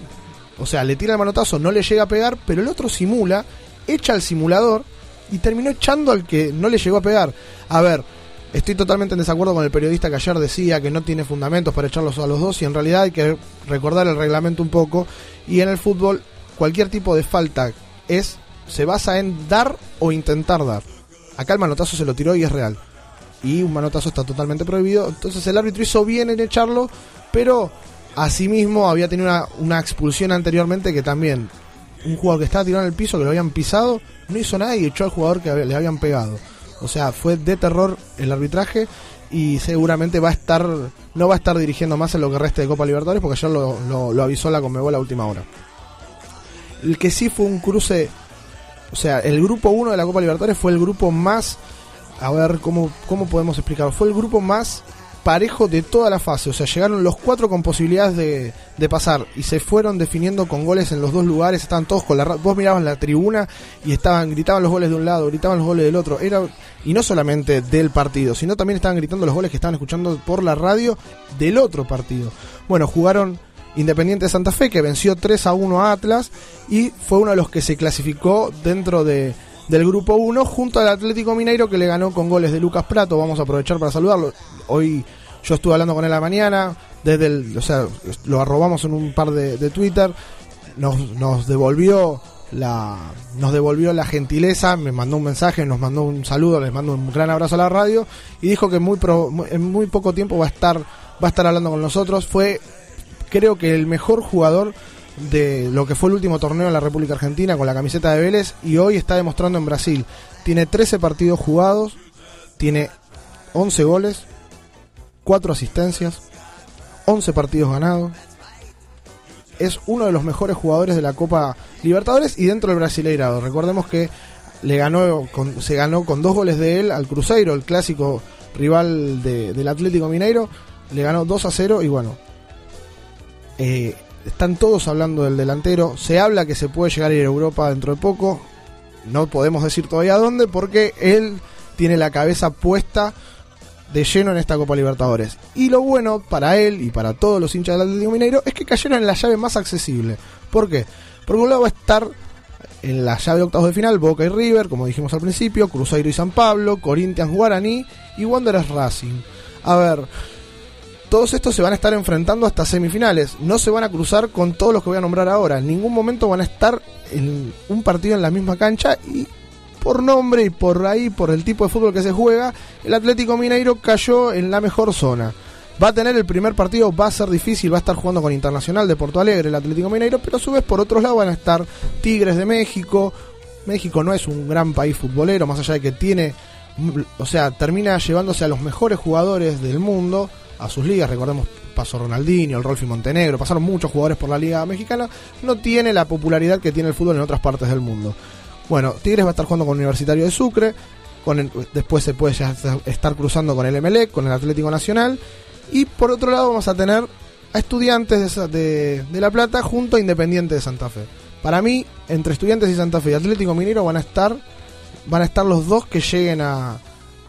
o sea, le tira el manotazo, no le llega a pegar, pero el otro simula, echa al simulador y terminó echando al que no le llegó a pegar. A ver, estoy totalmente en desacuerdo con el periodista que ayer decía que no tiene fundamentos para echarlos a los dos y en realidad hay que recordar el reglamento un poco y en el fútbol cualquier tipo de falta es se basa en dar o intentar dar. Acá el manotazo se lo tiró y es real. Y un manotazo está totalmente prohibido. Entonces el árbitro hizo bien en echarlo, pero asimismo había tenido una, expulsión anteriormente que también un jugador que estaba tirado en el piso, que lo habían pisado, no hizo nada y echó al jugador que le habían pegado. O sea, fue de terror el arbitraje y seguramente va a estar no va a estar dirigiendo más en lo que reste de Copa Libertadores porque lo, lo- lo avisó la Conmebol a última hora. El que sí fue un cruce, o sea, el grupo 1 de la Copa Libertadores fue el grupo más, a ver cómo, cómo podemos explicarlo, fue el grupo más parejo de toda la fase, o sea, llegaron los cuatro con posibilidades de, de pasar y se fueron definiendo con goles en los dos lugares, estaban todos con la vos mirabas la tribuna y estaban gritaban los goles de un lado, gritaban los goles del otro, era y no solamente del partido, sino también estaban gritando los goles que estaban escuchando por la radio del otro partido. Bueno, jugaron Independiente de Santa Fe que venció 3 a 1 a Atlas y fue uno de los que se clasificó dentro de, del grupo 1 junto al Atlético Mineiro que le ganó con goles de Lucas Prato. Vamos a aprovechar para saludarlo. Hoy yo estuve hablando con él a la mañana, desde el, o sea, lo arrobamos en un par de, de Twitter, nos, nos devolvió la nos devolvió la gentileza, me mandó un mensaje, nos mandó un saludo, les mando un gran abrazo a la radio y dijo que muy pro- en muy poco tiempo va a estar va a estar hablando con nosotros. Fue creo que el mejor jugador de lo que fue el último torneo en la República Argentina con la camiseta de Vélez y hoy está demostrando en Brasil. Tiene 13 partidos jugados, tiene 11 goles, 4 asistencias, 11 partidos ganados. Es uno de los mejores jugadores de la Copa Libertadores y dentro del Brasileirado. Recordemos que le ganó con- se ganó con dos goles de él al Cruzeiro, el clásico rival de- del Atlético Mineiro. Le ganó 2 a 0 y bueno, eh, están todos hablando del delantero. Se habla que se puede llegar a ir a Europa dentro de poco. No podemos decir todavía dónde porque él tiene la cabeza puesta de lleno en esta Copa Libertadores. Y lo bueno para él y para todos los hinchas del Atlético Mineiro es que cayeron en la llave más accesible. ¿Por qué? Porque un lado va a estar en la llave de octavos de final Boca y River, como dijimos al principio, Cruzeiro y San Pablo, Corinthians Guaraní y Wanderers Racing. A ver, todos estos se van a estar enfrentando hasta semifinales. No se van a cruzar con todos los que voy a nombrar ahora. En ningún momento van a estar en un partido en la misma cancha y por nombre y por ahí, por el tipo de fútbol que se juega, el Atlético Mineiro cayó en la mejor zona. Va a tener el primer partido, va a ser difícil, va a estar jugando con Internacional de Porto Alegre, el Atlético Mineiro, pero a su vez por otros lados van a estar Tigres de México. México no es un gran país futbolero, más allá de que tiene, o sea, termina llevándose a los mejores jugadores del mundo a sus ligas. Recordemos, pasó Ronaldinho, el Rolfi Montenegro, pasaron muchos jugadores por la liga mexicana. No tiene la popularidad que tiene el fútbol en otras partes del mundo. Bueno, Tigres va a estar jugando con Universitario de Sucre. Con después se puede estar cruzando con el Emelec, con el Atlético Nacional. Y por otro lado vamos a tener a Estudiantes de- de La Plata junto a Independiente de Santa Fe. Para mí, entre Estudiantes y Santa Fe y Atlético Minero van a estar van a estar los dos que lleguen a,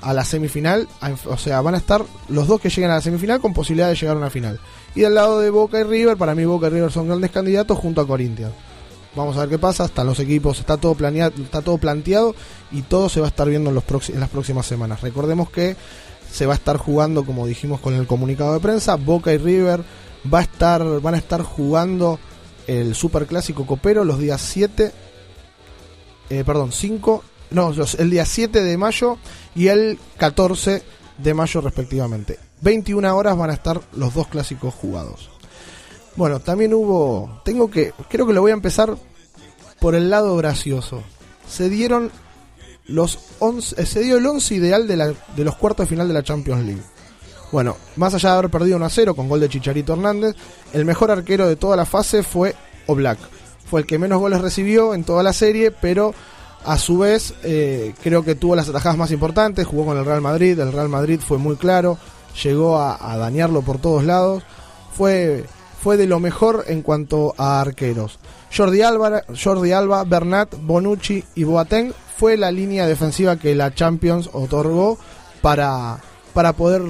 a la semifinal, o sea, van a estar los dos que lleguen a la semifinal con posibilidad de llegar a una final. Y del lado de Boca y River, para mí Boca y River son grandes candidatos junto a Corinthians. Vamos a ver qué pasa, están los equipos, está todo planeado, está todo planteado y todo se va a estar viendo en las próximas semanas. Recordemos que se va a estar jugando, como dijimos con el comunicado de prensa, Boca y River va a estar, van a estar jugando el Superclásico Copero los días 7, eh, perdón, 5, no, el día 7 de mayo y el 14 de mayo respectivamente. 21 horas van a estar los dos clásicos jugados. Bueno, también hubo, tengo que, creo que lo voy a empezar por el lado gracioso. Se dieron los 11, eh, se dio el 11 ideal de, de los cuartos de final de la Champions League. Bueno, más allá de haber perdido 1 a 0 con gol de Chicharito Hernández, el mejor arquero de toda la fase fue Oblak. Fue el que menos goles recibió en toda la serie, pero a su vez eh, creo que tuvo las atajadas más importantes, jugó con el Real Madrid, el Real Madrid fue muy claro, llegó a, dañarlo por todos lados, fue, fue de lo mejor en cuanto a arqueros. Jordi Alba, Jordi Alba, Bernat, Bonucci y Boateng fue la línea defensiva que la Champions otorgó para, para poder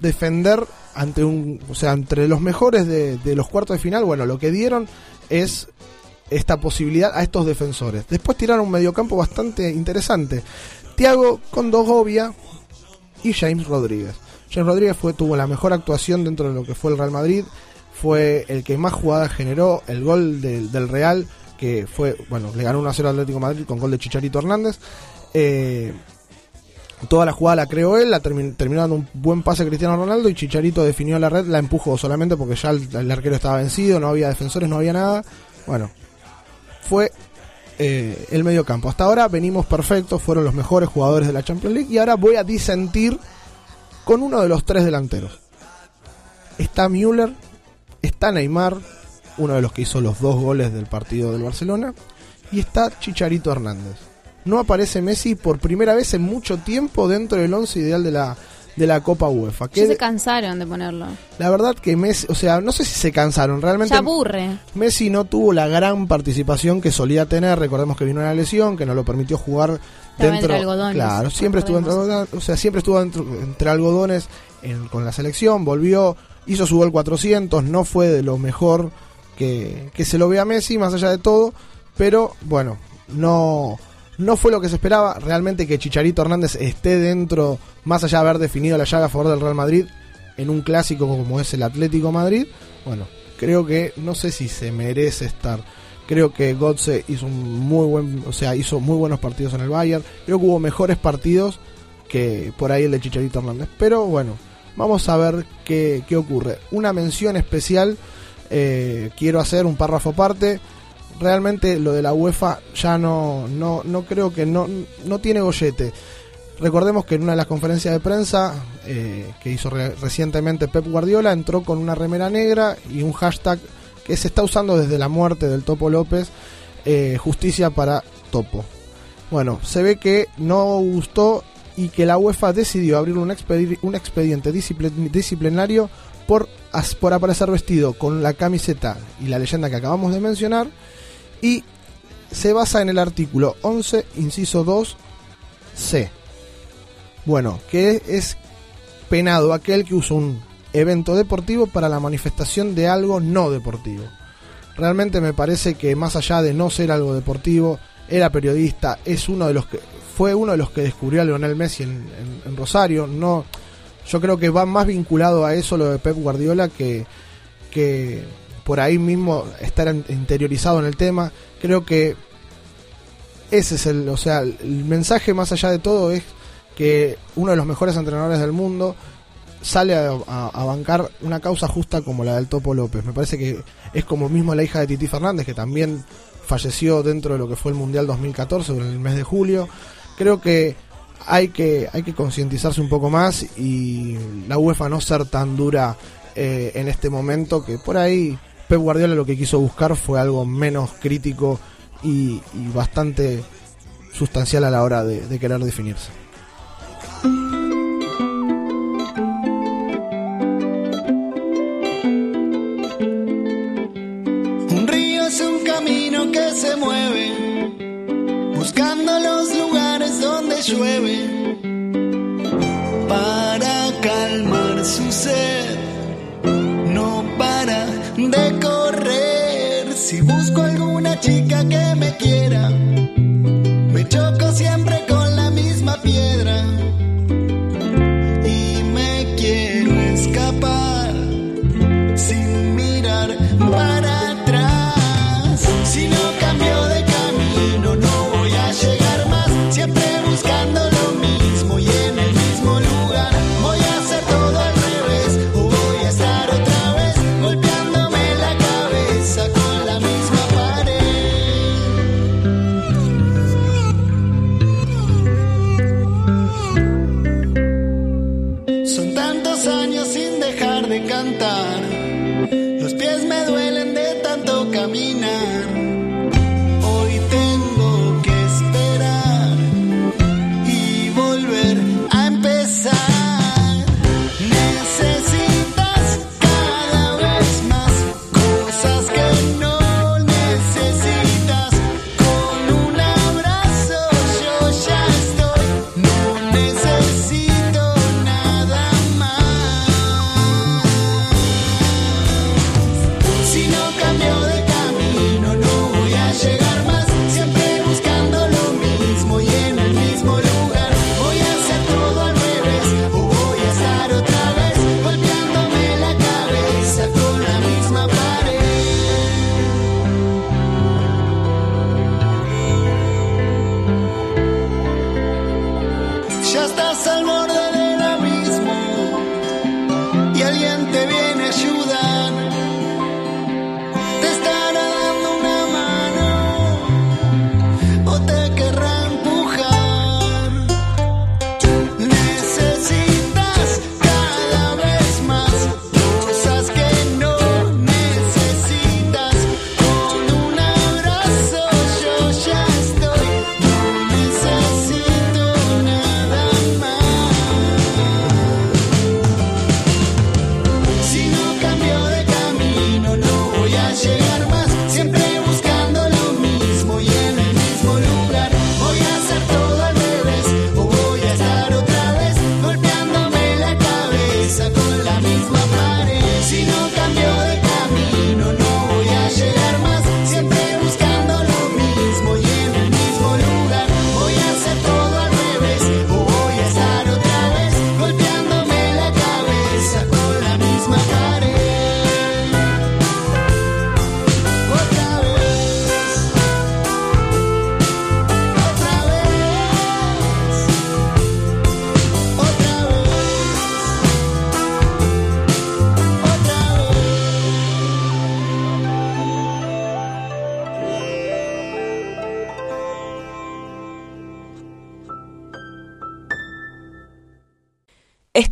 defender ante un, o sea, entre los mejores de los cuartos de final, bueno, lo que dieron es esta posibilidad a estos defensores. Después tiraron un mediocampo bastante interesante. Thiago Condogovia y James Rodríguez. James Rodríguez fue, tuvo la mejor actuación dentro de lo que fue el Real Madrid. Fue el que más jugadas generó. El gol del, Real, que fue, bueno, le ganó 1 a 0 al Atlético de Madrid con gol de Chicharito Hernández. Eh, toda la jugada la creó él, la termi- terminó dando un buen pase Cristiano Ronaldo y Chicharito definió la red, la empujó solamente porque ya el arquero estaba vencido, no había defensores, no había nada. Bueno, fue eh, el medio campo. Hasta ahora venimos perfectos, fueron los mejores jugadores de la Champions League y ahora voy a disentir con uno de los tres delanteros. Está Müller, está Neymar, uno de los que hizo los dos goles del partido del Barcelona, y está Chicharito Hernández. No aparece Messi por primera vez en mucho tiempo dentro del once ideal de la, de la Copa UEFA. Que se cansaron de ponerlo. la verdad que Messi, o sea, no sé si se cansaron, realmente Ya aburre. Messi no tuvo la gran participación que solía tener. Recordemos que vino una lesión que no lo permitió jugar Estaba dentro. entre algodones, claro, siempre estuvo entre algodones, o sea, siempre estuvo entre algodones en- con la selección. Volvió, hizo su gol 400, no fue de lo mejor que, que se lo ve a Messi, más allá de todo. Pero bueno, no, no fue lo que se esperaba. Realmente que Chicharito Hernández esté dentro, más allá de haber definido la llaga a favor del Real Madrid en un clásico como es el Atlético Madrid. Bueno, creo que no sé si se merece estar. Creo que Gotze hizo muy buen, o sea, hizo muy buenos partidos en el Bayern. Creo que hubo mejores partidos que por ahí el de Chicharito Hernández. Pero bueno, vamos a ver qué, qué ocurre. Una mención especial eh, quiero hacer un párrafo aparte. Realmente lo de la UEFA ya no, no, no creo que no, no tiene gollete. Recordemos que en una de las conferencias de prensa eh, que hizo re- recientemente Pep Guardiola entró con una remera negra y un hashtag que se está usando desde la muerte del Topo López, eh, justicia para Topo. Bueno, se ve que no gustó y que la UEFA decidió abrir un, expedi- un expediente discipli- disciplinario por, por aparecer vestido con la camiseta y la leyenda que acabamos de mencionar y se basa en el artículo 11, inciso 2c. Bueno, que es penado aquel que usa un evento deportivo para la manifestación de algo no deportivo. Realmente me parece que más allá de no ser algo deportivo, era periodista, es uno de los que fue uno de los que descubrió a Lionel Messi en, en- en Rosario. No, yo creo que va más vinculado a eso lo de Pep Guardiola que, que por ahí mismo estar interiorizado en el tema. Creo que ese es el, o sea, el mensaje más allá de todo es que uno de los mejores entrenadores del mundo sale a bancar una causa justa como la del Topo López. Me parece que es como mismo la hija de Titi Fernández, que también falleció dentro de lo que fue el Mundial 2014, en el mes de julio. Creo que hay que, hay que concientizarse un poco más y la UEFA no ser tan dura eh, en este momento, que por ahí Pep Guardiola lo que quiso buscar fue algo menos crítico y, bastante sustancial a la hora de, de querer definirse. Un río es un camino que se mueve, buscando los lugares donde llueve, para calmar su sed, no para de. Si busco alguna chica que me quiera, me choco siempre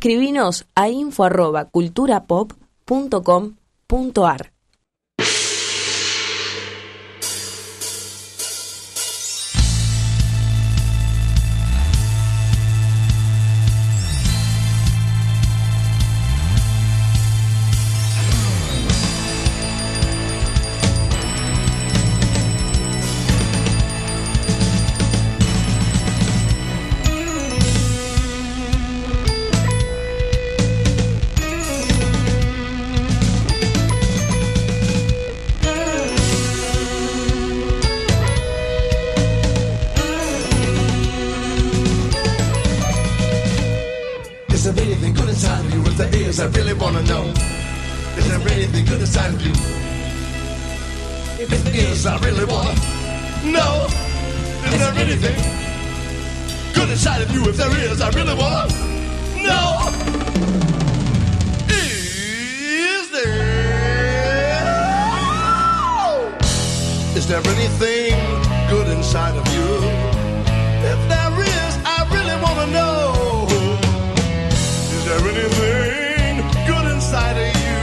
Escribinos a info.culturapop.com.ar. really want. No, is there anything good inside of you? If there is, I really want. No, is there? Is there anything good inside of you? If there is, I really want to know. Is there anything good inside of you?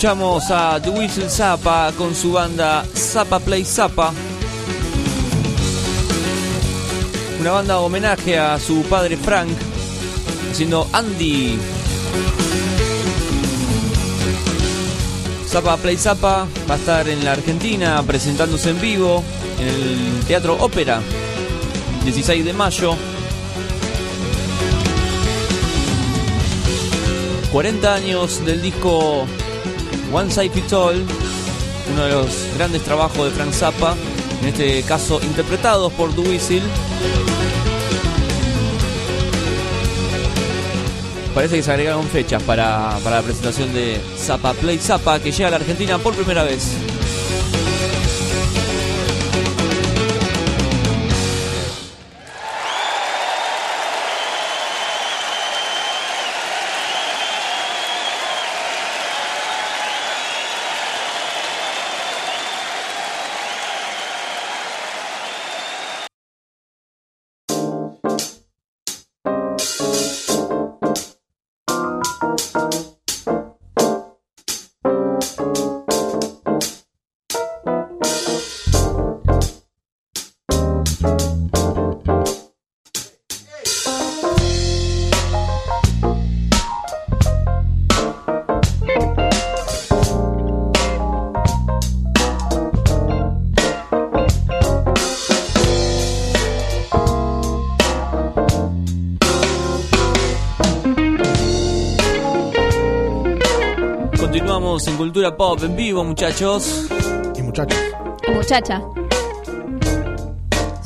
Escuchamos a The Whistle Zappa con su banda Zappa Play Zappa. Una banda homenaje a su padre Frank, haciendo Andy. Zappa Play Zappa va a estar en la Argentina presentándose en vivo en el Teatro Ópera, 16 de mayo. 40 años del disco One Size Fits All, uno de los grandes trabajos de Frank Zappa, en este caso interpretados por Whistle. Parece que se agregaron fechas para, para la presentación de Zappa Play Zappa, que llega a la Argentina por primera vez. Continuamos en Cultura Pop en vivo, muchachos. Y muchachos. Y muchacha.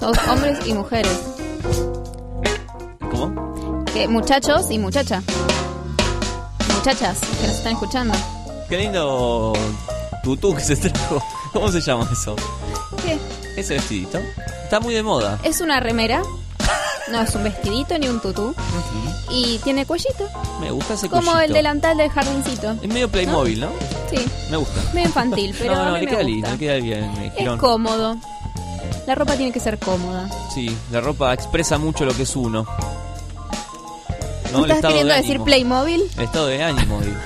Hombres y mujeres. ¿Cómo? Que muchachos y muchacha. Muchachas que nos están escuchando. Qué lindo tutú que se trajo. ¿Cómo se llama eso? ¿Qué? Ese vestidito. Está muy de moda. Es una remera. No es un vestidito ni un tutú. Y tiene cuellito. Me gusta ese Como cuellito. el delantal del jardincito. Es medio Playmobil, ¿no? Sí. Me gusta. Medio infantil, pero no, a no, mí le me queda gusta. lindo, le queda bien. Es cómodo. La ropa tiene que ser cómoda. Sí, la ropa expresa mucho lo que es uno. ¿Me estás queriendo de decir. Playmobil? El estado de ánimo, digo.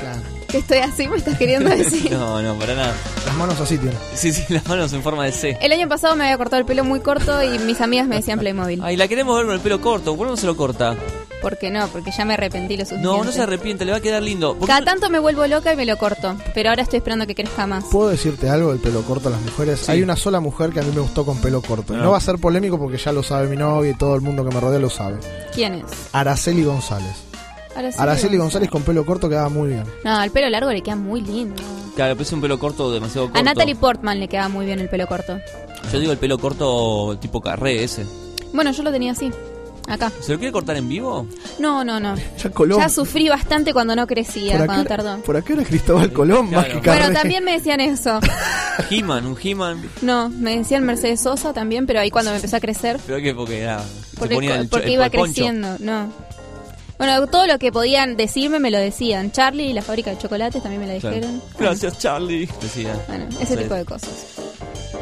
Que estoy así, me estás queriendo decir. No, no, para nada. Las manos así tienen. Sí, sí, las manos en forma de C. El año pasado me había cortado el pelo muy corto y mis amigas me decían Playmobil. Ay, la queremos ver con el pelo corto. ¿Por qué no se lo corta? ¿Por qué no? Porque ya me arrepentí lo suficiente. No, no se arrepiente, le va a quedar lindo. ¿Por qué Cada tanto me vuelvo loca y me lo corto. Pero ahora estoy esperando que crezca más. ¿Puedo decirte algo del pelo corto a las mujeres? Sí. Hay una sola mujer que a mí me gustó con pelo corto. No. No va a ser polémico porque ya lo sabe mi novia y todo el mundo que me rodea lo sabe. ¿Quién es? Araceli González. Araceli Araceli González con pelo corto quedaba muy bien. No, el pelo largo le queda muy lindo. Claro, pero es un pelo corto demasiado corto. A Natalie Portman le queda muy bien el pelo corto. Yo digo el pelo corto tipo carré ese. Bueno, yo lo tenía así. Acá. ¿Se lo quiere cortar en vivo? No, no, no. Ya Colón. Ya sufrí bastante cuando no crecía, Por cuando tardó. por acá era Cristóbal Colón más que Carré. Bueno, también me decían eso. He-Man, un He-Man. No, me decían Mercedes Sosa también, pero ahí cuando me empezó a crecer, Pero que porque era. porque, ponía el porque el- iba el creciendo, no. Bueno, todo lo que podían decirme me lo decían. Charlie y la fábrica de chocolates también me lo Claro. dijeron. Gracias, Charlie. Decía. Bueno, ese tipo de cosas.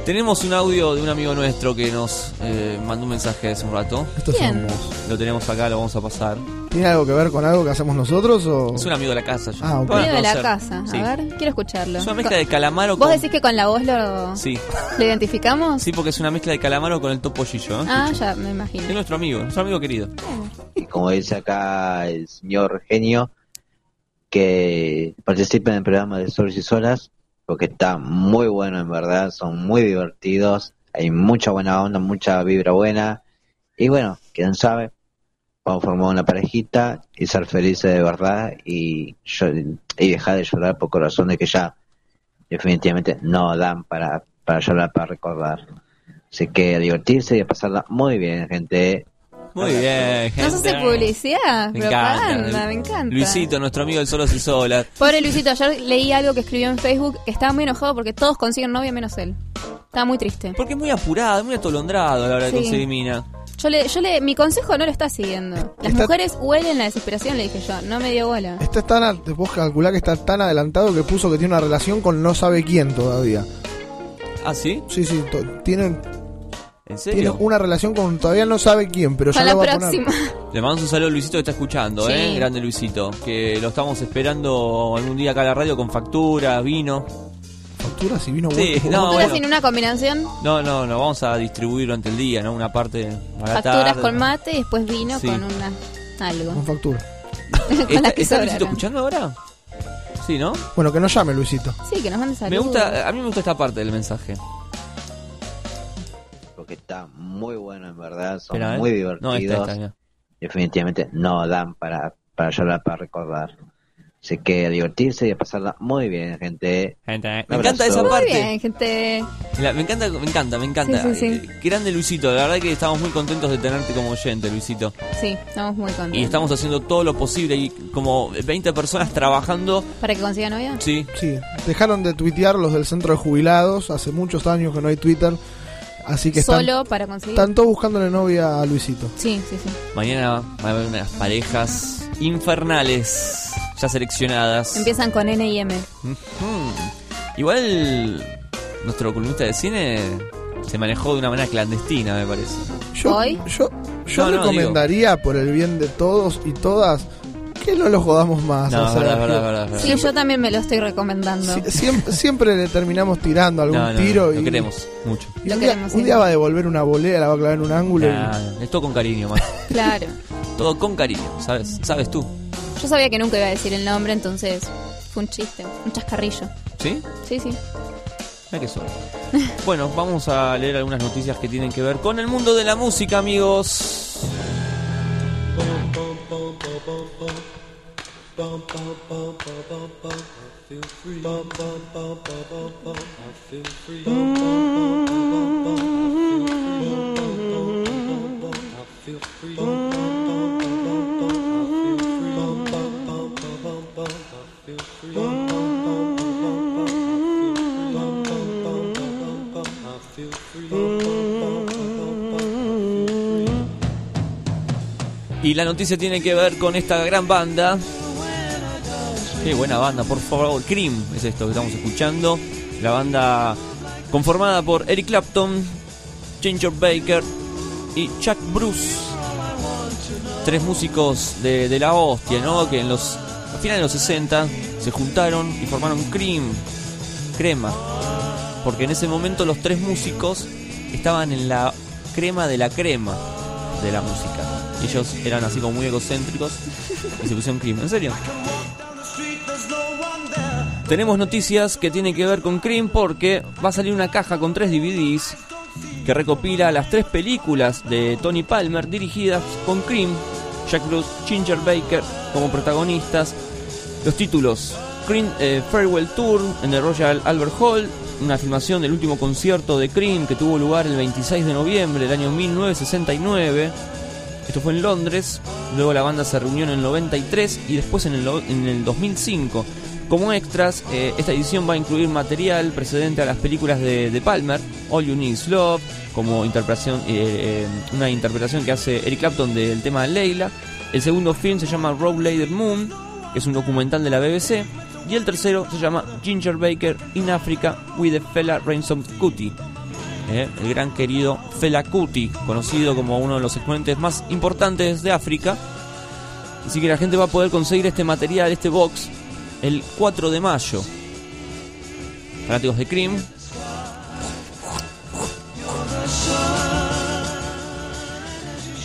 Tenemos un audio de un amigo nuestro que nos eh, mandó un mensaje hace un rato. Esto es. Lo tenemos acá, lo vamos a pasar. ¿Tiene algo que ver con algo que hacemos nosotros o...? Es un amigo de la casa. yo. Ah, ok. Van a Amigo de la conocer. casa. Sí. A ver, quiero escucharlo. Es una mezcla de calamaro ¿Vos con. decís que con la voz lo, Sí. lo identificamos? Sí, porque es una mezcla de calamaro con el topollillo. ¿eh? Ah, ya, me imagino. Es nuestro amigo, nuestro amigo querido. y como dice acá el señor genio, que participen en el programa de Solos y Solas, porque está muy bueno en verdad, son muy divertidos, hay mucha buena onda, mucha vibra buena, y bueno, quién sabe, vamos a formar una parejita y ser felices de verdad y, y dejar de llorar por corazones que ya definitivamente no dan para, para llorar, para recordar. Así que a divertirse y a pasarla muy bien, gente. Muy bien, gente. ¿Nos hace publicidad? Me propaganda, encanta. me encanta. Luisito, nuestro amigo del Solos y Solas. Pobre Luisito, ayer leí algo que escribió en Facebook. Estaba muy enojado porque todos consiguen novia menos él. Estaba muy triste. Porque es muy apurado, muy atolondrado a la hora de Sí. conseguir mina. Yo le, yo le, mi consejo no lo está siguiendo. Las Está- mujeres huelen la desesperación, le dije yo. No me dio bola. Está tan, a- vos calculá que está tan adelantado que puso que tiene una relación con no sabe quién todavía. ¿Ah, sí? Sí, sí, to- tienen... ¿En tiene serio? una relación con todavía no sabe quién, pero ya lo va a poner. próxima. Le mandamos un saludo a Luisito que está escuchando, Sí. ¿eh? Grande Luisito. Que lo estamos esperando algún día acá a la radio con factura, vino. Facturas y vino Sí, bueno. no, Facturas bueno. sin una combinación, No, no, no, vamos a distribuir durante el día, ¿no? Una parte a la facturas tarde. con mate y después vino Sí. con una algo. Con factura. con ¿Está, las que está Luisito escuchando ahora? Sí, ¿no? Bueno, que nos llame Luisito. Sí, que nos mande saludos. Me gusta, a mí me gusta esta parte del mensaje. Porque está muy bueno en verdad, son ¿eh? muy No, divertidos. esta, esta, mira. Definitivamente no dan para, para llorar, para recordar. Así que a divertirse y a pasarla muy bien, gente. Gente, Un me encanta esa Muy parte. bien, gente. La- me encanta, me encanta, me encanta. Sí, sí, sí. Eh, Qué grande Luisito, la verdad que estamos muy contentos de tenerte como oyente, Luisito. Sí, estamos muy contentos. Y estamos haciendo todo lo posible y como 20 personas trabajando. ¿Para que consiga novia? Sí. Sí, dejaron de tuitear los del centro de jubilados. Hace muchos años que no hay Twitter. Así que están, Solo para conseguir. están todos buscándole novia a Luisito. Sí, sí, sí. Mañana va a haber unas parejas infernales ya seleccionadas. Empiezan con N y M. Ujú. Igual nuestro columnista de cine se manejó de una manera clandestina, me parece. Yo, ¿Hoy? yo, yo No, no, recomendaría, por el bien de todos y todas, que no lo jodamos más. No, a verdad. Sí, yo también me lo estoy recomendando. Sie- siempre, siempre le terminamos tirando algún No, no, tiro. lo y, queremos mucho. y Lo un, día, un va a devolver una volea, la va a clavar en un ángulo. y- es todo con cariño, más. Claro. todo con cariño, ¿sabes? ¿Sabes tú? Yo sabía que nunca iba a decir el nombre, entonces fue un chiste, un chascarrillo. ¿Sí? Sí, sí. Mira qué suerte. Bueno, vamos a leer algunas noticias que tienen que ver con el mundo de la música, amigos. Y la noticia tiene que ver con esta gran banda. Qué buena banda, por favor. Cream es esto que estamos escuchando. La banda conformada por Eric Clapton, Ginger Baker y Chuck Bruce. Tres músicos de, la hostia, ¿no? Que en los a finales de los 60 se juntaron y formaron Cream, crema. Porque en ese momento los tres músicos estaban en la crema de la crema de la música. Ellos eran así como muy egocéntricos y se pusieron Cream. ¿En serio? Tenemos noticias que tienen que ver con Cream porque va a salir una caja con tres DVDs que recopila las tres películas de Tony Palmer dirigidas con Cream, Jack Bruce, Ginger Baker como protagonistas. Los títulos: Cream eh, Farewell Tour en el Royal Albert Hall, una filmación del último concierto de Cream que tuvo lugar el 26 de noviembre del año 1969. Esto fue en Londres, luego la banda se reunió en el 93 y después en el, en el 2005. Como extras, eh, esta edición va a incluir material precedente a las películas de, Palmer, All You Need Is Love, como interpretación, eh, eh, una interpretación que hace Eric Clapton del tema Leila. El segundo film se llama Rogue Later Moon, que es un documental de la BBC. Y el tercero se llama Ginger Baker in Africa with the Fela Ransom Kuti. Eh, el gran querido Fela Kuti, conocido como uno de los exponentes más importantes de África. Así que la gente va a poder conseguir este material, este box, el 4 de mayo. Fanáticos de Cream.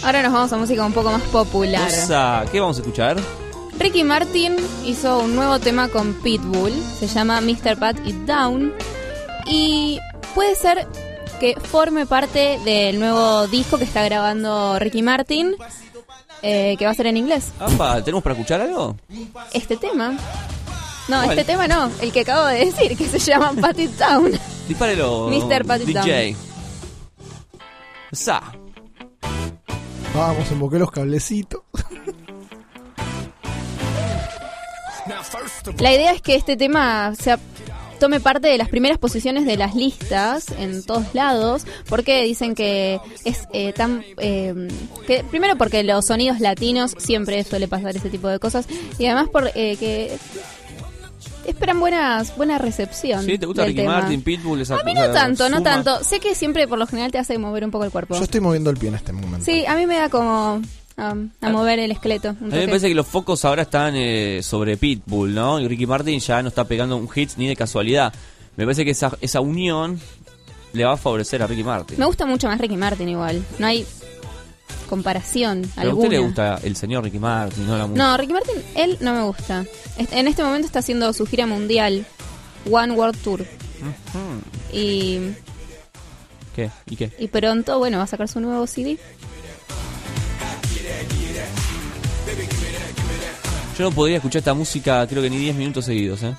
Ahora nos vamos a música un poco más popular. Esa, ¿Qué vamos a escuchar? Ricky Martin hizo un nuevo tema con Pitbull, se llama Mr. Pat It Down y puede ser que forme parte del nuevo disco que está grabando Ricky Martin, eh, que va a ser en inglés. Apa, ¿tenemos para escuchar algo? Este tema. No, ¿Cuál? este tema no, el que acabo de decir, que se llama Pat It Down. Dispárelo. Mr. Pat It DJ. Esa. Vamos, emboqué los cablecitos. La idea es que este tema sea tome parte de las primeras posiciones de las listas en todos lados, porque dicen que es eh, tan... eh, que Primero porque los sonidos latinos siempre suele pasar ese tipo de cosas, y además por eh, que esperan buenas, buena recepción. ¿Sí? ¿Te gusta del Ricky tema. Martin, Pitbull? Esa A mí no tanto, no tanto. Sé que siempre por lo general te hace mover un poco el cuerpo. Yo estoy moviendo el pie en este momento. Sí, a mí me da como a mover el esqueleto. A mí me parece que los focos ahora están eh, sobre Pitbull, ¿no? Y Ricky Martin ya no está pegando un hit ni de casualidad. Me parece que esa, esa unión le va a favorecer a Ricky Martin. Me gusta mucho más Ricky Martin igual. No hay comparación Pero a alguna. usted le gusta el señor Ricky Martin, no la música. No, Ricky Martin, él no me gusta. En este momento está haciendo su gira mundial, One World Tour. Y, ¿Qué? ¿Y qué? y pronto, bueno, va a sacar su nuevo CD. Yo no podría escuchar esta música creo que ni 10 minutos seguidos, ¿eh?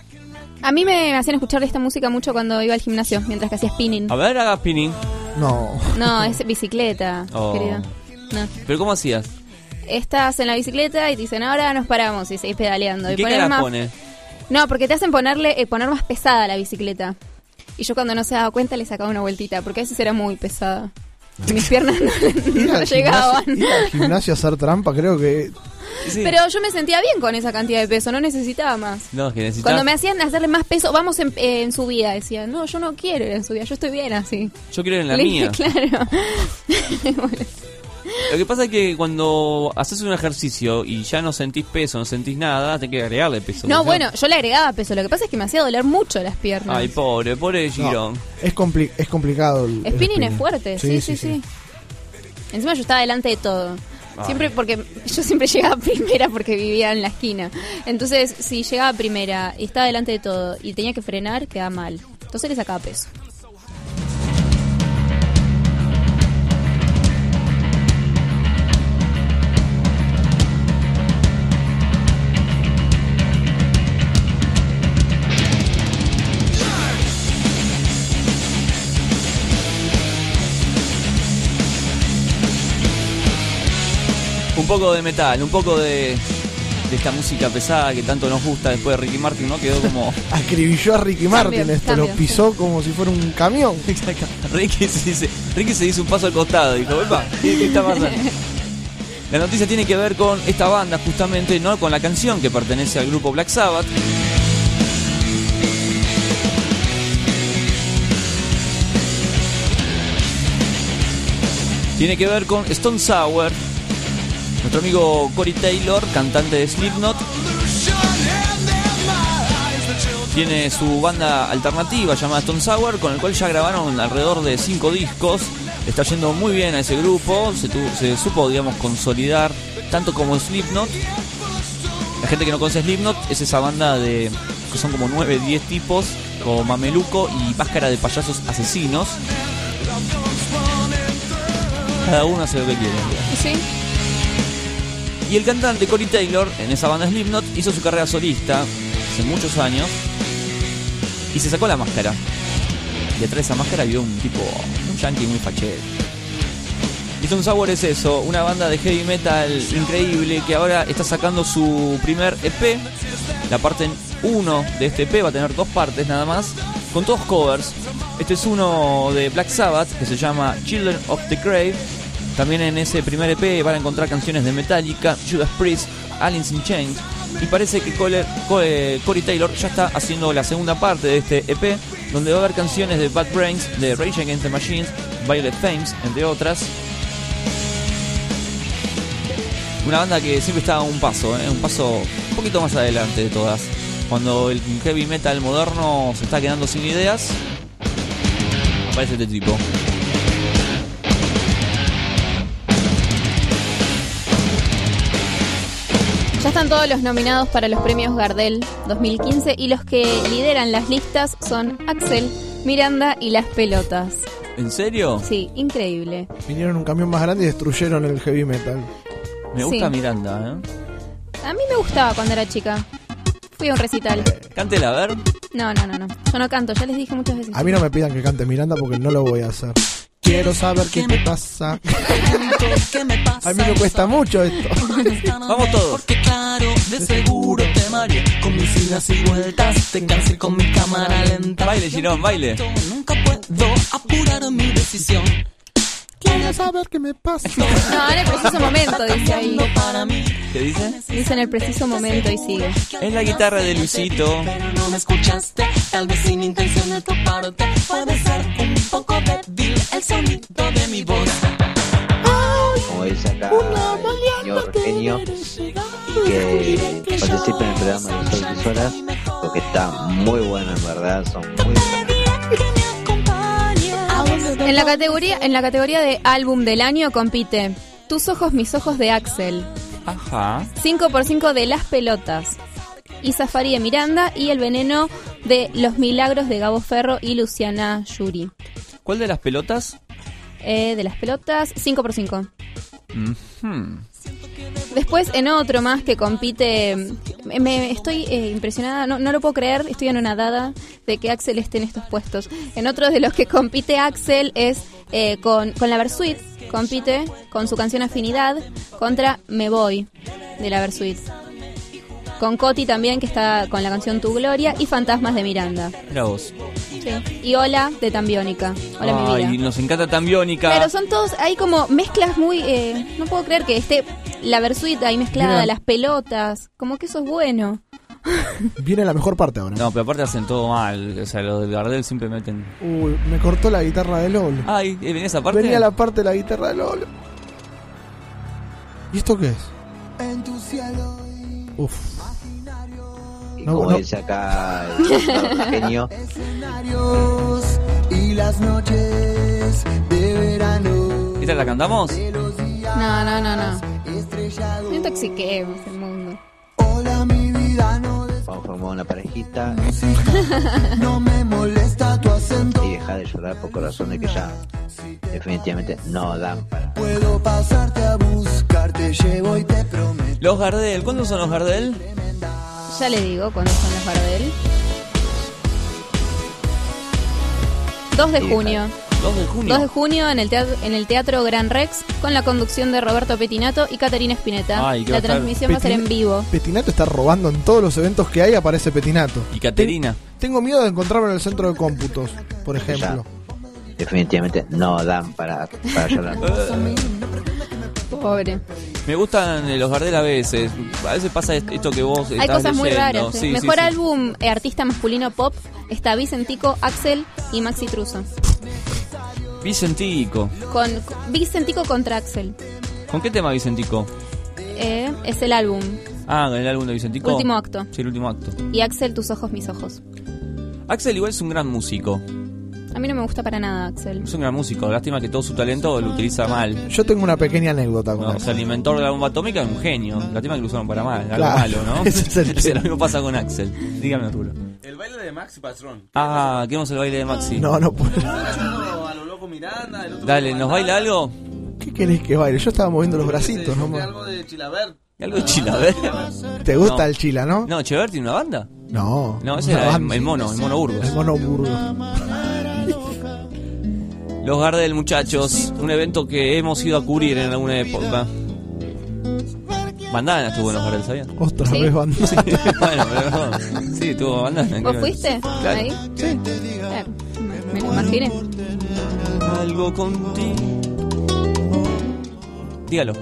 A mí me hacían escuchar esta música mucho cuando iba al gimnasio, mientras que hacía spinning. A ver, haga spinning. No. No, es bicicleta, Oh. querido. No. ¿Pero cómo hacías? Estás en la bicicleta y te dicen, ahora nos paramos y seguís pedaleando. ¿Y y qué poner cara más- pone? No, porque te hacen ponerle eh, poner más pesada la bicicleta. Y yo cuando no se daba cuenta le sacaba una vueltita, porque a veces era muy pesada. Mis piernas no, no al llegaban. gimnasio- ir al gimnasio a hacer trampa, creo que. Pero yo me sentía bien con esa cantidad de peso, no necesitaba más. No, es que necesitas... Cuando me hacían hacerle más peso, vamos en, eh, en subida, decía, no, yo no quiero ir en subida, yo estoy bien así. Yo quiero ir en la Le mía. dije, claro. Lo que pasa es que cuando haces un ejercicio y ya no sentís peso, no sentís nada, tenés que agregarle peso. No, bueno, yo le agregaba peso, lo que pasa es que me hacía doler mucho las piernas. Ay, pobre, pobre Girón. Es, compli- es complicado. El, el Spinning es fuerte, sí sí, Sí, sí, sí, Encima yo estaba delante de todo. Siempre porque yo siempre llegaba primera porque vivía en la esquina. Entonces, si llegaba primera y estaba delante de todo y tenía que frenar, quedaba mal. Entonces le sacaba peso. Un poco de metal, un poco de, de esta música pesada que tanto nos gusta después de Ricky Martin, ¿no? Quedó como... Acribilló a Ricky Martin Cambio, esto, cambio, lo pisó como si fuera un camión. Ricky se dice, Ricky se hizo un paso al costado, dijo, "Epa, ¿qué, qué está pasando?". La noticia tiene que ver con esta banda justamente, no con la canción que pertenece al grupo Black Sabbath. Tiene que ver con Stone Sour, nuestro amigo Corey Taylor, cantante de Slipknot, tiene su banda alternativa llamada Stone Sour, con el cual ya grabaron alrededor de 5 discos. Está yendo muy bien a ese grupo, se, se supo, digamos, consolidar tanto como Slipknot. La gente que no conoce Slipknot es esa banda de que son como 9, 10 tipos, con mameluco y máscara de payasos asesinos. Cada uno hace lo que quiere. Sí. Y el cantante Corey Taylor, en esa banda Slipknot, hizo su carrera solista hace muchos años y se sacó la máscara. Y detrás de esa máscara vio un tipo, un yankee muy fachero. Y Stone Sour es eso, una banda de heavy metal increíble que ahora está sacando su primer EP. La parte 1 de este EP va a tener dos partes nada más, con todos covers. Este es uno de Black Sabbath que se llama Children of the Grave. También en ese primer EP van a encontrar canciones de Metallica, Judas Priest, Aliens in Chains. Y parece que Cole- Co- eh, Corey Taylor ya está haciendo la segunda parte de este EP, donde va a haber canciones de Bad Brains, de Rage Against the Machines, Violet Fames, entre otras. Una banda que siempre está a un paso, ¿eh? un paso un poquito más adelante de todas. Cuando el heavy metal moderno se está quedando sin ideas, aparece este tipo. Están todos los nominados para los premios Gardel 2015 y los que lideran las listas son Axel, Miranda y Las Pelotas. ¿En serio? Sí, increíble. Vinieron un camión más grande y destruyeron el heavy metal. Me gusta Sí. Miranda, ¿eh? A mí me gustaba cuando era chica. Fui a un recital. Cántela, a ver. No, no, no, no. Yo no canto, ya les dije muchas veces. A mí no me pidan que cante Miranda porque no lo voy a hacer. Quiero saber qué te pasa. A mí me cuesta mucho esto. Vamos todos. Porque claro, de seguro te mareé con mis idas y vueltas. Te cansé con mi cámara lenta. Baile, Girón, baile. Nunca puedo apurar mi decisión. Quiero saber qué me pasa. No, en el preciso momento, dice ahí. ¿Qué dice? Dice en el preciso momento y sigue. Es la guitarra de Luisito. no me escuchaste, tal vez sin intención de toparte. Puede ser un poco débil el sonido de mi voz. Como dice acá el señor genio, y que participe en el programa de Sol y porque está muy bueno en verdad, son muy En la categoría, en la categoría de álbum del año compite Tus ojos, mis ojos de Axel, Ajá. 5x5 de Las Pelotas, y Safari de Miranda y El Veneno de Los Milagros de Gabo Ferro y Luciana Yuri. ¿Cuál de las pelotas? Eh, de Las Pelotas, 5x5. Después, en otro más que compite, me, me- estoy eh, impresionada, no, no lo puedo creer, estoy anonadada de que Axel esté en estos puestos. En otro de los que compite Axel es eh, con, con la Versuit, compite con su canción Afinidad contra Me Voy de la Versuit. Con Coti también, que está con la canción Tu Gloria, y Fantasmas de Miranda. Mira vos. Sí. Y Hola de Tambiónica. Hola, mi vida. Ay, nos encanta tan biónica. Pero son todos, hay como mezclas muy... eh, no puedo creer que esté la Versuit ahí mezclada, Mira. las pelotas, como que eso es bueno. Viene la mejor parte ahora. No, pero aparte hacen todo mal. O sea, los del Gardel siempre meten. Uy, me cortó la guitarra de Lolo. Ay, ¿eh, ¿venía esa parte? Venía la parte de la guitarra de Lolo. ¿Y esto qué es? Uf. Y No, como no. dice acá el genio, escenarios y las noches de verano. ¿Esta la cantamos? No, no, no, no. No intoxiquemos el mundo. Hola, mi vida, no, vamos a formar una parejita no me molesta tu acento. y dejar de llorar por corazones que ya definitivamente no dan para. Puedo pasarte a buscar, te llevo y te prometo. Los Gardel, ¿cuándo son los Gardel? Ya le digo cuándo son los Bardel. 2 de junio. 2 de junio. 2 de junio en el, teatro, en el Teatro Gran Rex con la conducción de Roberto Petinato y Caterina Spinetta. Ay, va la estar transmisión va a ser en vivo. Petinato está robando en todos los eventos que hay, aparece Petinato. Y Caterina. Tengo miedo de encontrarme en el centro de cómputos, por ejemplo. Definitivamente no dan para, para llorar. Pobre. Me gustan eh, los Gardel a veces. A veces pasa est- esto que vos Hay estás cosas muy leyendo. raras. eh. Sí, sí, Mejor sí. álbum eh, artista masculino pop está Vicentico, Axel y Maxi Truso. Vicentico. Con, con- Vicentico contra Axel. ¿Con qué tema Vicentico? Eh, es el álbum. Ah, con el álbum de Vicentico. Último acto. Sí, el último acto. Y Axel, tus ojos, mis ojos. Axel igual es un gran músico. A mí no me gusta para nada, Axel. Es un gran músico. Lástima que todo su talento lo utiliza mal. Yo tengo una pequeña anécdota con No, o sea, el inventor de la bomba atómica es un genio. Lástima que lo usaron para mal. Algo Claro, malo, ¿no? ese es el tema. lo mismo pasa con Axel. Dígame, Rulo. El baile de Maxi Patrón. Ah, queremos el baile de Maxi. No, no puedo. A lo loco Miranda. El otro Dale, ¿nos baila algo? ¿Qué querés que baile? Yo estaba moviendo los bracitos, ¿no? Algo de Chilaver. ¿Algo de Chilaver? ¿Te gusta No. el chila, no? No, Chever tiene una banda. No. No, ese una era el, banda. el mono, el mono Burgos. El mono Burgos. Los Gardel, muchachos. Un evento que hemos ido a cubrir en alguna época. Bandana estuvo en los Gardel, ¿sabían? Otra Sí. vez banda. bueno, pero no. Sí, estuvo bandana. ¿Vos fuiste? Claro. Ahí. Sí. Claro. Me lo imaginé. Algo contigo. Dígalo.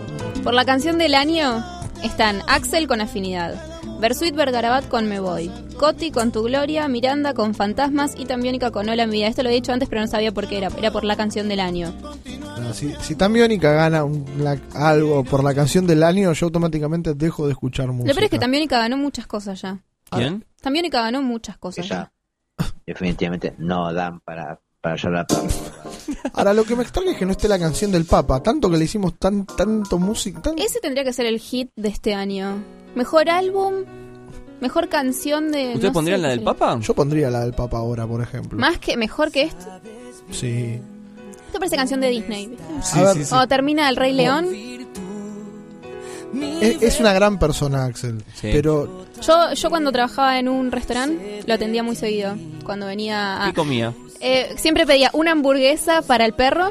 Por la canción del año están Axel con Afinidad, Versuit Vergarabat con Me Voy, Coti con Tu Gloria, Miranda con Fantasmas y Tambiónica con Hola mi vida. Esto lo he dicho antes pero no sabía por qué era. Era por la canción del año. No, Si, si tan Biónica gana un- la- algo por la canción del año, yo automáticamente dejo de escuchar música. Lo peor es que Tambiónica ganó muchas cosas ya. ¿Quién? Tambiónica ganó muchas cosas ya. Definitivamente no dan para, para llorar. Ahora, lo que me extraña es que no esté la canción del Papa. Tanto que le hicimos tan tanto música. Tan... Ese tendría que ser el hit de este año. Mejor álbum, mejor canción de... ¿Ustedes no pondrían sé la del. Papa? Yo pondría la del Papa ahora, por ejemplo. Más que, mejor que esto. Sí. Esto parece canción de Disney. ¿viste? A ver, O termina el Rey León. es, es una gran persona, Axel. Pero Yo, yo cuando trabajaba en un restaurante lo atendía muy seguido. Cuando venía a... ¿Qué comía? Eh, siempre pedía una hamburguesa para el perro.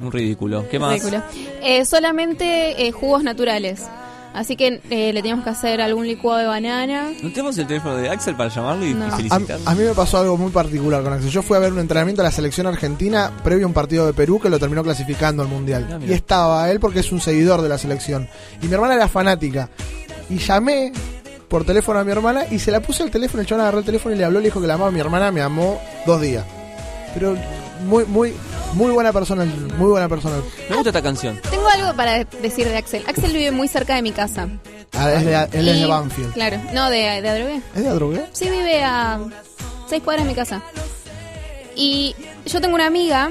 Un ridículo. ¿Qué más? Ridículo. Eh, solamente eh, jugos naturales. Así que eh, le teníamos que hacer algún licuado de banana. ¿No tenemos el teléfono de Axel para llamarlo y, No. A, felicitarlo? a mí me pasó algo muy particular con Axel. Yo fui a ver un entrenamiento de la selección argentina previo a un partido de Perú que lo terminó clasificando al mundial. Ah, y estaba él porque es un seguidor de la selección. Y mi hermana era fanática. Y llamé por teléfono a mi hermana y se la puse al teléfono. El chabón agarró el teléfono y le habló, le dijo que la amaba. Mi hermana me amó dos días. Pero muy, muy, muy buena persona. Muy buena persona. Me gusta esta canción. Tengo algo para decir de Axel. Axel vive muy cerca de mi casa. Ah, es de- él es de Banfield. Claro, no, de, de Adrogué. ¿Es de Adrogué? Sí, vive a seis cuadras de mi casa. Y yo tengo una amiga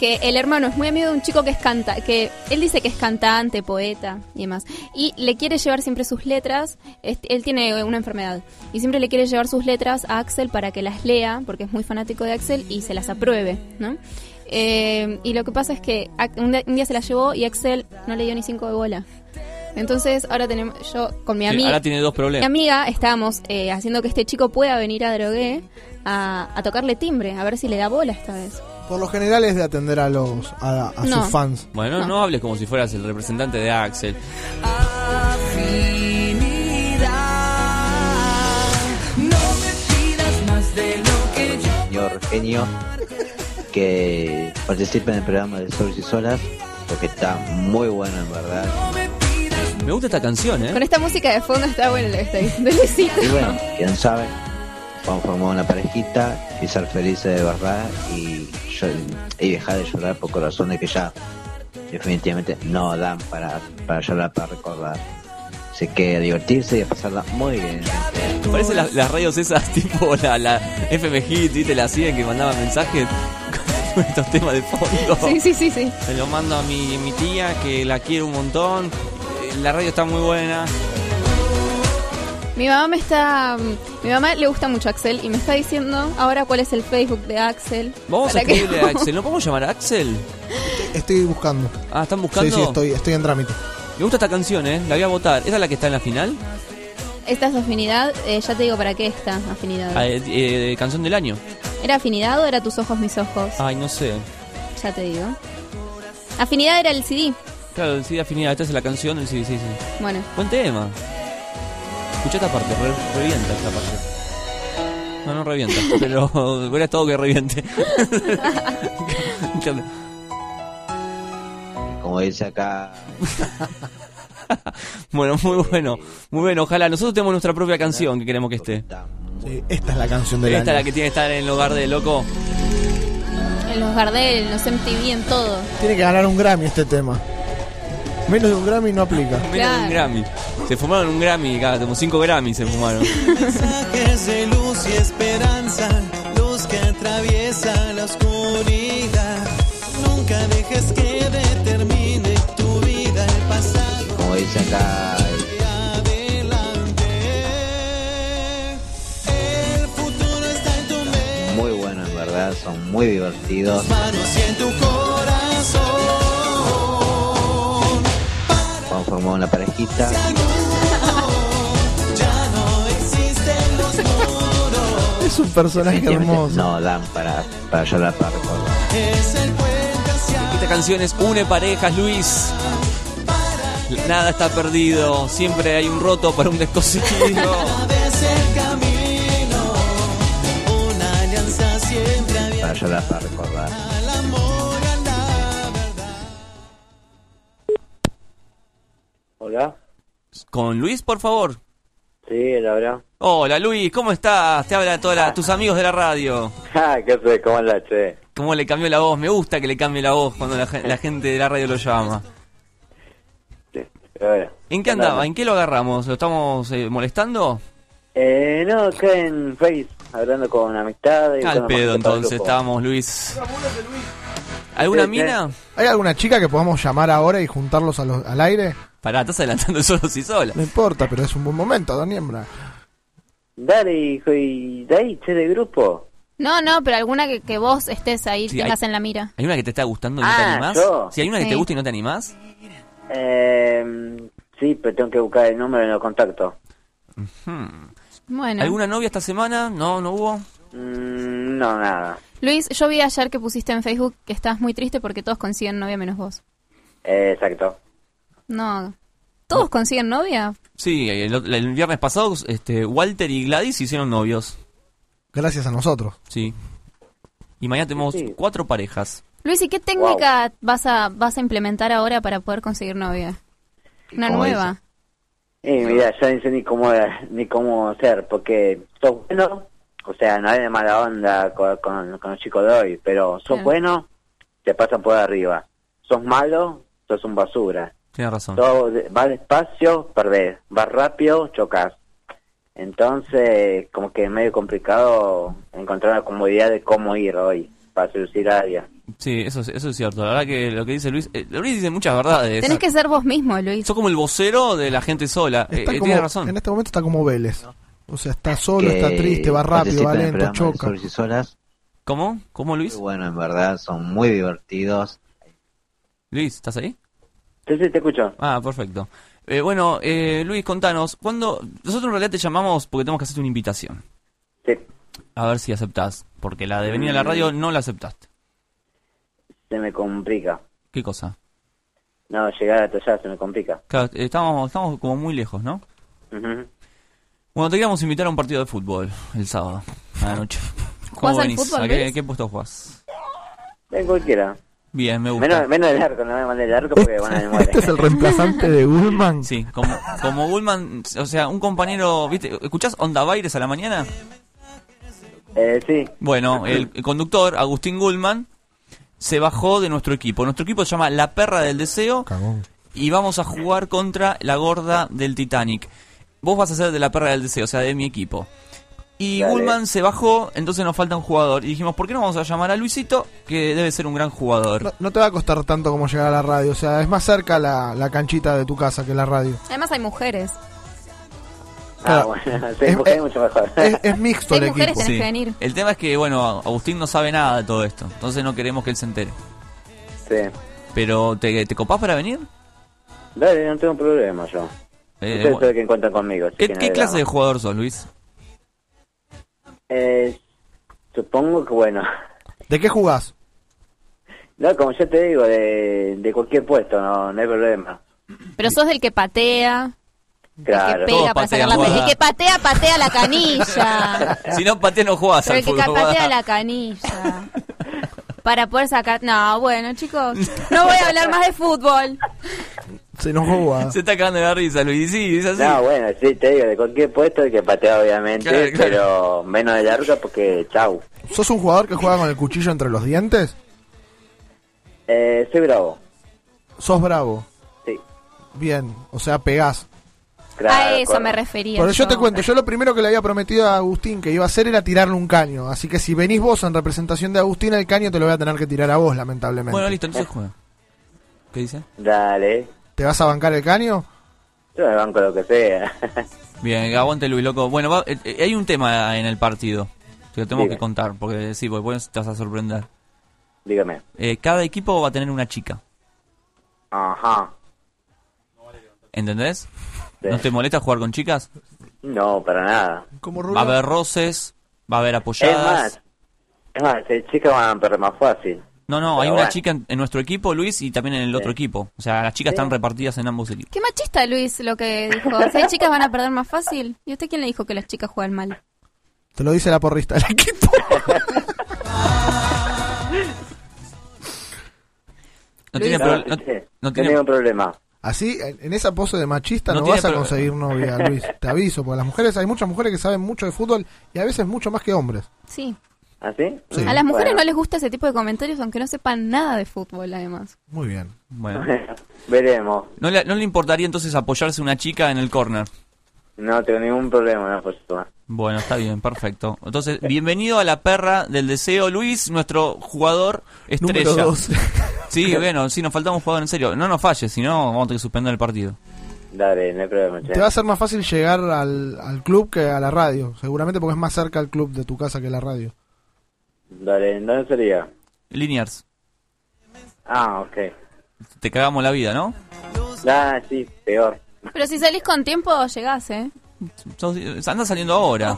que el hermano es muy amigo de un chico que es canta, que él dice que es cantante, poeta y demás. Y le quiere llevar siempre sus letras. este, él tiene una enfermedad y siempre le quiere llevar sus letras a Axel para que las lea, porque es muy fanático de Axel y se las apruebe, ¿no? Eh, y lo que pasa es que un día, se las llevó y Axel no le dio ni cinco de bola. Entonces ahora tenemos yo con mi Sí, amiga. ahora tiene dos Mi problemas. amiga estábamos eh, haciendo que este chico pueda venir a Drogué a, a tocarle timbre, a ver si le da bola esta vez. Por lo general es de atender a los a, a No. sus fans. Bueno, no. hables como si fueras el representante de Axel. No me pidas más de lo que yo señor genio que participe en el programa de Solos y Solas porque está muy bueno en verdad Me gusta esta canción, ¿eh? Con esta música de fondo está bueno lo que está diciendo y bueno quién sabe vamos a formar una parejita y ser felices de verdad y, yo- y dejar de llorar por corazones que ya definitivamente no dan para, para llorar para recordar así que a divertirse y a pasarla muy bien Parece las, las radios esas tipo la, la FM Hit, ¿viste? La siguen que mandaban mensajes con estos temas de fondo. Sí, sí, sí, sí. Se lo mando a mi, mi tía que la quiere un montón. Eh, La radio está muy buena. Mi mamá me está. Mi mamá le gusta mucho Axel y me está diciendo ahora cuál es el Facebook de Axel. Vamos a que- escribirle a Axel. ¿No podemos llamar a Axel? Estoy buscando. Ah, ¿están buscando? Sí, sí, estoy, estoy en trámite. Me gusta esta canción, ¿eh? La voy a votar. ¿Esa es la que está en la final? Esta es afinidad, eh, ya te digo para qué está afinidad. Ah, eh, eh, canción del año. ¿Era afinidad o era tus ojos, mis ojos? Ay, no sé. Ya te digo. Afinidad era el CD. Claro, sí, afinidad. Esta es la canción del sí, sí, sí. Bueno, Buen tema. Escucha esta parte, re- revienta esta parte. No, no revienta, pero hubiera estado que reviente. como dice acá bueno, muy bueno, muy bueno. Ojalá nosotros tenemos nuestra propia canción que queremos que esté. Sí, esta es la canción del Esta es la que tiene que estar en el hogar de loco. en los Gardel, en los MTV, en todo. Tiene que ganar un Grammy este tema. Menos de un Grammy no aplica. Menos de un Grammy. Se fumaron un Grammy, cada como cinco Grammys se fumaron. mensajes de luz y esperanza, luz que atraviesa la oscuridad. Nunca dejes que determine tu vida el pasado. como dice acá El futuro está en tu mente, muy bueno en verdad son muy divertidos manos y en tu vamos a formar una parejita. Es un personaje hermoso. no dan para, para llorar para recordar Es el puente hacia Esta canción es Une Parejas, Luis. Nada está perdido, siempre hay un roto para un descosido. para llorar para recordar Hola. Con Luis, por favor. Sí, la verdad. Hola Luis, ¿cómo estás? Te hablan todos tus amigos de la radio. Ah, ¿qué sé? ¿Cómo la che? ¿Cómo le cambió la voz? Me gusta que le cambie la voz cuando la, gen- la gente de la radio lo llama. ¿En qué andaba? ¿En qué lo agarramos? ¿Lo estamos eh, molestando? Eh, no, acá en Face, hablando con amistad. y Al pedo entonces, estábamos Luis. ¿Alguna sí. mina? ¿Hay alguna chica que podamos llamar ahora y juntarlos a los- al aire? Pará, estás adelantando solos y sola. No importa, pero es un buen momento, Don Niembra. Dale, hijo, y de ahí, che, de grupo. No, no, pero alguna que, que vos estés ahí, Sí, tengas hay- en la mira. ¿Hay una que te está gustando y no Ah, te animás? ¿yo? Si hay una que te gusta y no te animás. Eh, sí, pero tengo que buscar el número en los contactos. Hmm. Bueno. ¿Alguna novia esta semana? No, no hubo. Mm, no, nada. Luis, yo vi ayer que pusiste en Facebook que estás muy triste porque todos consiguen novia menos vos. Eh, exacto. No, ¿Todos consiguen novia? Sí, el, el viernes pasado este, Walter y Gladys hicieron novios. Gracias a nosotros. Sí. Y mañana tenemos cuatro parejas. Luis, ¿y qué técnica vas a vas a implementar ahora para poder conseguir novia? Una ¿Cómo nueva. Eh, mira, yo no sé ni cómo, ni cómo hacer, porque sos bueno, o sea, no hay de mala onda con, con, con los chicos de hoy, pero sos Claro. bueno, te pasan por arriba. Sos malo, sos un basura. Tienes razón. De- vas despacio, perdés. Vas rápido, chocas. Entonces, como que es medio complicado encontrar la comodidad de cómo ir hoy para seducir a alguien. Sí, eso, es- eso es cierto. La verdad que lo que dice Luis... eh, Luis dice muchas verdades. Tenés que ser vos mismo, Luis. Sos como el vocero de la gente sola. Eh, eh, como- tienes razón. En este momento está como Vélez. O sea, está solo, Que está triste, va rápido, va lento, choca. Solas. ¿Cómo? ¿Cómo, Luis? Muy bueno, en verdad, son muy divertidos. Luis, ¿estás ahí? Sí, sí, te escucho. Ah, perfecto. Eh, bueno, eh, Luis, contanos, ¿cuándo... Nosotros en realidad te llamamos porque tenemos que hacerte una invitación. Sí. A ver si aceptás, porque la de venir a la radio no la aceptaste. Se me complica. ¿Qué cosa? No, llegar hasta allá se me complica. Claro, eh, estamos, estamos como muy lejos, ¿no? Ujú. Bueno, te queríamos invitar a un partido de fútbol el sábado, a la noche. ¿Jugás al venís? fútbol, ¿A qué puesto jugás? En cualquiera. Bien, me gusta. Menos, menos del arco, no me mandé el arco porque van a muere. Este es el reemplazante de Gullman. Sí, como, como Bullman, o sea, un compañero, ¿viste? ¿Escuchás Onda Baires a la mañana? Eh, sí. Bueno, el, el conductor, Agustín Gullman, se bajó de nuestro equipo. Nuestro equipo se llama La Perra del Deseo y vamos a jugar contra la gorda del Titanic. Vos vas a ser de La Perra del Deseo, o sea, de mi equipo. Y Dale. Gullman se bajó, entonces nos falta un jugador. Y dijimos, ¿por qué no vamos a llamar a Luisito, que debe ser un gran jugador? No, no te va a costar tanto como llegar a la radio. O sea, es más cerca la, la canchita de tu casa que la radio. Además hay mujeres. Ah, bueno, sí, Es- es- mucho mejor. Es, es mixto Hay el mujeres, equipo. tenés que venir. El tema es que, bueno, Agustín no sabe nada de todo esto. Entonces no queremos que él se entere. Sí. Pero, ¿te, te copás para venir? Dale, no tengo problema yo. Eh, Ustedes bueno. saben que cuentan conmigo. ¿Qué, que no qué clase de jugador sos, Luis? Eh, supongo que bueno. ¿De qué jugás? No, como ya te digo, de, de cualquier puesto, no, no hay problema. Pero sos del que patea, Claro. que pega para sacar la pelota. El que patea, patea la canilla. Si no pateas, no jugás Pero al el que fútbol. patea la canilla. Para poder sacar... No, bueno, chicos. No voy a hablar más de fútbol. Se nos juega. Se está cagando de la risa, Luis. Sí, es así. No, bueno, sí, te digo, de cualquier puesto hay que patear, obviamente, Claro, claro. pero menos de larga porque chau. ¿Sos un jugador que juega con el cuchillo entre los dientes? Eh, soy bravo. ¿Sos bravo? Sí. Bien, o sea, pegás. a eso me refería. Pero yo te cuento, yo lo primero que le había prometido a Agustín que iba a hacer era tirarle un caño. Así que si venís vos en representación de Agustín, el caño te lo voy a tener que tirar a vos, lamentablemente. Bueno, listo, entonces juega. ¿Qué dice? Dale. ¿Te vas a bancar el caño? Yo me banco lo que sea. Bien, aguante Luis, loco. Bueno, va- eh, eh, hay un tema en el partido. Te lo tengo que contar, porque sí, porque después te vas a sorprender. Dígame. Eh, cada equipo va a tener una chica. Ajá. ¿Entendés? Sí. ¿No te molesta jugar con chicas? No, para nada. Va a haber roces, va a haber Es apoyadas. más, es más, el chicas van a perder más fácil. No, no, hay una bueno. chica en, en nuestro equipo, Luis, y también en el otro equipo. O sea, las chicas están repartidas en ambos equipos. Qué machista, Luis, lo que dijo. Si hay chicas van a perder más fácil. ¿Y usted quién le dijo que las chicas juegan mal? Te lo dice la porrista del equipo. No tiene, no, no- sí, no no tiene- ningún problema. Así, en esa pose de machista No no, vas a conseguir novia, Luis. Te aviso, porque las mujeres, hay muchas mujeres que saben mucho de fútbol y a veces mucho más que hombres. Sí. ¿Así? Sí. A las mujeres Bueno. no les gusta ese tipo de comentarios, aunque no sepan nada de fútbol, además. Muy bien. Bueno. Veremos. ¿No le, ¿No le importaría entonces apoyarse una chica en el corner? No tengo ningún problema, no, por supuesto. Bueno, está bien, perfecto. Entonces, bienvenido a la perra del deseo, Luis, nuestro jugador estrella. Número 12. Sí, bueno, sí, nos faltamos jugador en serio. No nos falles, si no, vamos a tener que suspender el partido. Dale, no hay problema. che. Te va a ser más fácil llegar al, al club que a la radio. Seguramente porque es más cerca el club de tu casa que la radio. Dale, ¿dónde sería? Liniers, Ah, ok. te cagamos la vida, ¿no? Ah, sí, peor. Pero si salís con tiempo, llegás, ¿eh? Anda saliendo ahora.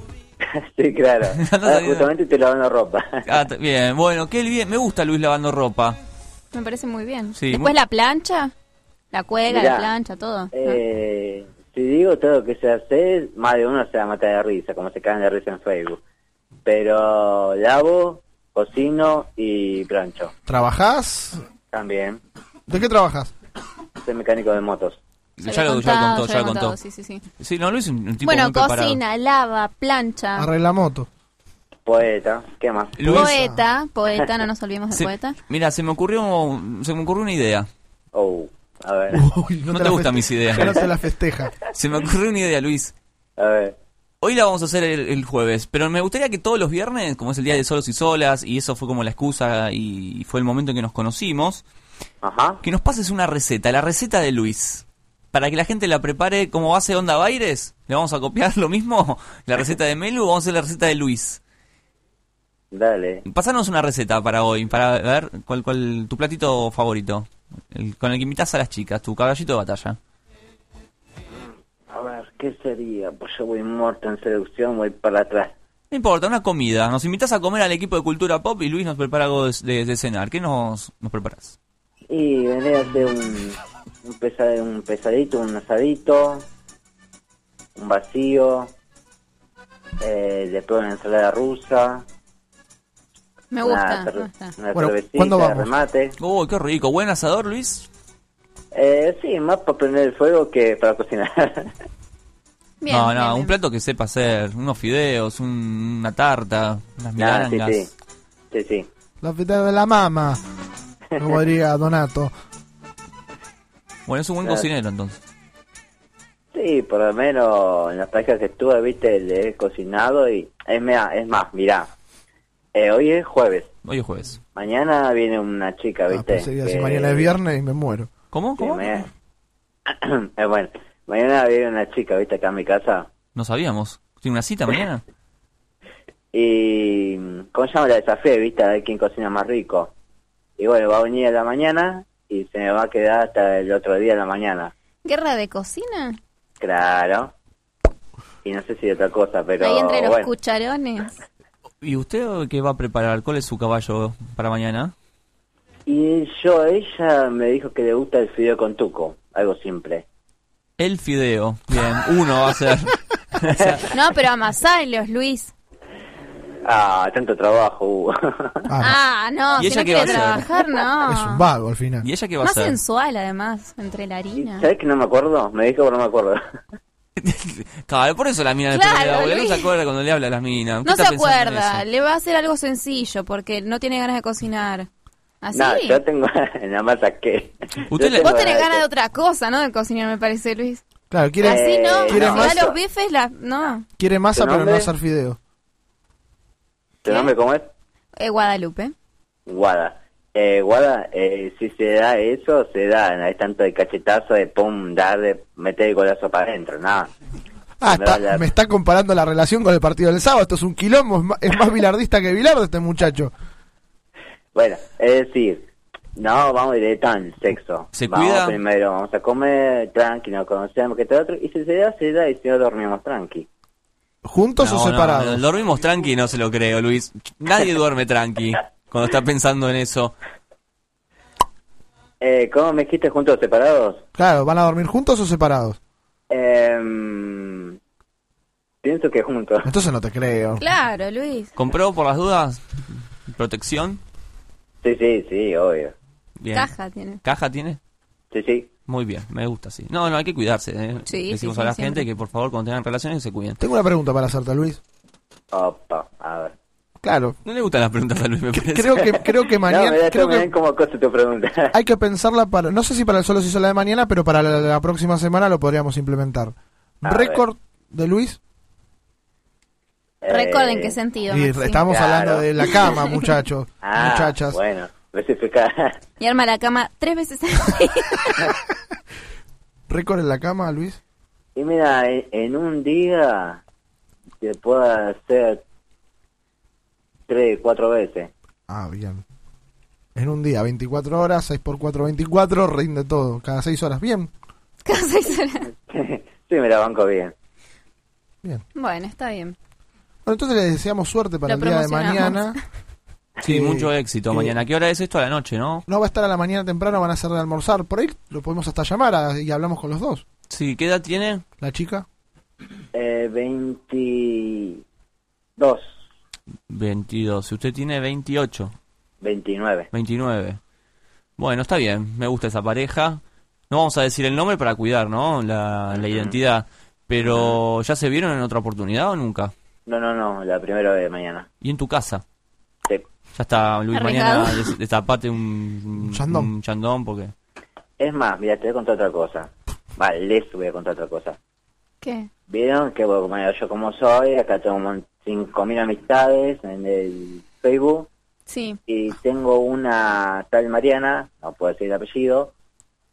sí, claro. Ahora saliendo. justamente te lavando ropa. Ah, bien, bueno, qué bien. Me gusta Luis lavando ropa. Me parece muy bien. Sí, Después muy- la plancha. La cuelga, Mirá, la plancha, todo. ¿no? Eh, si digo todo lo que se hace, más de uno se va a matar de risa, como se caen de risa en Facebook. Pero lavo, cocino y plancho. ¿Trabajás? También. ¿De qué trabajas? Soy mecánico de motos. Ya lo, ya lo contó, ya lo contado, contó. sí, sí, sí. Sí, no, Luis es un tipo Bueno, muy preparado. cocina, lava, plancha. Arregla moto. Poeta, ¿qué más? Luis- Poeta, poeta, no nos olvidemos de poeta. Mira, se me ocurrió se me ocurrió una idea. Oh, a ver. Uy, No, te gustan mis ideas. ya no ¿no? te la festeja. Se me ocurrió una idea, Luis. A ver. Hoy la vamos a hacer el, el jueves, pero me gustaría que todos los viernes, como es el día de solos y solas, y eso fue como la excusa y fue el momento en que nos conocimos, Ajá. que nos pases una receta, la receta de Luis. Para que la gente la prepare como base Onda Baires, le vamos a copiar lo mismo, la receta de Melu, vamos a hacer la receta de Luis. Dale. Pasanos una receta para hoy, para ver cuál, cuál tu platito favorito, el, con el que invitas a las chicas, tu caballito de batalla. ¿Qué sería? Pues yo voy muerto en seducción, voy para atrás. No importa, una comida. Nos invitas a comer al equipo de Cultura Pop y Luis nos prepara algo de, de- de cenar. ¿Qué nos, nos preparas? Y vendría a hacer un, un, un pesadito, un asadito, un vacío, eh, después una ensalada rusa, Me una, gusta. cer- me gusta. una Bueno, cervecita, ¿cuándo vamos? remate. Uy, qué rico. ¿Buen asador, Luis? Eh, sí, más para prender el fuego que para cocinar. no, no, un plato que sepa hacer. Unos fideos, un- una tarta, unas sí, milangas. sí. Sí, sí. La de la mama. Como diría Donato. Bueno, es un buen Claro. cocinero entonces. Sí, por lo menos en las parejas que estuve, viste, le he cocinado y es, mea- es más, mirá, eh, hoy es jueves, Hoy es jueves. mañana viene una chica, Ah, viste. pensé que mañana es viernes y me muero. ¿Cómo? Sí, mañana- Eh, bueno, mañana viene una chica, viste, acá en mi casa No sabíamos. ¿Tiene una cita mañana? y, ¿cómo se llama? La desafío, viste, a ver quién cocina más rico. Y bueno, va a venir a la mañana y se me va a quedar hasta el otro día a la mañana. ¿Guerra de cocina? Claro. Y no sé si otra cosa, pero Ahí entre los bueno. cucharones. ¿Y usted qué va a preparar? ¿Cuál es su caballo para mañana? Y yo, ella me dijo que le gusta el fideo con tuco, algo simple. El fideo. Bien, uno va a ser. O sea, No, pero amasalos, Luis. Ah, tanto trabajo hubo. Ah, no, ¿Y si ella no qué va quiere a hacer? trabajar, no. Es un vago al final. ¿Y ella qué va a Más hacer? sensual, además, entre la harina. ¿Sabes que no me acuerdo? Me dijo que no me acuerdo. Claro, por eso la mina Claro. No se acuerda cuando le habla a las minas. ¿Qué No se acuerda, le va a hacer algo sencillo porque no tiene ganas de cocinar. ¿Así? No, yo tengo nada más que. Usted yo Vos tenés ganas de otra cosa, ¿no? De cocinar, me parece, Luis. Claro, quiere, Así no, quiere, si masa, da los bifes, la... no. quiere masa ¿Tu pero no hacer fideo. ¿Tu nombre cómo es? Eh, Guadalupe. Guada. Eh, Guada, eh, si se da eso, se da. No hay tanto de cachetazo de pum, dar, de meter el golazo para adentro, nada. Ah, Me a está- me está comparando la relación con el partido del sábado. Esto es un quilombo. Es más, es más bilardista que bilardo este muchacho. Bueno, es decir, no vamos directo al sexo. ¿Se vamos cuida? primero, vamos a comer, tranqui, nos conocemos, que todo otro. Y si se da, se da, y si no, dormimos tranqui. ¿Juntos No, o no, separados? dormimos tranqui, no se lo creo, Luis. Nadie duerme tranqui cuando está pensando en eso. Eh, ¿Cómo me dijiste juntos o separados? Claro, ¿van a dormir juntos o separados? Em, pienso que juntos. Entonces no te creo. Claro, Luis. ¿Compró por las dudas? ¿Protección? Sí, sí, sí, obvio. Bien. Caja tiene. ¿Caja tiene? Sí, sí. Muy bien, me gusta, sí. No, no, hay que cuidarse. ¿eh? Sí, Decimos sí, a la sí, gente siempre. que por favor cuando tengan relaciones se cuiden. Tengo una pregunta para hacerte, Luis. Opa, a ver. Claro, No le gustan las preguntas a Luis, me parece. creo que creo que mañana creo que como cosa tu pregunta. hay que pensarla para no sé si para el solo si sola de mañana, pero para la, la próxima semana lo podríamos implementar. A Récord de Luis. Récord en Eh, qué sentido, Y Maxi? estamos Claro. hablando de la cama, muchachos, Ah, muchachas. bueno, especificar. Y arma la cama tres veces al día. Récord en la cama, Luis. Y mira, en, en un día se puede hacer tres, cuatro veces. Ah, bien. En un día, 24 horas, 6 por 4, 24, rinde todo, cada 6 horas. Bien, Cada seis horas. sí, me la banco bien. bien. Bueno, está bien. Bueno, entonces les deseamos suerte para Lo el día de mañana. Sí, Eh, mucho éxito eh, mañana. ¿A qué hora es esto? A la noche, ¿no? No va a estar a la mañana temprano, van a hacer de almorzar. Por ahí lo podemos hasta llamar a- y hablamos con los dos. Sí, ¿qué edad tiene? La chica. Eh, 22, 22. Si usted tiene 28, 29. 29. Bueno, está bien. Me gusta esa pareja. No vamos a decir el nombre para cuidar, ¿no? La, la identidad. Pero, ¿ya se vieron en otra oportunidad o nunca? No, no, no, la primera de mañana. ¿Y en tu casa? Sí. Ya está, Luis, mañana des- destapate un, un chandón. un chandón porque... Es más, mira, te voy a contar otra cosa. Vale, les voy a contar otra cosa. ¿Qué? Vieron que bueno, como yo como soy, acá tengo un mon- 5.000 amistades en el Facebook Sí. y tengo una tal Mariana, no puedo decir el apellido,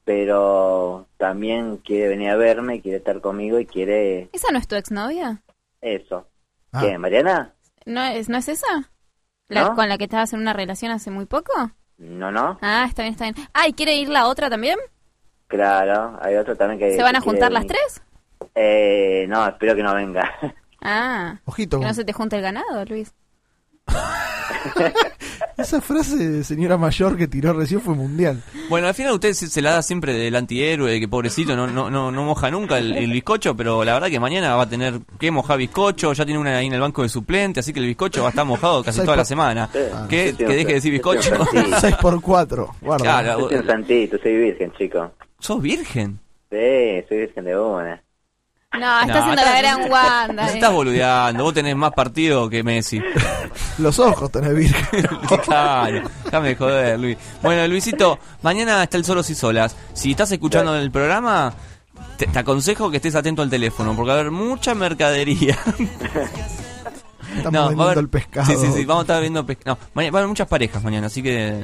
pero también quiere venir a verme, quiere estar conmigo y quiere ¿Esa no es tu exnovia? eso. Ah. ¿Qué, Mariana? ¿No es, ¿no es esa? ¿La, ¿No? ¿Con la que estabas en una relación hace muy poco? No, no, Ah, está bien, está bien. Ah, ¿y quiere ir la otra también? claro, hay otro también que... ¿Se van a juntar las venir. tres? Eh, no, espero que no venga. Ah. Ojito. Que no se te junte el ganado, Luis. Esa frase de señora mayor que tiró recién fue mundial. Bueno, al final usted se, se la da siempre del antihéroe, que pobrecito, no, no, no, no moja nunca el, el bizcocho, pero la verdad que mañana va a tener que mojar bizcocho, ya tiene una ahí en el banco de suplente, así que el bizcocho va a estar mojado casi toda la semana. Ah, que, sí, que deje de decir bizcocho. sí, sí. 6 por 4 guarda. Claro, soy un santito, soy virgen, chico. ¿Sos virgen? Sí, soy virgen de una. No, está No, haciendo estás- la gran Wanda. Eh. estás boludeando, vos tenés más partido que Messi. Los ojos tenés virgen. claro, déjame de joder, Luis. Bueno, Luisito, mañana está el Solos y Solas. Si estás escuchando el programa, te, te aconsejo que estés atento al teléfono, porque va a haber mucha mercadería. Estamos va a vendiendo haber- el pescado. Sí, sí, sí, vamos a estar viendo pescado. No, mañana, va a haber muchas parejas mañana, así que...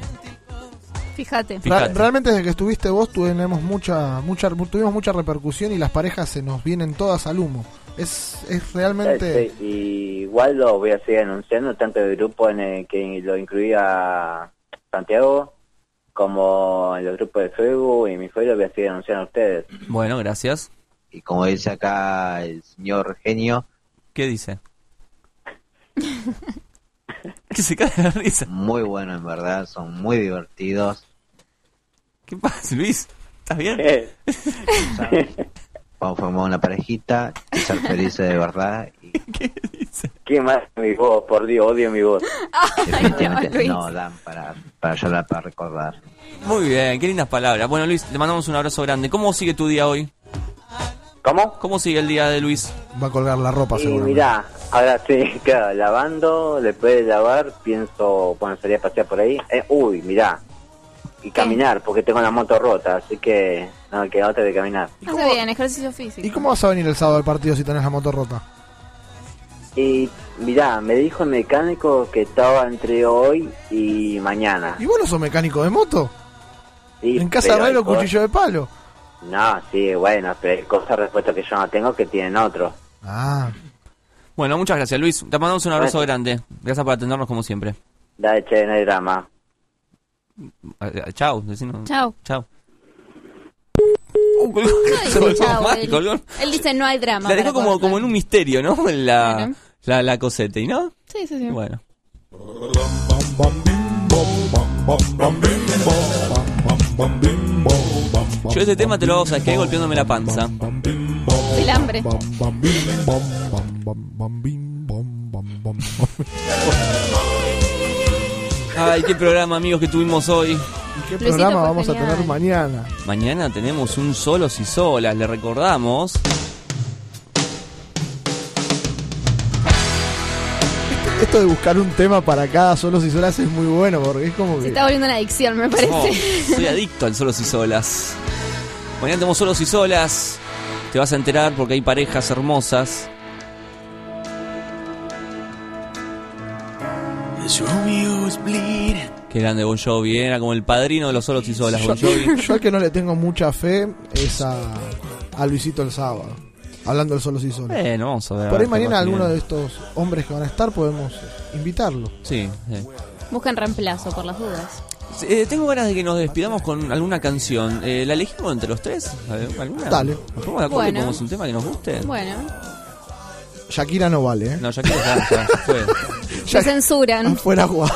Fíjate. Fíjate. realmente desde que estuviste vos tenemos mucha, mucha, tuvimos mucha repercusión y las parejas se nos vienen todas al humo. Es, es realmente... Sí, y igual lo voy a seguir anunciando, tanto el grupo en el que lo incluía Santiago, como en los grupos de Facebook y mi Facebook lo voy a seguir anunciando a ustedes. Bueno, gracias. Y como dice acá el señor genio, ¿Qué dice? que se cae la risa. muy bueno en verdad, son muy divertidos. ¿Qué pasa, Luis? ¿Estás bien? Vamos a formar una parejita y ser felices de verdad. Y ¿Qué más mi voz? Por Dios, odio mi voz. definitivamente Luis. no dan para, para llorar, para recordar. Muy bien, qué lindas palabras. Bueno, Luis, te mandamos un abrazo grande. ¿Cómo sigue tu día hoy? ¿Cómo? ¿Cómo sigue el día de Luis? Va a colgar la ropa Y seguramente. mirá, ahora sí, claro, lavando, después de lavar, pienso, bueno, salir a pasear por ahí. Eh, uy, mirá, y caminar, porque tengo la moto rota, así que no me queda otra de caminar. Hace bien, ejercicio físico. ¿Y cómo vas a venir el sábado al partido si tenés la moto rota? Y mirá, me dijo el mecánico que estaba entre hoy y mañana. ¿Y vos no sos mecánico de moto? Sí, en casa Herrero, cuchillo de palo. No, sí, bueno, pero hay cosas respuestas que yo no tengo que tienen otros. Ah, Bueno, muchas gracias, Luis. Te mandamos un abrazo grande. Gracias por atendernos como siempre. Dale, che, no hay drama. Eh, eh, Chao, decinos. Chao. Chao. No dice colgó, chao, mal, él. dice no hay drama. La dejó como, como en un misterio, ¿no? La, Bueno. la, la cosete, ¿y no? Sí, sí, sí. Bueno. Yo este tema te lo hago, ¿sabes qué? Golpeándome la panza. El hambre. Ay, qué programa, amigos, que tuvimos hoy. ¿y qué Luisito programa vamos a tener mañana? Mañana tenemos un solos y solas, le recordamos. Esto de buscar un tema para cada solos y solas es muy bueno porque es como Se que... está volviendo una adicción, me parece. Oh, soy adicto al solos y solas. Mañana tenemos solos y solas. Te vas a enterar porque hay parejas hermosas. Qué grande Bon Jovi, ¿eh? era como el padrino de los solos y solas, Bon Yo, Jovi. yo al que no le tengo mucha fe es a, a Luisito el sábado. Hablando del solos y solas. Bueno, vamos a ver. Por ahí mañana alguno de estos hombres que van a estar podemos invitarlo. Sí, sí. Buscan reemplazo por las dudas. Eh, tengo ganas de que nos despidamos con alguna canción. Eh, ¿La elegimos entre los tres? ¿Alguna? Dale. ¿Nos ponemos de acuerdo y Bueno. ponemos un tema que nos guste? Bueno, Shakira no vale, ¿eh? No, quiero ya, ya, fue. se censuran. Afuera agua.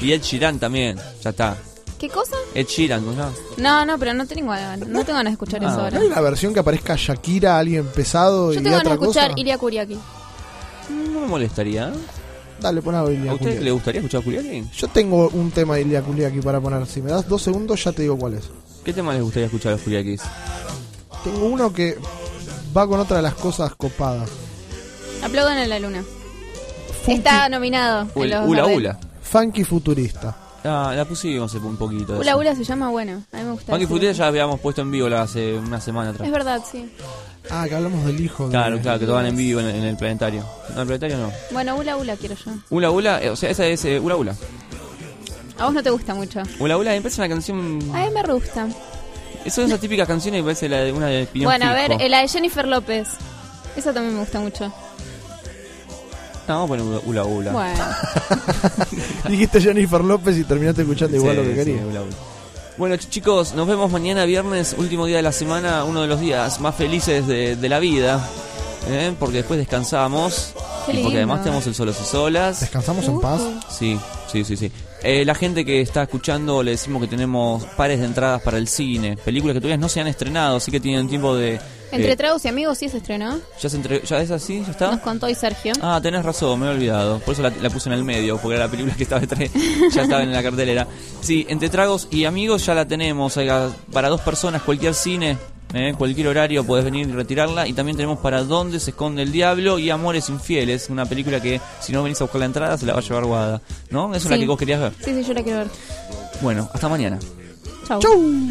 Y Ed Sheeran también, ya está. ¿Qué cosa? Ed Sheeran, ¿no? No, No, no, pero no tengo ganas, no tengo ganas de escuchar eso ¿No ahora. hay una versión que aparezca Shakira, alguien pesado Yo y tengo ganas de otra escuchar cosa? Iria Kuriaki. No me molestaría. Dale, pon a Ilia ¿A usted Kuliaki. le gustaría escuchar a Kuliaki? Yo tengo un tema de Ilia Kuliaki para poner. Si me das dos segundos, ya te digo cuál es. ¿Qué tema les gustaría escuchar a los Kuliakis? Tengo uno que va con otra de las cosas copadas. Aplaudan a la luna. Está nominado. En los Ula Gardel. Ula. Funky futurista. Ah, la pusimos hace un poquito. Ula. Ula se llama bueno. A mí me gusta. Funky decirlo. Futura ya la habíamos puesto en vivo la hace una semana atrás. Es verdad, sí. Ah, que hablamos del hijo. de- Claro, claro, que tocan en vivo en, en el planetario. No, en el planetario no. Bueno, Ula Ula quiero yo. Ula Ula, eh, o sea, esa es eh, Ula Ula. A vos no te gusta mucho. Ula Ula me parece una canción. A mí me gusta. Son esas típicas canciones que parece la de una de opinión Bueno, a ver, fijo. eh, la de Jennifer López. Esa también me gusta mucho. No, vamos a poner Ula Ula. Bueno. Dijiste Jennifer López y terminaste escuchando igual Sí, lo que sí, quería. Ula Ula. Bueno, ch- chicos, nos vemos mañana viernes, último día de la semana, uno de los días más felices de, de la vida. ¿eh? Porque después descansamos. Y porque además tenemos el solos y solas. ¿Descansamos en paz? Sí, sí, sí, sí. Eh, la gente que está escuchando le decimos que tenemos pares de entradas para el cine, películas que todavía no se han estrenado, así que tienen tiempo de... Entre eh, tragos y amigos sí se estrenó. ya, se entre- ¿Ya es así? ¿Ya está? Nos contó hoy Sergio. Ah, tenés razón, me he olvidado. Por eso la, la puse en el medio, porque era la película que estaba ya estaba en la cartelera. Sí, entre tragos y amigos ya la tenemos. Para dos personas, cualquier cine, eh, cualquier horario, podés venir y retirarla. Y también tenemos para Dónde se esconde el diablo y Amores infieles, una película que si no venís a buscar la entrada se la va a llevar guada. ¿No? Esa es la que vos querías ver. Sí, sí, yo la quiero ver. Bueno, hasta mañana. Chau. Y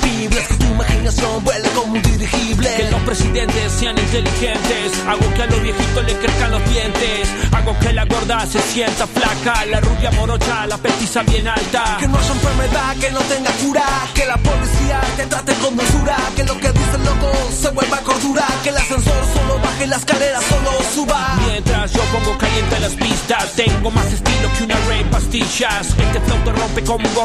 que tu imaginación vuele como un dirigible. Que los presidentes sean inteligentes. Hago que a los viejitos le crezcan los dientes. Hago que la gorda se sienta flaca. La rubia morocha, la petiza bien alta. Que no haya enfermedad que no tenga cura, que la policía te trate con dulzura, que lo que dice el loco se vuelva cordura, que el ascensor solo baje la escalera solo suba. Mientras yo pongo caliente las pistas, tengo más estilo que una ray pastillas. Este flow te rompe como un